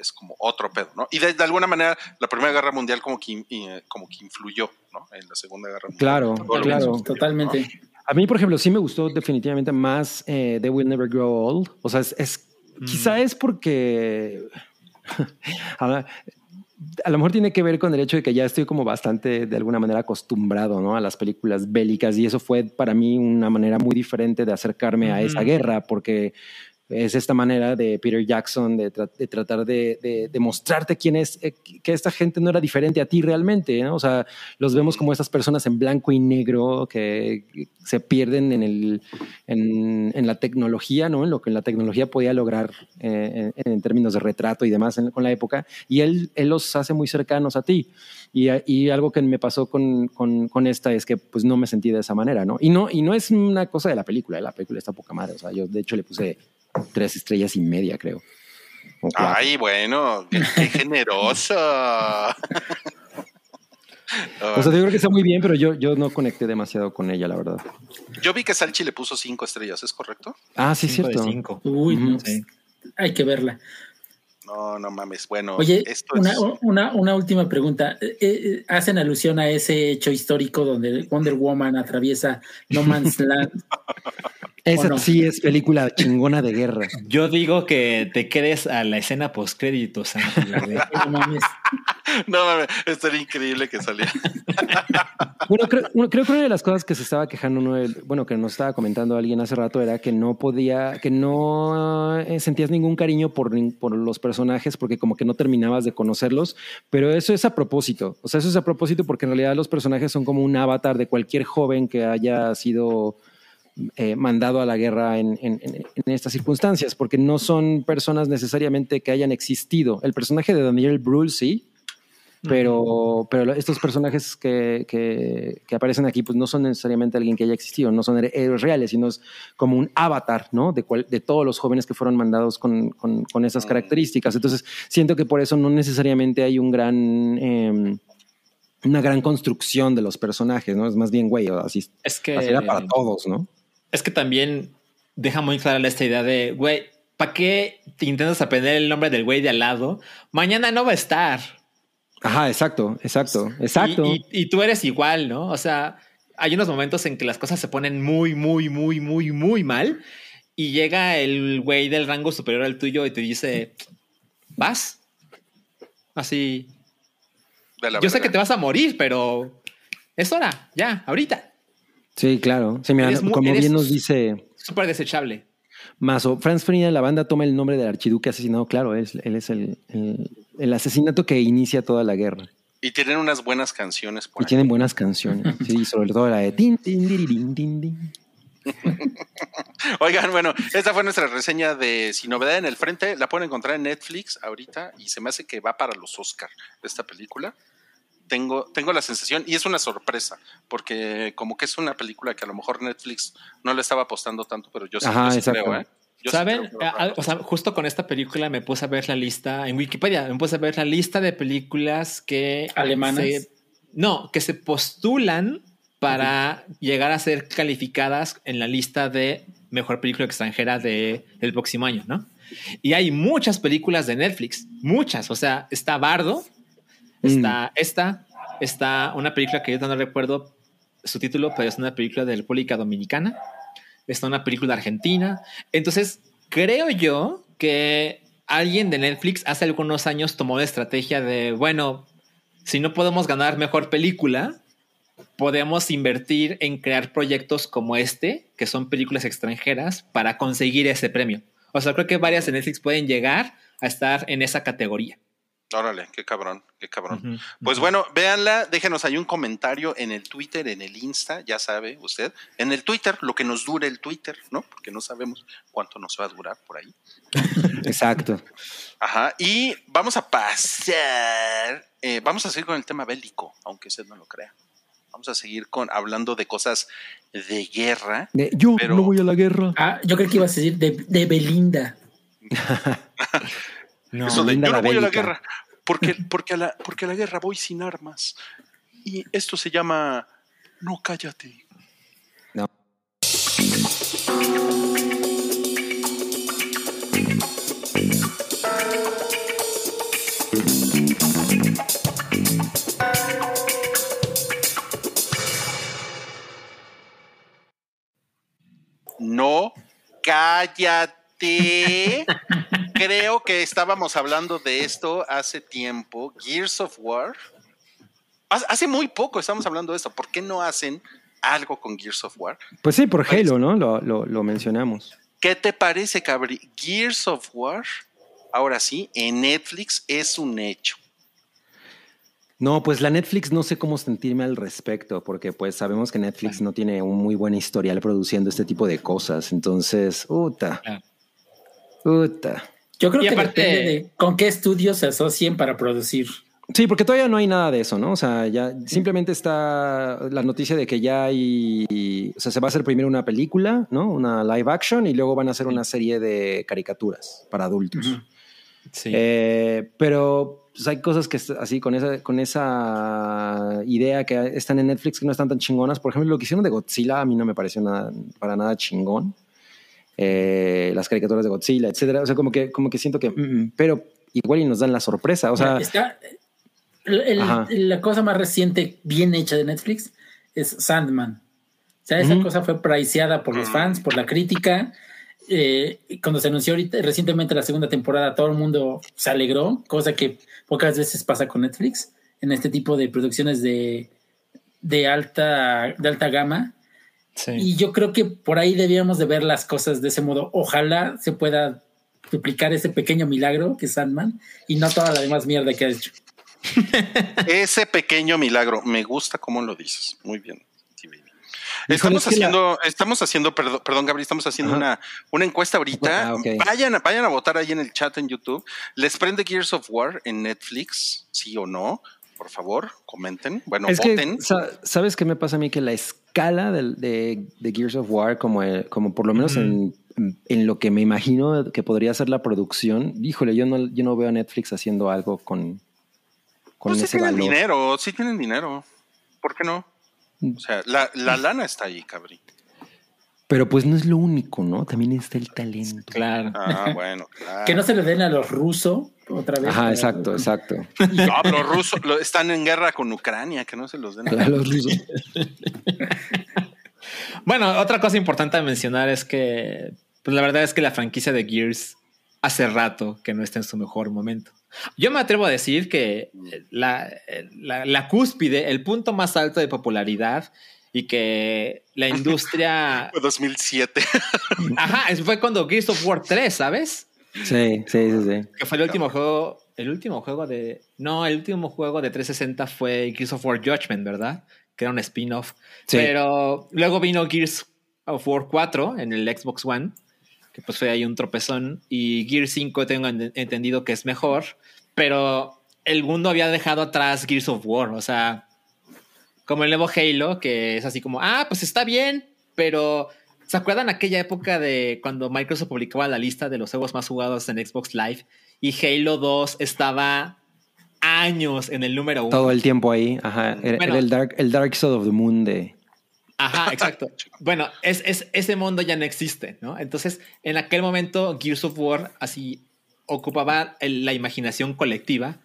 es como otro pedo, ¿no? Y de, de alguna manera la Primera Guerra Mundial como que, in- eh, como que influyó, ¿no? En la Segunda Guerra Mundial. Claro, claro. sucedió, Totalmente. A mí, por ejemplo, sí me gustó definitivamente más eh, They Will Never Grow Old. O sea, es, es- quizá es porque a, a lo mejor tiene que ver con el hecho de que ya estoy como bastante, de alguna manera, acostumbrado ¿no? a las películas bélicas y eso fue para mí una manera muy diferente de acercarme a esa guerra porque es esta manera de Peter Jackson de, tra- de tratar de, de- de mostrarte quién es, eh, que esta gente no era diferente a ti realmente, ¿no? O sea, los vemos como estas personas en blanco y negro que se pierden en, el, en, en la tecnología, ¿no? En lo que la tecnología podía lograr eh, en, en términos de retrato y demás en- con la época, y él, él los hace muy cercanos a ti. Y, y algo que me pasó con, con, con esta es que pues no me sentí de esa manera, ¿no? Y no, y no es una cosa de la película, ¿eh? la película está poca madre, o sea, yo de hecho le puse tres estrellas y media, creo. Ay, bueno, qué, qué generoso. O sea, yo creo que está muy bien, pero yo, yo no conecté demasiado con ella, la verdad. yo vi que Salchi le puso cinco estrellas, ¿es correcto? Ah, sí, Cinco de cierto. cinco. Uy, no. Sí. hay que verla. No, no mames. Bueno, Oye, esto una, es. una, una última pregunta. Eh, eh, ¿Hacen alusión a ese hecho histórico donde Wonder Woman atraviesa No Man's Land? Esa sí es película chingona de guerra. Yo digo que te quedes a la escena post créditos, No mames. No mames, estaría increíble que saliera. Bueno, creo, creo que una de las cosas que se estaba quejando uno bueno, que nos estaba comentando alguien hace rato era que no podía, que no eh, sentías ningún cariño por, por los personajes porque como que no terminabas de conocerlos, pero eso es a propósito, o sea, eso es a propósito porque en realidad los personajes son como un avatar de cualquier joven que haya sido eh, mandado a la guerra en, en- estas circunstancias, porque no son personas necesariamente que hayan existido. El personaje de Daniel Brühl sí, pero, pero estos personajes que, que, que aparecen aquí pues no son necesariamente alguien que haya existido, no son héroes reales, sino es como un avatar, ¿no? De, cual- de todos los jóvenes que fueron mandados con, con, con esas características. Entonces, siento que por eso no necesariamente hay un gran... eh, una gran construcción de los personajes, ¿no? Es más bien, güey, así, Es que, así era para todos, ¿no? es que también deja muy clara esta idea de, güey, ¿para qué te intentas aprender el nombre del güey de al lado? Mañana no va a estar. Ajá, exacto, exacto, exacto. Y, y- y tú eres igual, ¿no? O sea, hay unos momentos en que las cosas se ponen muy, muy, muy, muy, muy mal y llega el güey del rango superior al tuyo y te dice, ¿vas? Así, De la yo sé que te vas a morir, pero es hora, ya, ahorita. Sí, claro. Sí, mira, Eres como bien nos dice Súper desechable. Mazo, Franz Ferdinand de la banda toma el nombre del archiduque asesinado, claro, es, él es el, el- el asesinato que inicia toda la guerra. Y tienen unas buenas canciones por Y ahí. tienen buenas canciones, sí, sobre todo la de tin, tin. Oigan, bueno, esta fue nuestra reseña de Sin Novedad en el Frente. La pueden encontrar en Netflix ahorita y se me hace que va para los Oscar esta película. Tengo, tengo la sensación, y es una sorpresa, porque como que es una película que a lo mejor Netflix no le estaba apostando tanto, pero yo sí, Ajá, yo sí creo, ¿eh? Yo sí ¿Saben? creo o sea, justo con esta película me puse a ver la lista en Wikipedia, me puse a ver la lista de películas que ¿Alemanas? se- no, que se postulan para llegar a ser calificadas en la lista de mejor película extranjera de el próximo año, ¿no? Y hay muchas películas de Netflix, muchas, o sea, está Bardo, está esta, está una película que yo no recuerdo su título, pero es una película de República Dominicana, está una película argentina. Entonces, creo yo que alguien de Netflix hace algunos años tomó la estrategia de, bueno, si no podemos ganar mejor película, podemos invertir en crear proyectos como este, que son películas extranjeras, para conseguir ese premio. O sea, creo que varias de Netflix pueden llegar a estar en esa categoría. Órale, qué cabrón, qué cabrón. Pues bueno, véanla, déjenos ahí un comentario en el Twitter, en el Insta, ya sabe usted, en el Twitter, lo que nos dure el Twitter, ¿no? Porque no sabemos cuánto nos va a durar por ahí. Exacto. Ajá, y vamos a pasar, eh, vamos a seguir con el tema bélico, aunque usted no lo crea. Vamos a seguir con hablando de cosas de guerra. De, yo Pero- no voy a la guerra. Ah, yo creo que ibas a decir de, de Belinda. No. Eso de yo no la voy a la guerra, porque, porque, a la, porque a la guerra voy sin armas. Y esto se llama No cállate. No. No cállate. Creo que estábamos hablando de esto hace tiempo. Gears of War. Hace- muy poco estamos hablando de esto. ¿Por qué no hacen algo con Gears of War? Pues sí, por Halo, ¿no? Lo, lo, lo mencionamos. ¿Qué te parece, Cabri? Gears of War, ahora sí, en Netflix es un hecho. No, pues la Netflix no sé cómo sentirme al respecto, porque pues sabemos que Netflix no tiene un muy buen historial produciendo este tipo de cosas. Entonces, uta. Uta. Yo creo Y que aparte- depende de con qué estudios se asocien para producir. Sí, porque todavía no hay nada de eso, ¿no? O sea, ya simplemente está la noticia de que ya hay, o sea, se va a hacer primero una película, ¿no? Una live action y luego van a hacer una serie de caricaturas para adultos. Sí. Eh, pero pues, hay cosas que así con esa, con esa idea que están en Netflix que no están tan chingonas. Por ejemplo, lo que hicieron de Godzilla a mí no me pareció nada, para nada chingón. Eh, las caricaturas de Godzilla, etcétera. O sea, como que, como que siento que, mm, mm, pero igual y nos dan la sorpresa. O sea, Está- el- el- Ajá. la cosa más reciente bien hecha de Netflix es Sandman. O sea, esa cosa fue priceada por los fans, por la crítica. Eh, y cuando se anunció ahorita, recientemente la segunda temporada, todo el mundo se alegró, cosa que pocas veces pasa con Netflix en este tipo de producciones de, de, alta, de alta gama. Sí. Y yo creo que por ahí debíamos de ver las cosas de ese modo. Ojalá se pueda duplicar ese pequeño milagro que es Sandman y no toda la demás mierda que ha hecho. Ese pequeño milagro, me gusta cómo lo dices. Muy bien. Estamos la- haciendo, estamos haciendo, perdón, perdón, Gabriel, estamos haciendo una, una encuesta ahorita. Ah. Vayan, a- vayan a votar ahí en el chat en YouTube. ¿Les prende Gears of War en Netflix? ¿Sí o no? Por favor, comenten. Bueno, es voten. que, sa- ¿sabes qué me pasa a mí? Que la escala del- de, de Gears of War, como, como por lo menos en, en lo que me imagino que podría ser la producción, híjole, yo no, yo no veo a Netflix haciendo algo con, con Pues sí ese tienen valor. dinero, sí tienen dinero. ¿Por qué no? Mm. O sea, la, la lana está ahí, cabrí. Pero pues no es lo único, ¿no? También está el talento. Claro. Ah, bueno, claro. Que no se le den a los rusos otra vez. Ajá, exacto, exacto. No, los rusos lo- están en guerra con Ucrania, que no se los den. A los rusos. Bueno, otra cosa importante a mencionar es que, pues la verdad es que la franquicia de Gears hace rato que no está en su mejor momento. Yo me atrevo a decir que la, la, la cúspide, el punto más alto de popularidad y que la industria... Fue 2007. Ajá, fue cuando Gears of War 3, ¿sabes? Sí, sí, sí, sí. Que fue el último juego, el último juego de... No, el último juego de 360 fue Gears of War Judgment, ¿verdad? Que era un spin-off. Sí. Pero luego vino Gears of War 4 en el Xbox One, que pues fue ahí un tropezón. Y Gears 5 tengo ent- entendido que es mejor, pero el mundo había dejado atrás Gears of War, o sea, como el nuevo Halo, que es así como, ah, pues está bien, pero ¿se acuerdan aquella época de cuando Microsoft publicaba la lista de los juegos más jugados en Xbox Live y Halo 2 estaba años en el número uno? Todo el tiempo ahí. Ajá. Era, Bueno. era el, dark, el Dark Side of the Moon de. Ajá, exacto. bueno, es, es- ese mundo ya no existe, ¿no? Entonces, en aquel momento, Gears of War así ocupaba el- la imaginación colectiva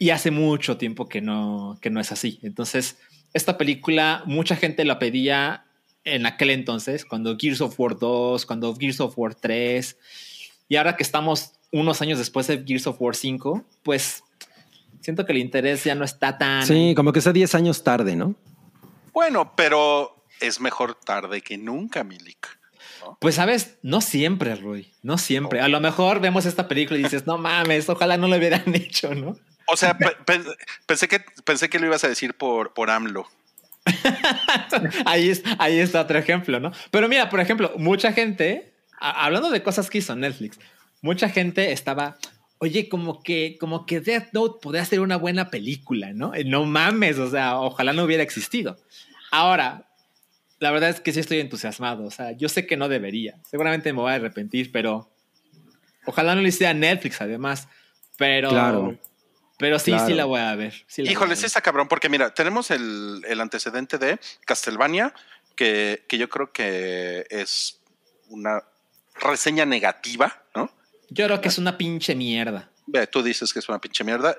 y hace mucho tiempo que no, que no es así. Entonces, esta película, mucha gente la pedía en aquel entonces, cuando Gears of War 2, cuando Gears of War 3, y ahora que estamos unos años después de Gears of War 5, pues siento que el interés ya no está tan... Sí, como que está 10 años tarde, ¿no? Bueno, pero es mejor tarde que nunca, Milik. Pues sabes, no siempre, Roy, no siempre. A lo mejor vemos esta película y dices, no mames, ojalá no lo hubieran hecho, ¿no? O sea, pe- pe- pensé que pensé que lo ibas a decir por, por AMLO. ahí, es, ahí está otro ejemplo, ¿no? Pero mira, por ejemplo, mucha gente, a- hablando de cosas que hizo Netflix, mucha gente estaba, oye, como que, como que Death Note podría ser una buena película, ¿no? Eh, No mames, o sea, ojalá no hubiera existido. Ahora, la verdad es que sí estoy entusiasmado, o sea, yo sé que no debería, seguramente me voy a arrepentir, pero ojalá no lo hiciera Netflix además, pero... Claro. Pero sí, Claro. sí la voy a ver. sí Híjole, sí está cabrón, porque mira, tenemos el, el antecedente de Castlevania, que, que yo creo que es una reseña negativa, ¿no? Yo creo que es una pinche mierda. Ve, Tú dices que es una pinche mierda.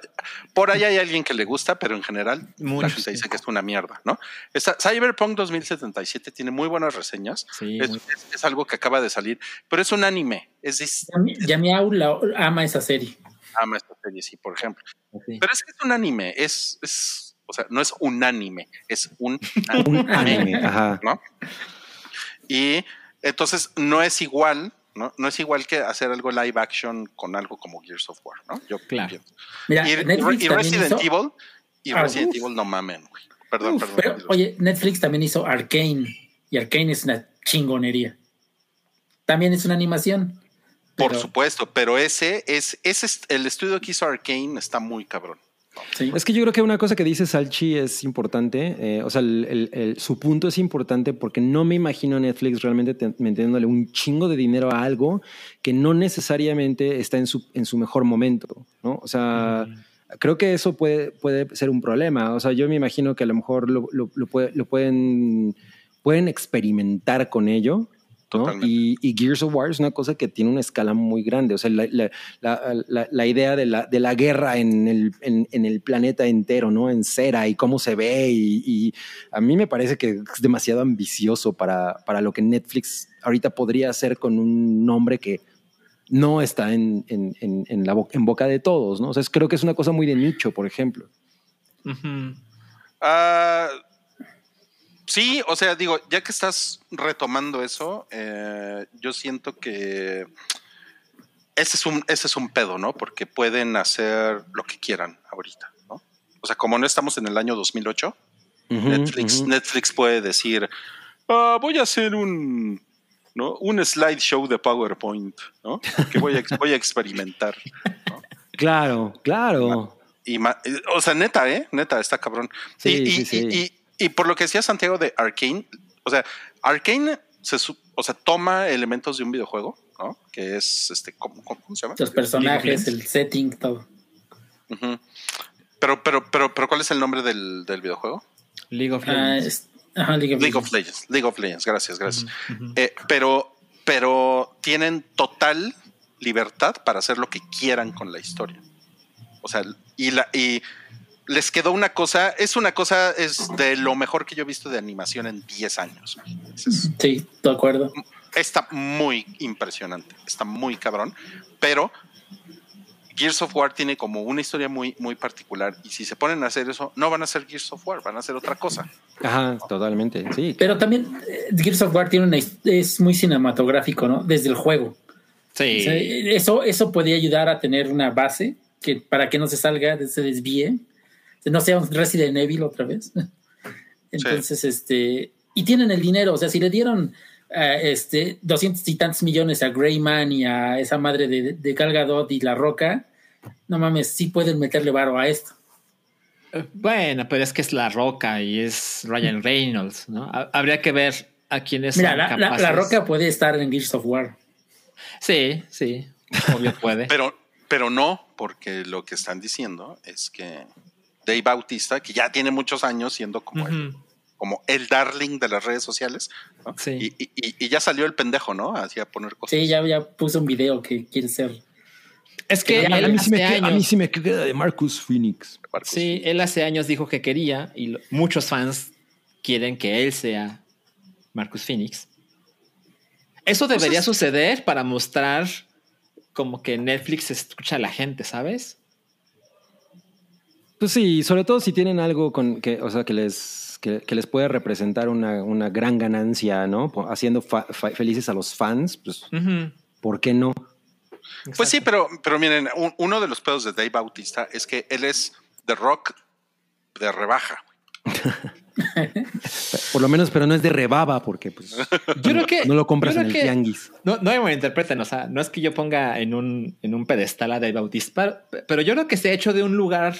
Por ahí hay alguien que le gusta, pero en general Muchos, la gente dice que es una mierda, ¿no? Esta, Cyberpunk 2077 tiene muy buenas reseñas. Sí, es, muy- es- es algo que acaba de salir, pero es un anime. Es Yamiau la- ama esa serie. Ama esta serie, sí, por ejemplo. sí. Pero es que es un anime, es, es o sea, no es un anime, es un Un anime. Ajá. ¿no? Y entonces no es igual, ¿no? No es igual que hacer algo live action con algo como Gears of War, ¿no? Yo Claro. pienso. Mira, Y, Netflix y Resident hizo- Evil, y Ah, Resident uf. Evil no mamen, güey. Perdón, Uf, perdón. pero, oye, Netflix también hizo Arcane y Arcane es una chingonería. También es una animación. Por pero- supuesto, pero ese es, ese es el estudio que hizo Arkane está muy cabrón. sí. Es que yo creo que una cosa que dice Salchi es importante. eh, o sea, el- el- el- su punto es importante porque no me imagino a Netflix realmente te- metiéndole un chingo de dinero a algo que no necesariamente está en su, en su mejor momento. ¿no? O sea, creo que eso puede, puede ser un problema. O sea, yo me imagino que a lo mejor lo, lo- lo puede- lo pueden, pueden experimentar con ello. Y, y Gears of War es una cosa que tiene una escala muy grande. O sea, la, la- la- la- la idea de la, de la guerra en el, en, en el planeta entero, ¿no? En cera y cómo se ve. Y, y a mí me parece que es demasiado ambicioso para, para lo que Netflix ahorita podría hacer con un nombre que no está en, en, en, en la bo- en boca de todos, ¿no? O sea, es- creo que es una cosa muy de nicho, por ejemplo. Ah, sí, o sea, digo, ya que estás retomando eso, eh, yo siento que ese es, un, ese es un pedo, ¿no? Porque pueden hacer lo que quieran ahorita, ¿no? O sea, como no estamos en el año 2008, Ujú, Netflix. Netflix puede decir, "Ah, voy a hacer un, ¿no? un slideshow de PowerPoint, ¿no? Que voy a, voy a experimentar. Claro, claro. Y ma- o sea, neta, ¿eh? Neta, está cabrón. Sí, y, y- sí, sí. y- y- y por lo que decía Santiago de Arkane, o sea, Arkane se, o sea, toma elementos de un videojuego, ¿no? Que es, este, ¿cómo, cómo- cómo se llama? Los personajes, el setting, todo. Pero, pero, pero, pero, ¿cuál es el nombre del, del videojuego? League of Ah, Legends. ajá, League of League of Legends. League of Legends, gracias, gracias. Eh, pero, pero tienen total libertad para hacer lo que quieran con la historia. O sea, y la y les quedó una cosa, es una cosa, es de lo mejor que yo he visto de animación en 10 años. Sí, de acuerdo. está muy impresionante, está muy cabrón, pero Gears of War tiene como una historia muy, muy particular y si se ponen a hacer eso, no van a hacer Gears of War, van a hacer otra cosa. Ajá, totalmente, sí. Pero también eh, Gears of War tiene una, es muy cinematográfico, ¿no? Desde el juego. Sí. O sea, eso, eso podría ayudar a tener una base que para que no se salga, se desvíe, no sea un Resident Evil otra vez. Entonces, este, y tienen el dinero, o sea, si le dieron eh, este 200 y tantos millones a Greyman y a esa madre de, de Gal Gadot y La Roca, no mames, sí pueden meterle varo a esto. Eh, Bueno, pero es que es La Roca y es Ryan Reynolds, ¿no? Ha- Habría que ver a quiénes Mira, son la, la-. La Roca puede estar en Gears of War. Sí, sí. Obvio puede. Pero, pero no, porque lo que están diciendo es que Dave Bautista, que ya tiene muchos años siendo como, el, como el darling de las redes sociales, ¿no? Sí. y, y- y ya salió el pendejo, ¿no? Hacía poner cosas. Sí, ya, ya puso un video que quiere ser. Es que A él a, mí sí me hace queda, a mí años, sí me queda de Marcus Phoenix. Sí, él hace años dijo que quería y lo- muchos fans quieren que él sea Marcus Phoenix. Eso debería es- suceder para mostrar como que Netflix escucha a la gente, ¿sabes? Pues sí, sobre todo si tienen algo con que, o sea, que les, que, que les puede representar una, una gran ganancia, ¿no? Haciendo fa- fa- felices a los fans, pues. ¿por qué no? Pues sí, pero, pero miren, un- uno de los pedos de Dave Bautista es que él es The Rock de rebaja. Por lo menos, pero no es de rebaba, porque pues Yo creo que no lo compras yo en el que- tianguis. No, no me malinterpreten, o sea, no es que yo ponga en un, en un pedestal a Dave Bautista, pero- pero yo creo que se ha hecho de un lugar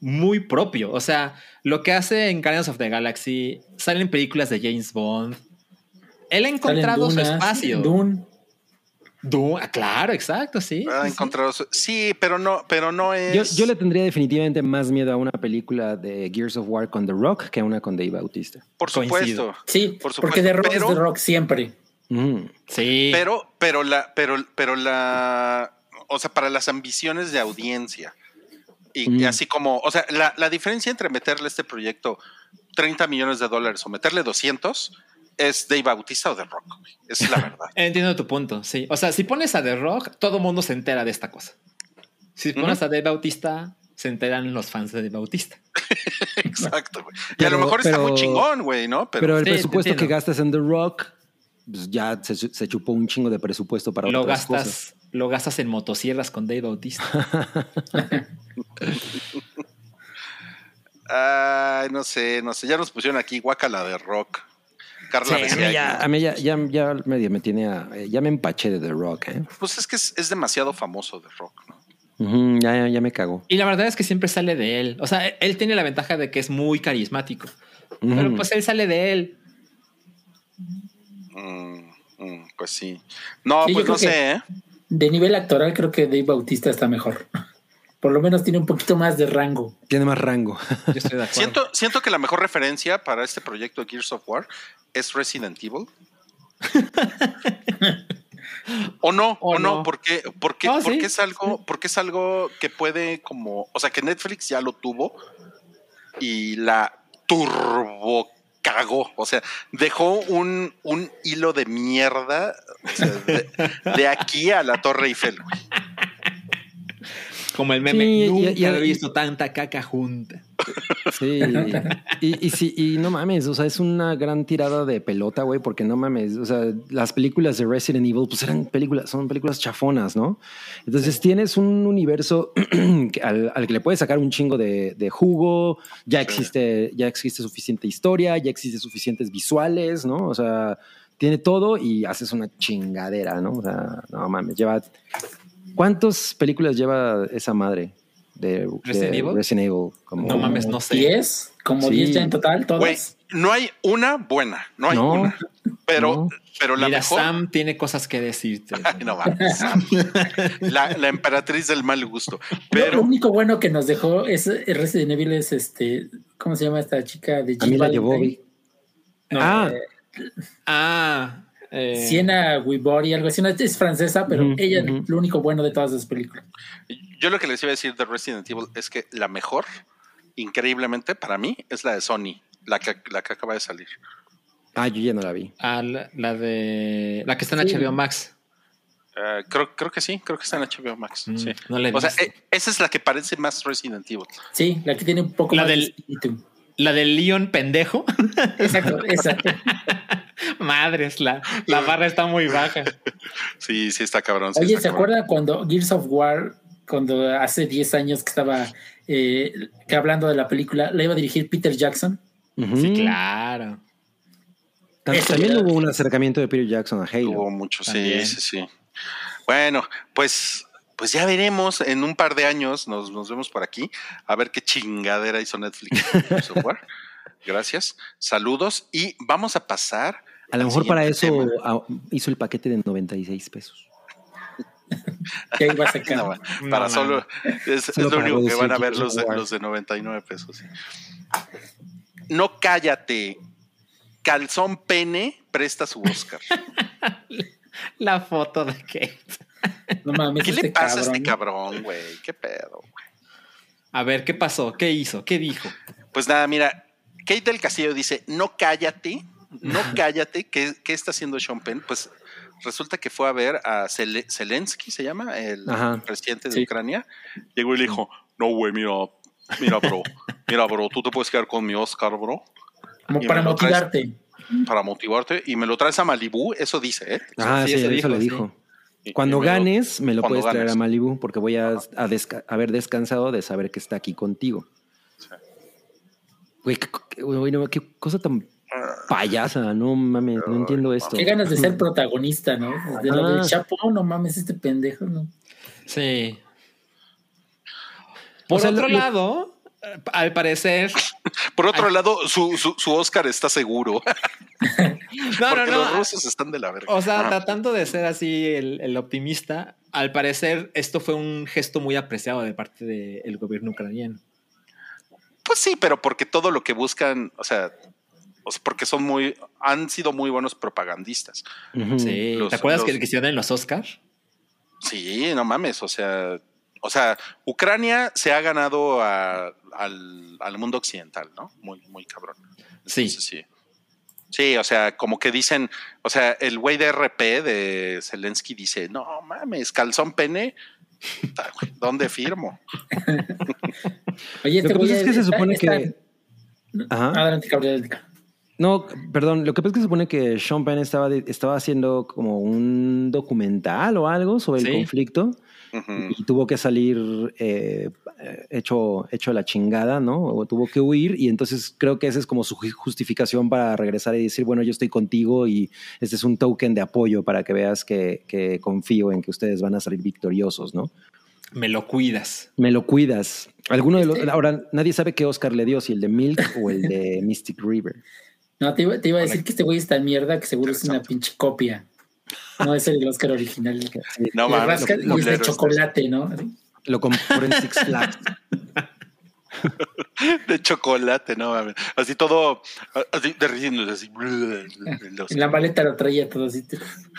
muy propio. O sea, lo que hace en Guardians of the Galaxy, salen películas de James Bond. Él ha encontrado su espacio. Dune. Du- ah, claro, exacto, sí. Ha sí. encontrado su- sí, pero no, pero no es. Yo, yo le tendría definitivamente más miedo a una película de Gears of War con The Rock que a una con Dave Bautista. por coincido. supuesto. Sí, Por supuesto, porque The Rock pero- es The Rock siempre. Mm. Sí. Pero, pero la, pero, pero la, o sea, para las ambiciones de audiencia. Y, Mm. así como, o sea, la, la diferencia entre meterle a este proyecto 30 millones de dólares o meterle 200 es Dave Bautista o The Rock. güey. Es la verdad. Entiendo tu punto, sí. O sea, si pones a The Rock, todo mundo se entera de esta cosa. Si pones a Dave Bautista, se enteran los fans de Dave Bautista. Exacto, güey. Y a lo mejor está muy chingón, güey, ¿no? Pero, Pero, el Sí, presupuesto que gastas en The Rock, pues ya se, se chupó un chingo de presupuesto para Lo otras gastas, cosas. Lo gastas en motosierras con Dave Bautista. ay, no sé, no sé. Ya nos pusieron aquí guacala de rock. Carla Sí, a mí ya, a mí ya, ya, ya medio me tiene a- ya me empaché de The Rock, ¿eh? Pues es que es, es demasiado famoso de rock, ¿no? Ya, ya, ya me cago. Y la verdad es que siempre sale de él. O sea, él tiene la ventaja de que es muy carismático. Pero pues él sale de él. Mm, mm, pues sí. No, Sí, pues no que- sé, ¿eh? De nivel actoral, creo que Dave Bautista está mejor. por lo menos tiene un poquito más de rango. Tiene más rango. Yo estoy de acuerdo. Siento, siento que la mejor referencia para este proyecto de Gears of War es Resident Evil. o no, o, O no, no. porque, porque, Oh, sí. porque es algo, porque es algo que puede como, o sea, que Netflix ya lo tuvo y la turbo cagó, o sea, dejó un, un hilo de mierda de, aquí a la Torre Eiffel. Como el meme. Sí, y- Nunca y- he visto tanta caca junta. Sí. Y, y sí, y no mames, o sea, es una gran tirada de pelota, güey, porque no mames, o sea, las películas de Resident Evil, pues eran películas, son películas chafonas, ¿no? Entonces tienes un universo al, al que le puedes sacar un chingo de, de jugo, ya existe, ya existe suficiente historia, ya existe suficientes visuales, ¿no? O sea, tiene todo y haces una chingadera, ¿no? O sea, no mames, lleva. ¿Cuántas películas lleva esa madre de, de ¿Resident Evil? Resident Evil? Como, No mames, no sé. 10, como Sí. 10 ya en total, todas. no hay una buena, no hay No, una, pero, no. pero la Mira, mejor. Sam tiene cosas que decirte. Ay, no mames, Sam. La, la emperatriz del mal gusto. Lo- lo Pero único bueno que nos dejó es Resident Evil es este, ¿cómo se llama esta chica de A mí la Jill? No, Ah. eh, Ah, eh, Siena Wibori, algo así, es francesa, pero ella es lo único bueno de todas las películas. yo lo que les iba a decir de Resident Evil es que la mejor, increíblemente, para mí, es la de Sony, la que, la que acaba de salir. Ah, yo ya no la vi. ah, la, la de la que está en Sí. HBO Max. Eh, creo, creo que sí, creo que está en HBO Max. Mm, sí. no O sea, eh, esa es la que parece más Resident Evil. Sí, la que tiene un poco La más del- de espíritu. La del Leon pendejo. Exacto, exacto. Madres, la, la barra está muy baja. Sí, sí, está cabrón. sí Oye, está ¿se cabrón. acuerdan cuando Gears of War, cuando hace 10 años que estaba eh, que hablando de la película, la iba a dirigir Peter Jackson? Sí, claro. También hubo un acercamiento de Peter Jackson a Halo. Hubo mucho, sí, También. sí, sí. Bueno, pues, pues ya veremos. En un par de años nos, nos vemos por aquí a ver qué chingadera hizo Netflix. Gracias. Saludos. Y vamos a pasar. A lo mejor para eso hizo el paquete de 96 pesos. Que iba a sacar. No, No, para no. solo. Es, Solo es lo único que van a ver los de, los de 99 pesos. No cállate. Calzón pene presta su Oscar. La foto de Kate. No mames, ¿Qué este le pasa a este cabrón, güey? ¿Qué pedo? güey? A ver, ¿qué pasó? ¿Qué hizo? ¿Qué dijo? Pues nada, mira, Kate del Castillo dice, no cállate, no cállate, ¿qué, qué está haciendo Sean Penn? Pues resulta que fue a ver a Zel- Zelensky, se llama, el Ajá. presidente de Sí. Ucrania. Llegó y le dijo, no, güey, mira, mira, bro, mira, bro, tú te puedes quedar con mi Oscar, bro, Como Y para traes- motivarte. para motivarte, y me lo traes a Malibú, eso dice, ¿eh? Ah, sí, sí, eso eso, dijo, le dijo. Cuando y me lo- ganes, me lo puedes traer ganes. a Malibu porque voy a, a desca- haber descansado de saber que está aquí contigo. Güey, qué, qué- güey, no, qué cosa tan payasa, no mames, no entiendo esto. Qué ganas de ser protagonista, ¿no? De lo Ah. del Chapo, no mames, este pendejo, ¿no? Sí. Por O sea, otro lo- lado, eh, al parecer. Por otro lado, su, su, su Oscar está seguro, No, no, porque no. los rusos están de la verga. O sea, Ajá. tratando de ser así el, el optimista, al parecer esto fue un gesto muy apreciado de parte del gobierno ucraniano. Pues sí, pero porque todo lo que buscan, o sea, o sea, porque son muy, han sido muy buenos propagandistas. Sí. Los- ¿Te acuerdas los- que, que hicieron en los Oscars? Sí, no mames, o sea, o sea, Ucrania se ha ganado a- al, al mundo occidental, ¿no? Muy, muy cabrón. Sí. Entonces, sí. Sí, o sea, como que dicen, o sea, el güey de RP de Zelensky dice, no mames, calzón pene, ¿dónde firmo? Oye, Lo este que güey pasa es que se supone está- que. Ajá. Adelante, cabrón. No, perdón, lo que pasa es que se supone que Sean Penn estaba, de- estaba haciendo como un documental o algo sobre el Sí. Y tuvo que salir eh, hecho, hecho la chingada, ¿no? O tuvo que huir y entonces creo que esa es como su ju- justificación para regresar y decir, bueno, yo estoy contigo y este es un token de apoyo para que veas que, que confío en que ustedes van a salir victoriosos, ¿no? Me lo cuidas. Me lo cuidas. Alguno de los, Este- ahora nadie sabe qué Oscar le dio, si el de Milk o el de Mystic River. No, te iba, te iba a decir que este güey está mierda, que seguro es una pinche copia. No es el Oscar original. No Le mames, y es de chocolate, ¿no? Lo compró en Six Flags. De chocolate, no mames. Así todo, así derritiéndose, así. En la maleta lo traía todo así.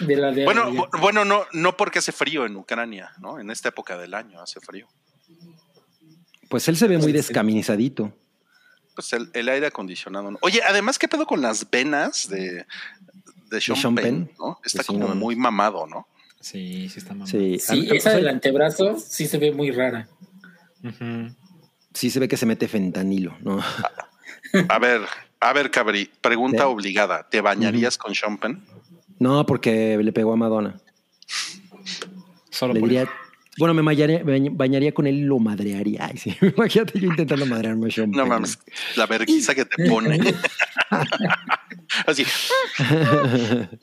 De la de Bueno, bu- bueno, no, no porque hace frío en Ucrania, ¿no? En esta época del año hace frío. Pues él se ve muy descamisadito. Pues el, el aire acondicionado. ¿no? Oye, además, ¿qué pedo con las venas de, de Sean, Sean Penn? Penn? ¿no? Está sí, como no. muy mamado, ¿no? Sí, sí está mamá. Sí, esa del antebrazo sí se ve muy rara. Sí se ve que se mete fentanilo, ¿no? A ver, a ver, Cabri, pregunta obligada. ¿Te bañarías con Sean Penn? No, porque le pegó a Madonna. Solo Le por diría, bueno, me bañaría, me bañ- bañaría con él y lo madrearía. Ay, sí. Imagínate yo intentando madrearme a Sean No Penn. mames, la vergüenza que te pone. Así.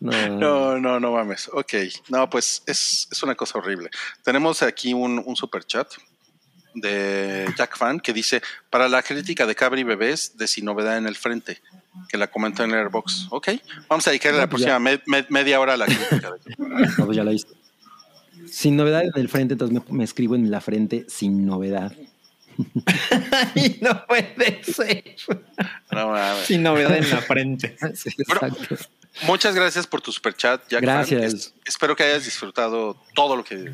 No, No, no, no mames. Ok. No, pues es, es una cosa horrible. Tenemos aquí un, un super chat de Jack Fan que dice: Para la crítica de Cabri Bebés de Sin Novedad en el Frente, que la comentó en Airbox. Ok. Vamos a dedicarle la No, pues próxima me- me- media hora a la crítica. de- No, pues ya la viste. Sin novedad en el frente, entonces me, me escribo en la frente sin novedad. Ay, no puede ser. No. Sin novedad en la frente. Sí, Bueno, exacto. Muchas gracias por tu super chat, Jack. Fan. Gracias. Es- espero que hayas disfrutado todo lo que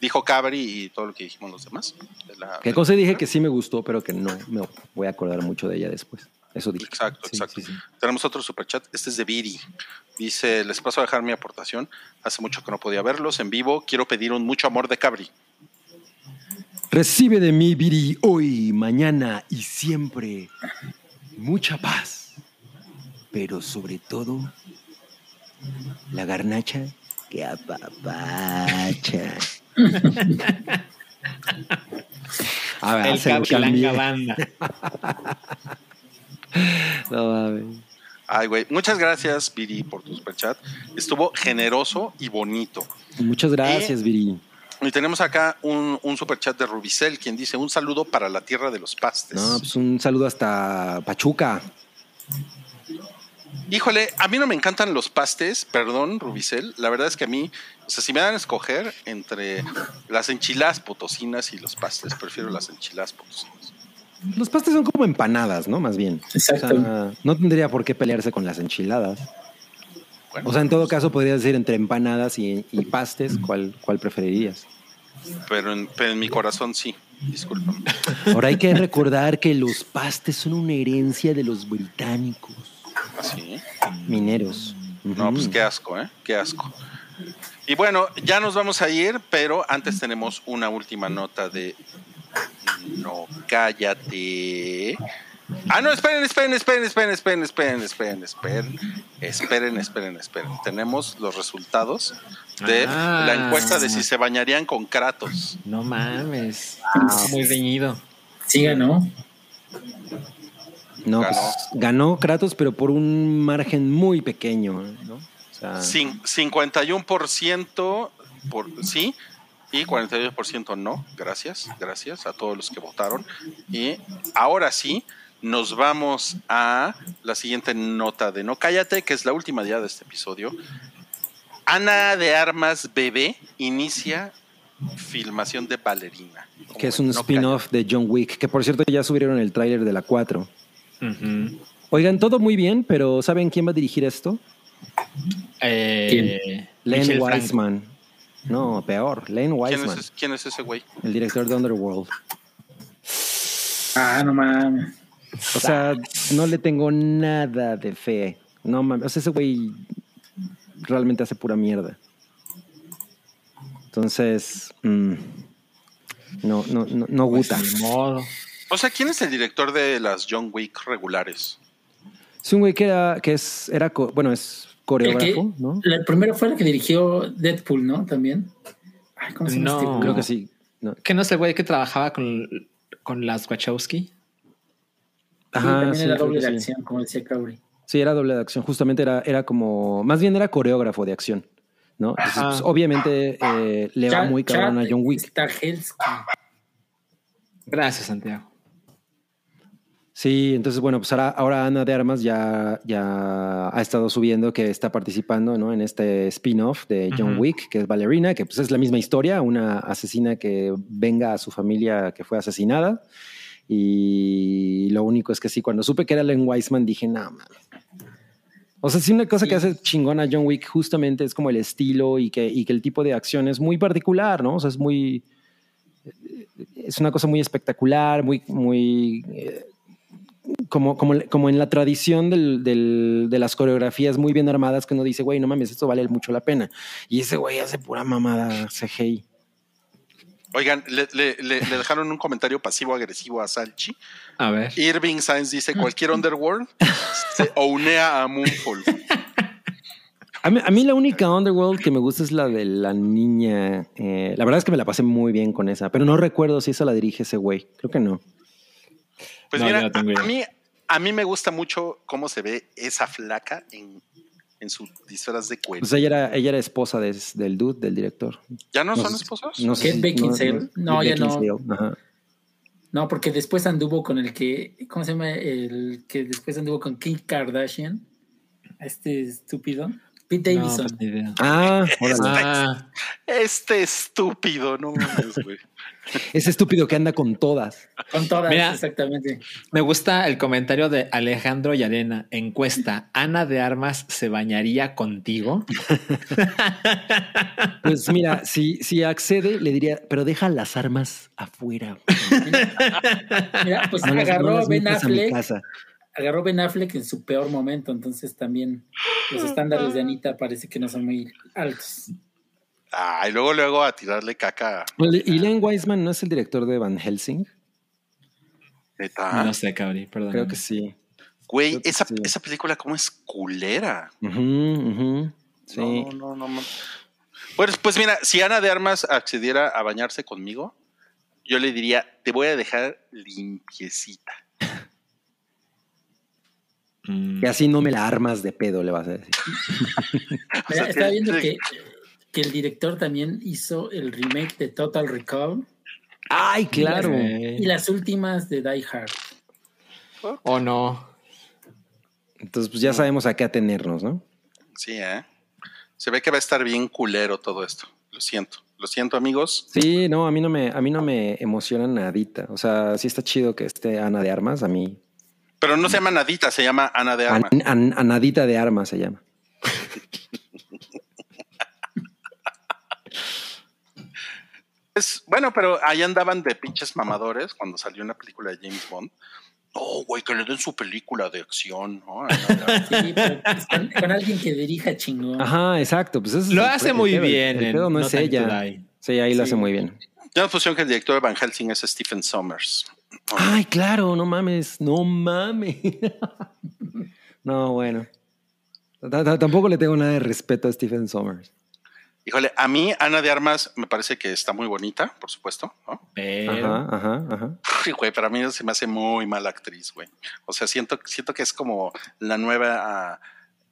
dijo Cabri y todo lo que dijimos los demás. de la- ¿Qué cosa dije que sí me gustó, pero que no me voy a acordar mucho de ella después? Eso dije. Exacto, Sí, exacto. sí, sí. Tenemos otro superchat. Este es de Viri. Dice: Les paso a dejar mi aportación. Hace mucho que no podía verlos en vivo. Quiero pedir un mucho amor de Cabri. Recibe de mí, Viri, hoy, mañana y siempre mucha paz. Pero sobre todo, la garnacha que apapacha. A ver, El cambié. Banda. No mames. Ay, güey. Muchas gracias, Viri, por tu superchat. Estuvo generoso y bonito. Muchas gracias, Viri. Y tenemos acá un, un superchat de Rubicel, quien dice: Un saludo para la tierra de los pastes. No, pues un saludo hasta Pachuca. Híjole, a mí no me encantan los pastes, perdón, Rubicel. La verdad es que a mí, o sea, si me dan a escoger entre las enchiladas potosinas y los pastes, prefiero las enchiladas potosinas. Los pastes son como empanadas, ¿no? Más bien. Exacto. O sea, no tendría por qué pelearse con las enchiladas. Bueno, O sea, en todo caso, podría decir entre empanadas y, y pastes, ¿cuál, cuál preferirías? pero en, pero en mi corazón sí, discúlpame. Ahora hay que recordar que los pastes son una herencia de los británicos Así. mineros. No, pues qué asco, ¿eh? Qué asco. Y bueno, ya nos vamos a ir, pero antes tenemos una última nota de... No, cállate. Ah, no, esperen, esperen, esperen, esperen, esperen, esperen, esperen, esperen, esperen, esperen, esperen. Tenemos los resultados de Ah. la encuesta de si se bañarían con Kratos. No mames. Muy reñido. Sí ganó. No, Ganó. pues ganó Kratos, pero por un margen muy pequeño, ¿no? O sea, Cin- 51% por sí y 48% no. Gracias, gracias a todos los que votaron. Y ahora sí, nos vamos a la siguiente nota de No Cállate, que es la última ya de este episodio. Ana de Armas Bebé inicia filmación de Ballerina. que es un No spin-off de John Wick, que por cierto ya subieron el tráiler de la 4. Ujú. Oigan, todo muy bien, pero ¿saben quién va a dirigir esto? Eh, Len. Wiseman. No, peor, Len ¿Quién Wiseman, es, quién es ese güey? el director de Underworld. Ah, no mames. O sea, no le tengo nada de fe. No mames, o sea, ese güey realmente hace pura mierda. Entonces, mm, no, no, no, no Pues, gusta. ni modo. O sea, ¿quién es el director de las John Wick regulares? Es un güey que era, que es, era, bueno, es El que, coreógrafo, ¿no? La primera fue la que dirigió Deadpool, ¿no? También. Ay, ¿cómo se llama No. este? Creo que sí. No. ¿Que no es el güey que trabajaba con, con las Wachowski? Sí, Ajá, también sí, era doble de sí. acción, como decía Crowley. Sí, era doble de acción. Justamente era, era como, más bien era coreógrafo de acción, ¿no? Entonces, pues, obviamente eh, le va muy cabrón a John Wick. Gracias, Santiago. Sí, entonces, bueno, pues ahora, ahora Ana de Armas ya, ya ha estado subiendo que está participando ¿no? en este spin-off de John Ujú. Wick, que es Ballerina, que pues es la misma historia, una asesina que venga a su familia que fue asesinada. Y lo único es que sí, cuando supe que era Len Wiseman, dije, no, mames. O sea, sí, una cosa que hace chingona John Wick justamente es como el estilo y que, y que el tipo de acción es muy particular, ¿no? O sea, es muy. Es una cosa muy espectacular, muy, muy. eh, como, como, como en la tradición del, del- de las coreografías muy bien armadas que uno dice, güey, no mames, esto vale mucho la pena. Y ese güey hace pura mamada CGI. Oigan, le, le- le- le dejaron un comentario pasivo-agresivo a Salchi. A ver. Irving Sainz dice: cualquier Underworld se ounea a Moonfall. A mí, a mí la única Underworld que me gusta es la de la niña. eh, la verdad es que me la pasé muy bien con esa, pero no recuerdo si esa la dirige ese güey. Creo que no. Pues No, mira, yo no tengo a, mí, a mí me gusta mucho cómo se ve esa flaca en, en su disfraz de cuero. Pues ella era, ella era esposa de- del dude, del director. ¿Ya no, no son esposos? No sé Kate Beckinsale. No, ya no. Beckinsale, ajá. No, porque después anduvo con el que, ¿cómo se llama? El que después anduvo con Kim Kardashian. Este estúpido. Pete No, Davidson. pues. Ah. Ah, Este estúpido, no mames, güey. Ese estúpido que anda con todas. Con todas, Mira. exactamente. me gusta el comentario de Alejandro Yarena. Encuesta: ¿Ana de Armas se bañaría contigo? Pues mira, si, si accede, le diría, pero deja las armas afuera. Mira, pues No no agarró las a Ben a Affleck. Agarró Ben Affleck en su peor momento, entonces también los estándares de Anita parece que no son muy altos. Ah, y luego, luego a tirarle caca. Oye, ¿Y Len Wiseman no es el director de Van Helsing? Neta. No sé, Cabri, perdón. Creo que sí. Güey, creo que esa, sí. esa película cómo es culera. Sí. No, no, no, no. Pues, pues mira, si Ana de Armas accediera a bañarse conmigo, yo le diría, te voy a dejar limpiecita. Mm. Y así no me la armas de pedo, le vas a decir. Mira, sea, que- viendo que- que, el director también hizo el remake de Total Recall Ay, claro. Y las últimas de Die Hard. O no. Entonces, pues ya sabemos a qué atenernos, ¿no? Sí, ¿eh? Se ve que va a estar bien culero todo esto. Lo siento. Lo siento, amigos. Sí, no, a mí no me, a mí no me emociona nadita. O sea, sí está chido que esté Ana de Armas, a mí. Pero no se llama Nadita, se llama Ana de Armas. An- an- Anadita de Armas se llama. Es- bueno, pero ahí andaban de pinches mamadores cuando salió una película de James Bond. No, güey, que le den su película de acción. ¿no? Sí, pero pues, con, con alguien que dirija chingón. Ajá, exacto. Pues ese es Lo el hace el muy. El- bien El, no, No es ella. Sí, ahí lo hace muy bien. Ya nos pusieron que el director de Van Helsing es Stephen Sommers. Ay, claro, no mames, no mames. no, bueno. T- t- Tampoco le tengo nada de respeto a Stephen Sommers. Híjole, a mí Ana de Armas me parece que está muy bonita, por supuesto, ¿no? Pero. Ajá, ajá, ajá. Uy, güey, pero a mí se me hace muy mala actriz, güey. O sea, siento, siento que es como la nueva,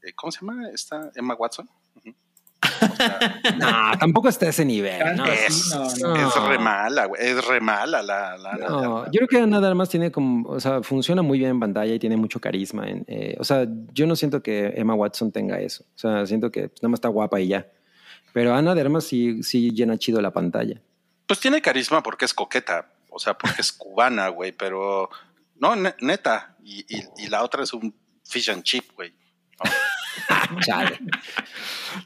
eh, ¿cómo se llama? Esta Emma Watson. O sea, No, tampoco está a ese nivel. No, es, no, no. es re mala, güey. Es re mala la, la Ana de No, Armas. yo creo que Ana de Armas tiene como, o sea, funciona muy bien en pantalla y tiene mucho carisma. en- eh, o sea, yo no siento que Emma Watson tenga eso. O sea, siento que pues, nada más está guapa y ya. Pero Ana de Armas sí, sí llena chido la pantalla. Pues tiene carisma porque es coqueta, o sea, porque es cubana, güey, pero no, ne- neta. Y, y- y la otra es un fish and chip, güey. Chale.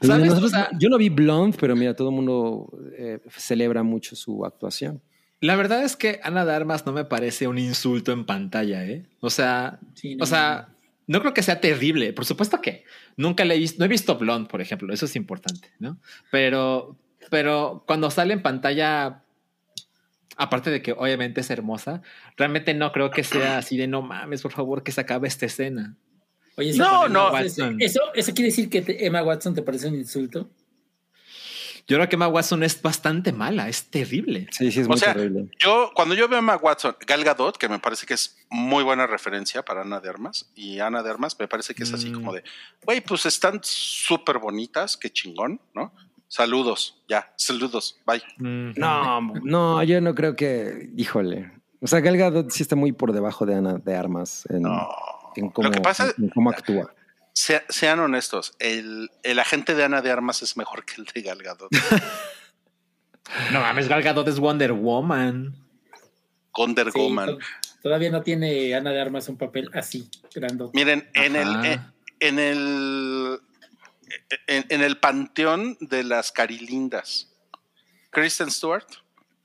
¿Sabes? Nosotros- O sea- yo no vi Blonde, pero mira, todo el mundo eh, celebra mucho su actuación. La verdad es que Ana de Armas no me parece un insulto en pantalla, ¿eh? O sea, Sí, no. o sea, no creo que sea terrible. Por supuesto que nunca le he visto, no he visto Blonde, por ejemplo, eso es importante, ¿no? Pero, pero cuando sale en pantalla, aparte de que obviamente es hermosa, realmente no creo que sea así de no mames, por favor, que se acabe esta escena. Oye, No, eso- no. Eso, eso, eso quiere decir que te- Emma Watson te parece un insulto. Yo creo que Emma Watson es bastante mala, es terrible. Sí, sí, es O muy sea, terrible. Yo, cuando yo veo a Emma Watson, Gal Gadot, que me parece que es muy buena referencia para Ana de Armas, y Ana de Armas me parece que es así Mm. como de, güey, pues están súper bonitas, qué chingón, ¿no? Saludos, ya, saludos, bye. Mm. No, no, yo no creo que, híjole. O sea, Gal Gadot sí está muy por debajo de Ana de Armas en, No. en cómo, Lo que pasa- en cómo actúa. Sea- sean honestos, el, el agente de Ana de Armas es mejor que el de Gal Gadot. No mames, Gal Gadot es Wonder Woman. Wonder Sí, Woman. to- todavía no tiene Ana de Armas un papel así, grandote. Miren, en el, Ajá. en, en el en, en el panteón de las carilindas, Kristen Stewart,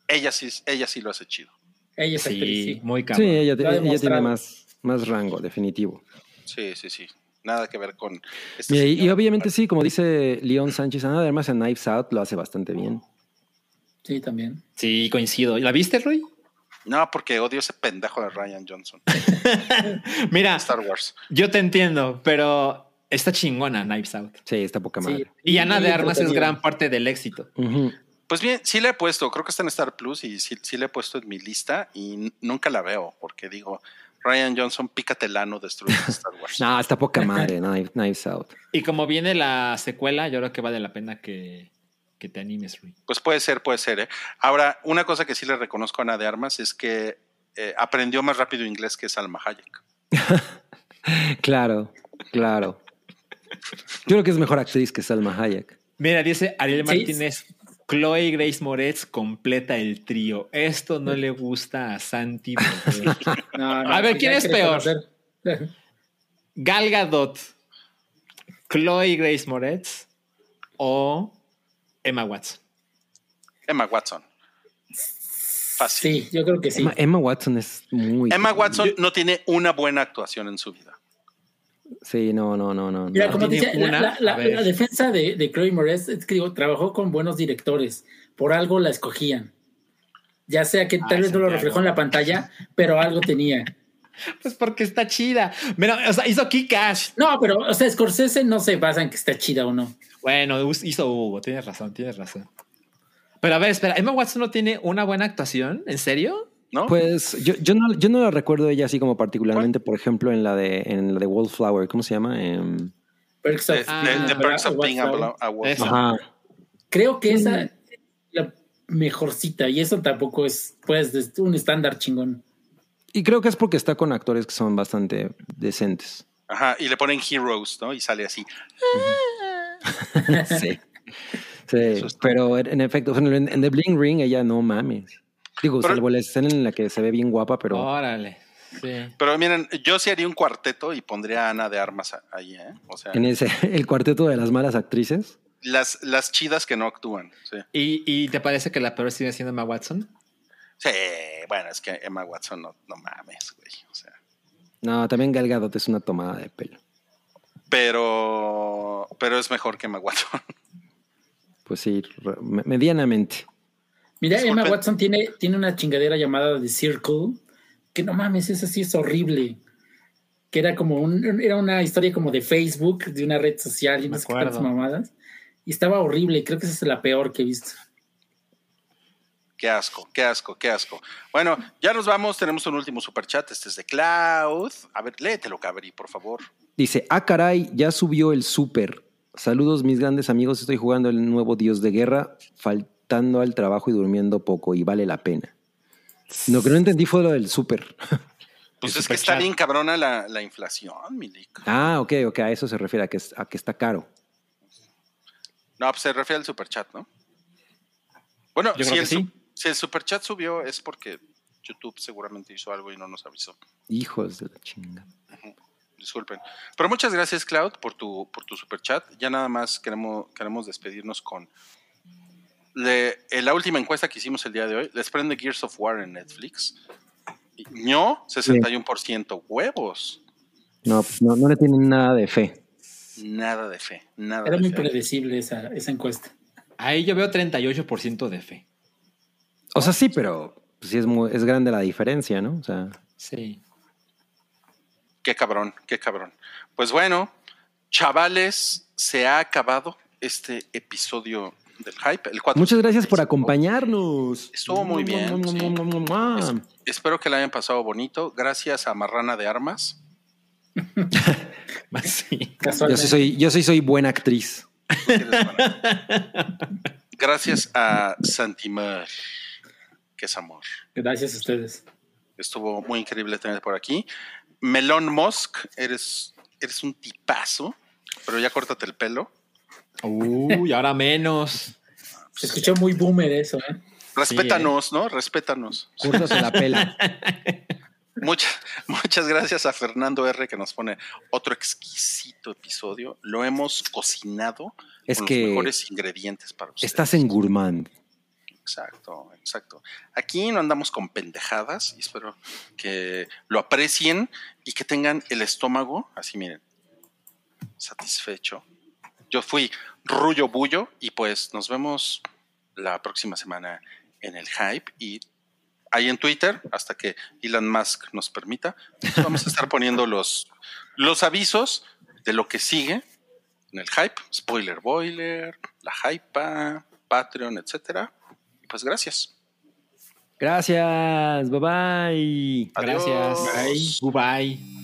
ella sí, ella sí lo hace chido. Ella es actriz, Sí, sí. muy Sí, cabrón. ella, Lo ha ella tiene más, más rango, definitivo. Sí, sí, sí. Nada que ver con este y, obviamente sí, como dice León Sánchez, Ana de Armas en Knives Out lo hace bastante bien. Sí, también. Sí, coincido. ¿La viste, Roy? No, porque odio ese pendejo de Ryan Johnson. Mira, Star Wars. yo te entiendo, pero está chingona Knives Out. Sí, está poca Sí. madre. Y Ana de Armas es gran parte del éxito. Pues bien, sí le he puesto, creo que está en Star Plus y sí, sí le he puesto en mi lista y nunca la veo porque digo, Ryan Johnson, pícate el ano, destruye Star Wars. No, está poca madre, Knives, Out. Y como viene la secuela, yo creo que vale la pena que, que te animes, Roy. Pues puede ser, puede ser. ¿eh? Ahora, una cosa que sí le reconozco a Ana de Armas es que eh, aprendió más rápido inglés que Salma Hayek. Claro, claro. Yo creo que es mejor actriz que Salma Hayek. Mira, dice Ariel Sí. Chloe Grace Moretz completa el trío. Esto no le gusta a Santi. bebé. No, no, A ver, ¿quién es peor? Gal Gadot, Chloe Grace Moretz o Emma Watson. Emma Watson. Fácil. Sí, yo creo que sí. Emma, Emma Watson es muy. Emma Watson no tiene una buena actuación en su vida. Sí, no, no, no, no. Mira, como tiene decía, la, una, la- la- a ver. la defensa de, de Chloe Moretz es que digo, trabajó con buenos directores, por algo la escogían. Ya sea que tal Ay, vez no lo reflejó en la pantalla, pero algo tenía. Pues porque está chida. Mira, o sea, hizo. No, pero, o sea, Scorsese no se basa en que está chida o no. Bueno, hizo Hugo, tienes razón, tienes razón. Pero a ver, espera, ¿Emma Watson no tiene una buena actuación? ¿En serio? ¿No? Pues yo, yo no, yo no la recuerdo ella así como particularmente, por ejemplo, en la de en la de Wallflower, ¿cómo se llama? Em, Perks The, of- the- Ah, the Perks of Being a, Wallflower. a Wallflower. Creo que esa es la mejorcita y eso tampoco es, pues, es un estándar chingón. Y creo que es porque está con actores que son bastante decentes. Ajá, y le ponen Heroes, ¿no? Y sale así. Sí. Sí, pero en, efecto, en The Bling Ring ella no mames. Digo, Pero- salvo la escena en la que se ve bien guapa, pero Órale. Sí. Pero miren, yo sí haría un cuarteto y pondría a Ana de Armas ahí, ¿eh? O sea, en ese el cuarteto de las malas actrices. las, las chidas que no actúan. Sí. ¿Y, y te parece que la peor sigue siendo Emma Watson? Sí, bueno, es que Emma Watson no, no mames, güey. O sea, No, también Gal Gadot es una tomada de pelo. pero, pero es mejor que Emma Watson. Pues sí, medianamente. Mira, Disculpen. Emma Watson tiene, tiene una chingadera llamada The Circle, que no mames, esa sí es horrible. Que era como un, era una historia como de Facebook, de una red social y no sé qué tantas acuerdo. mamadas. Y estaba horrible, creo que esa es la peor que he visto. Qué asco, qué asco, qué asco. Bueno, ya nos vamos. Tenemos un último superchat. Este es de Cloud. A ver, léetelo, Cabri, por favor. Dice, ah, caray, ya subió el súper. Saludos, mis grandes amigos. Estoy jugando el nuevo Dios de Guerra, faltando al trabajo y durmiendo poco, y vale la pena. Lo que no entendí fue lo del súper. Pues es que está bien cabrona la, la inflación, Milik. ah, ok, ok, a eso se refiere, a que, a que está caro. No, pues se refiere al superchat, ¿no? Bueno, Yo si, creo el, que sí. su- si el superchat subió es porque YouTube seguramente hizo algo y no nos avisó. Hijos de la chinga. Disculpen. Pero muchas gracias, Cloud, por tu, por tu superchat. Ya nada más queremos, queremos despedirnos con le- la última encuesta que hicimos el día de hoy. ¿Les prende Gears of War en Netflix? Y No, 61%. Huevos. No, pues no, no le tienen nada de fe. Nada de fe. Nada Era de muy fe. predecible esa, esa encuesta. Ahí yo veo 38% de fe. O sea, sí, pero pues, sí es, muy, es grande la diferencia, ¿no? O sea, Sí. Qué cabrón, qué cabrón. Pues bueno, chavales, se ha acabado este episodio del hype. El 4. muchas gracias por acompañarnos. Estuvo muy bien, sí. Es- espero que la hayan pasado bonito. Gracias a Marrana de Armas. Sí. Yo sí soy, yo sí soy buena actriz. Gracias a Santimar, que es amor. Gracias a ustedes. Estuvo muy increíble tener por aquí. Melon Musk, eres, eres un tipazo, pero ya córtate el pelo. Uy, ahora menos. Se escuchó muy boomer eso, ¿eh? Respétanos, ¿no? Respétanos. Cursos en la pela. Muchas, muchas gracias a Fernando R que nos pone otro exquisito episodio. Lo hemos cocinado Es con que los mejores ingredientes para ustedes. Estás en gourmand. Exacto, exacto. Aquí no andamos con pendejadas y espero que lo aprecien y que tengan el estómago, así miren, satisfecho. Yo fui Rullo Bullo y pues nos vemos la próxima semana en el hype y ahí en Twitter, hasta que Elon Musk nos permita, pues vamos a estar poniendo los, los avisos de lo que sigue en el hype, spoiler boiler, la hypa, Patreon, etcétera. Y pues gracias. Gracias. Bye bye. Gracias. Adiós. Bye.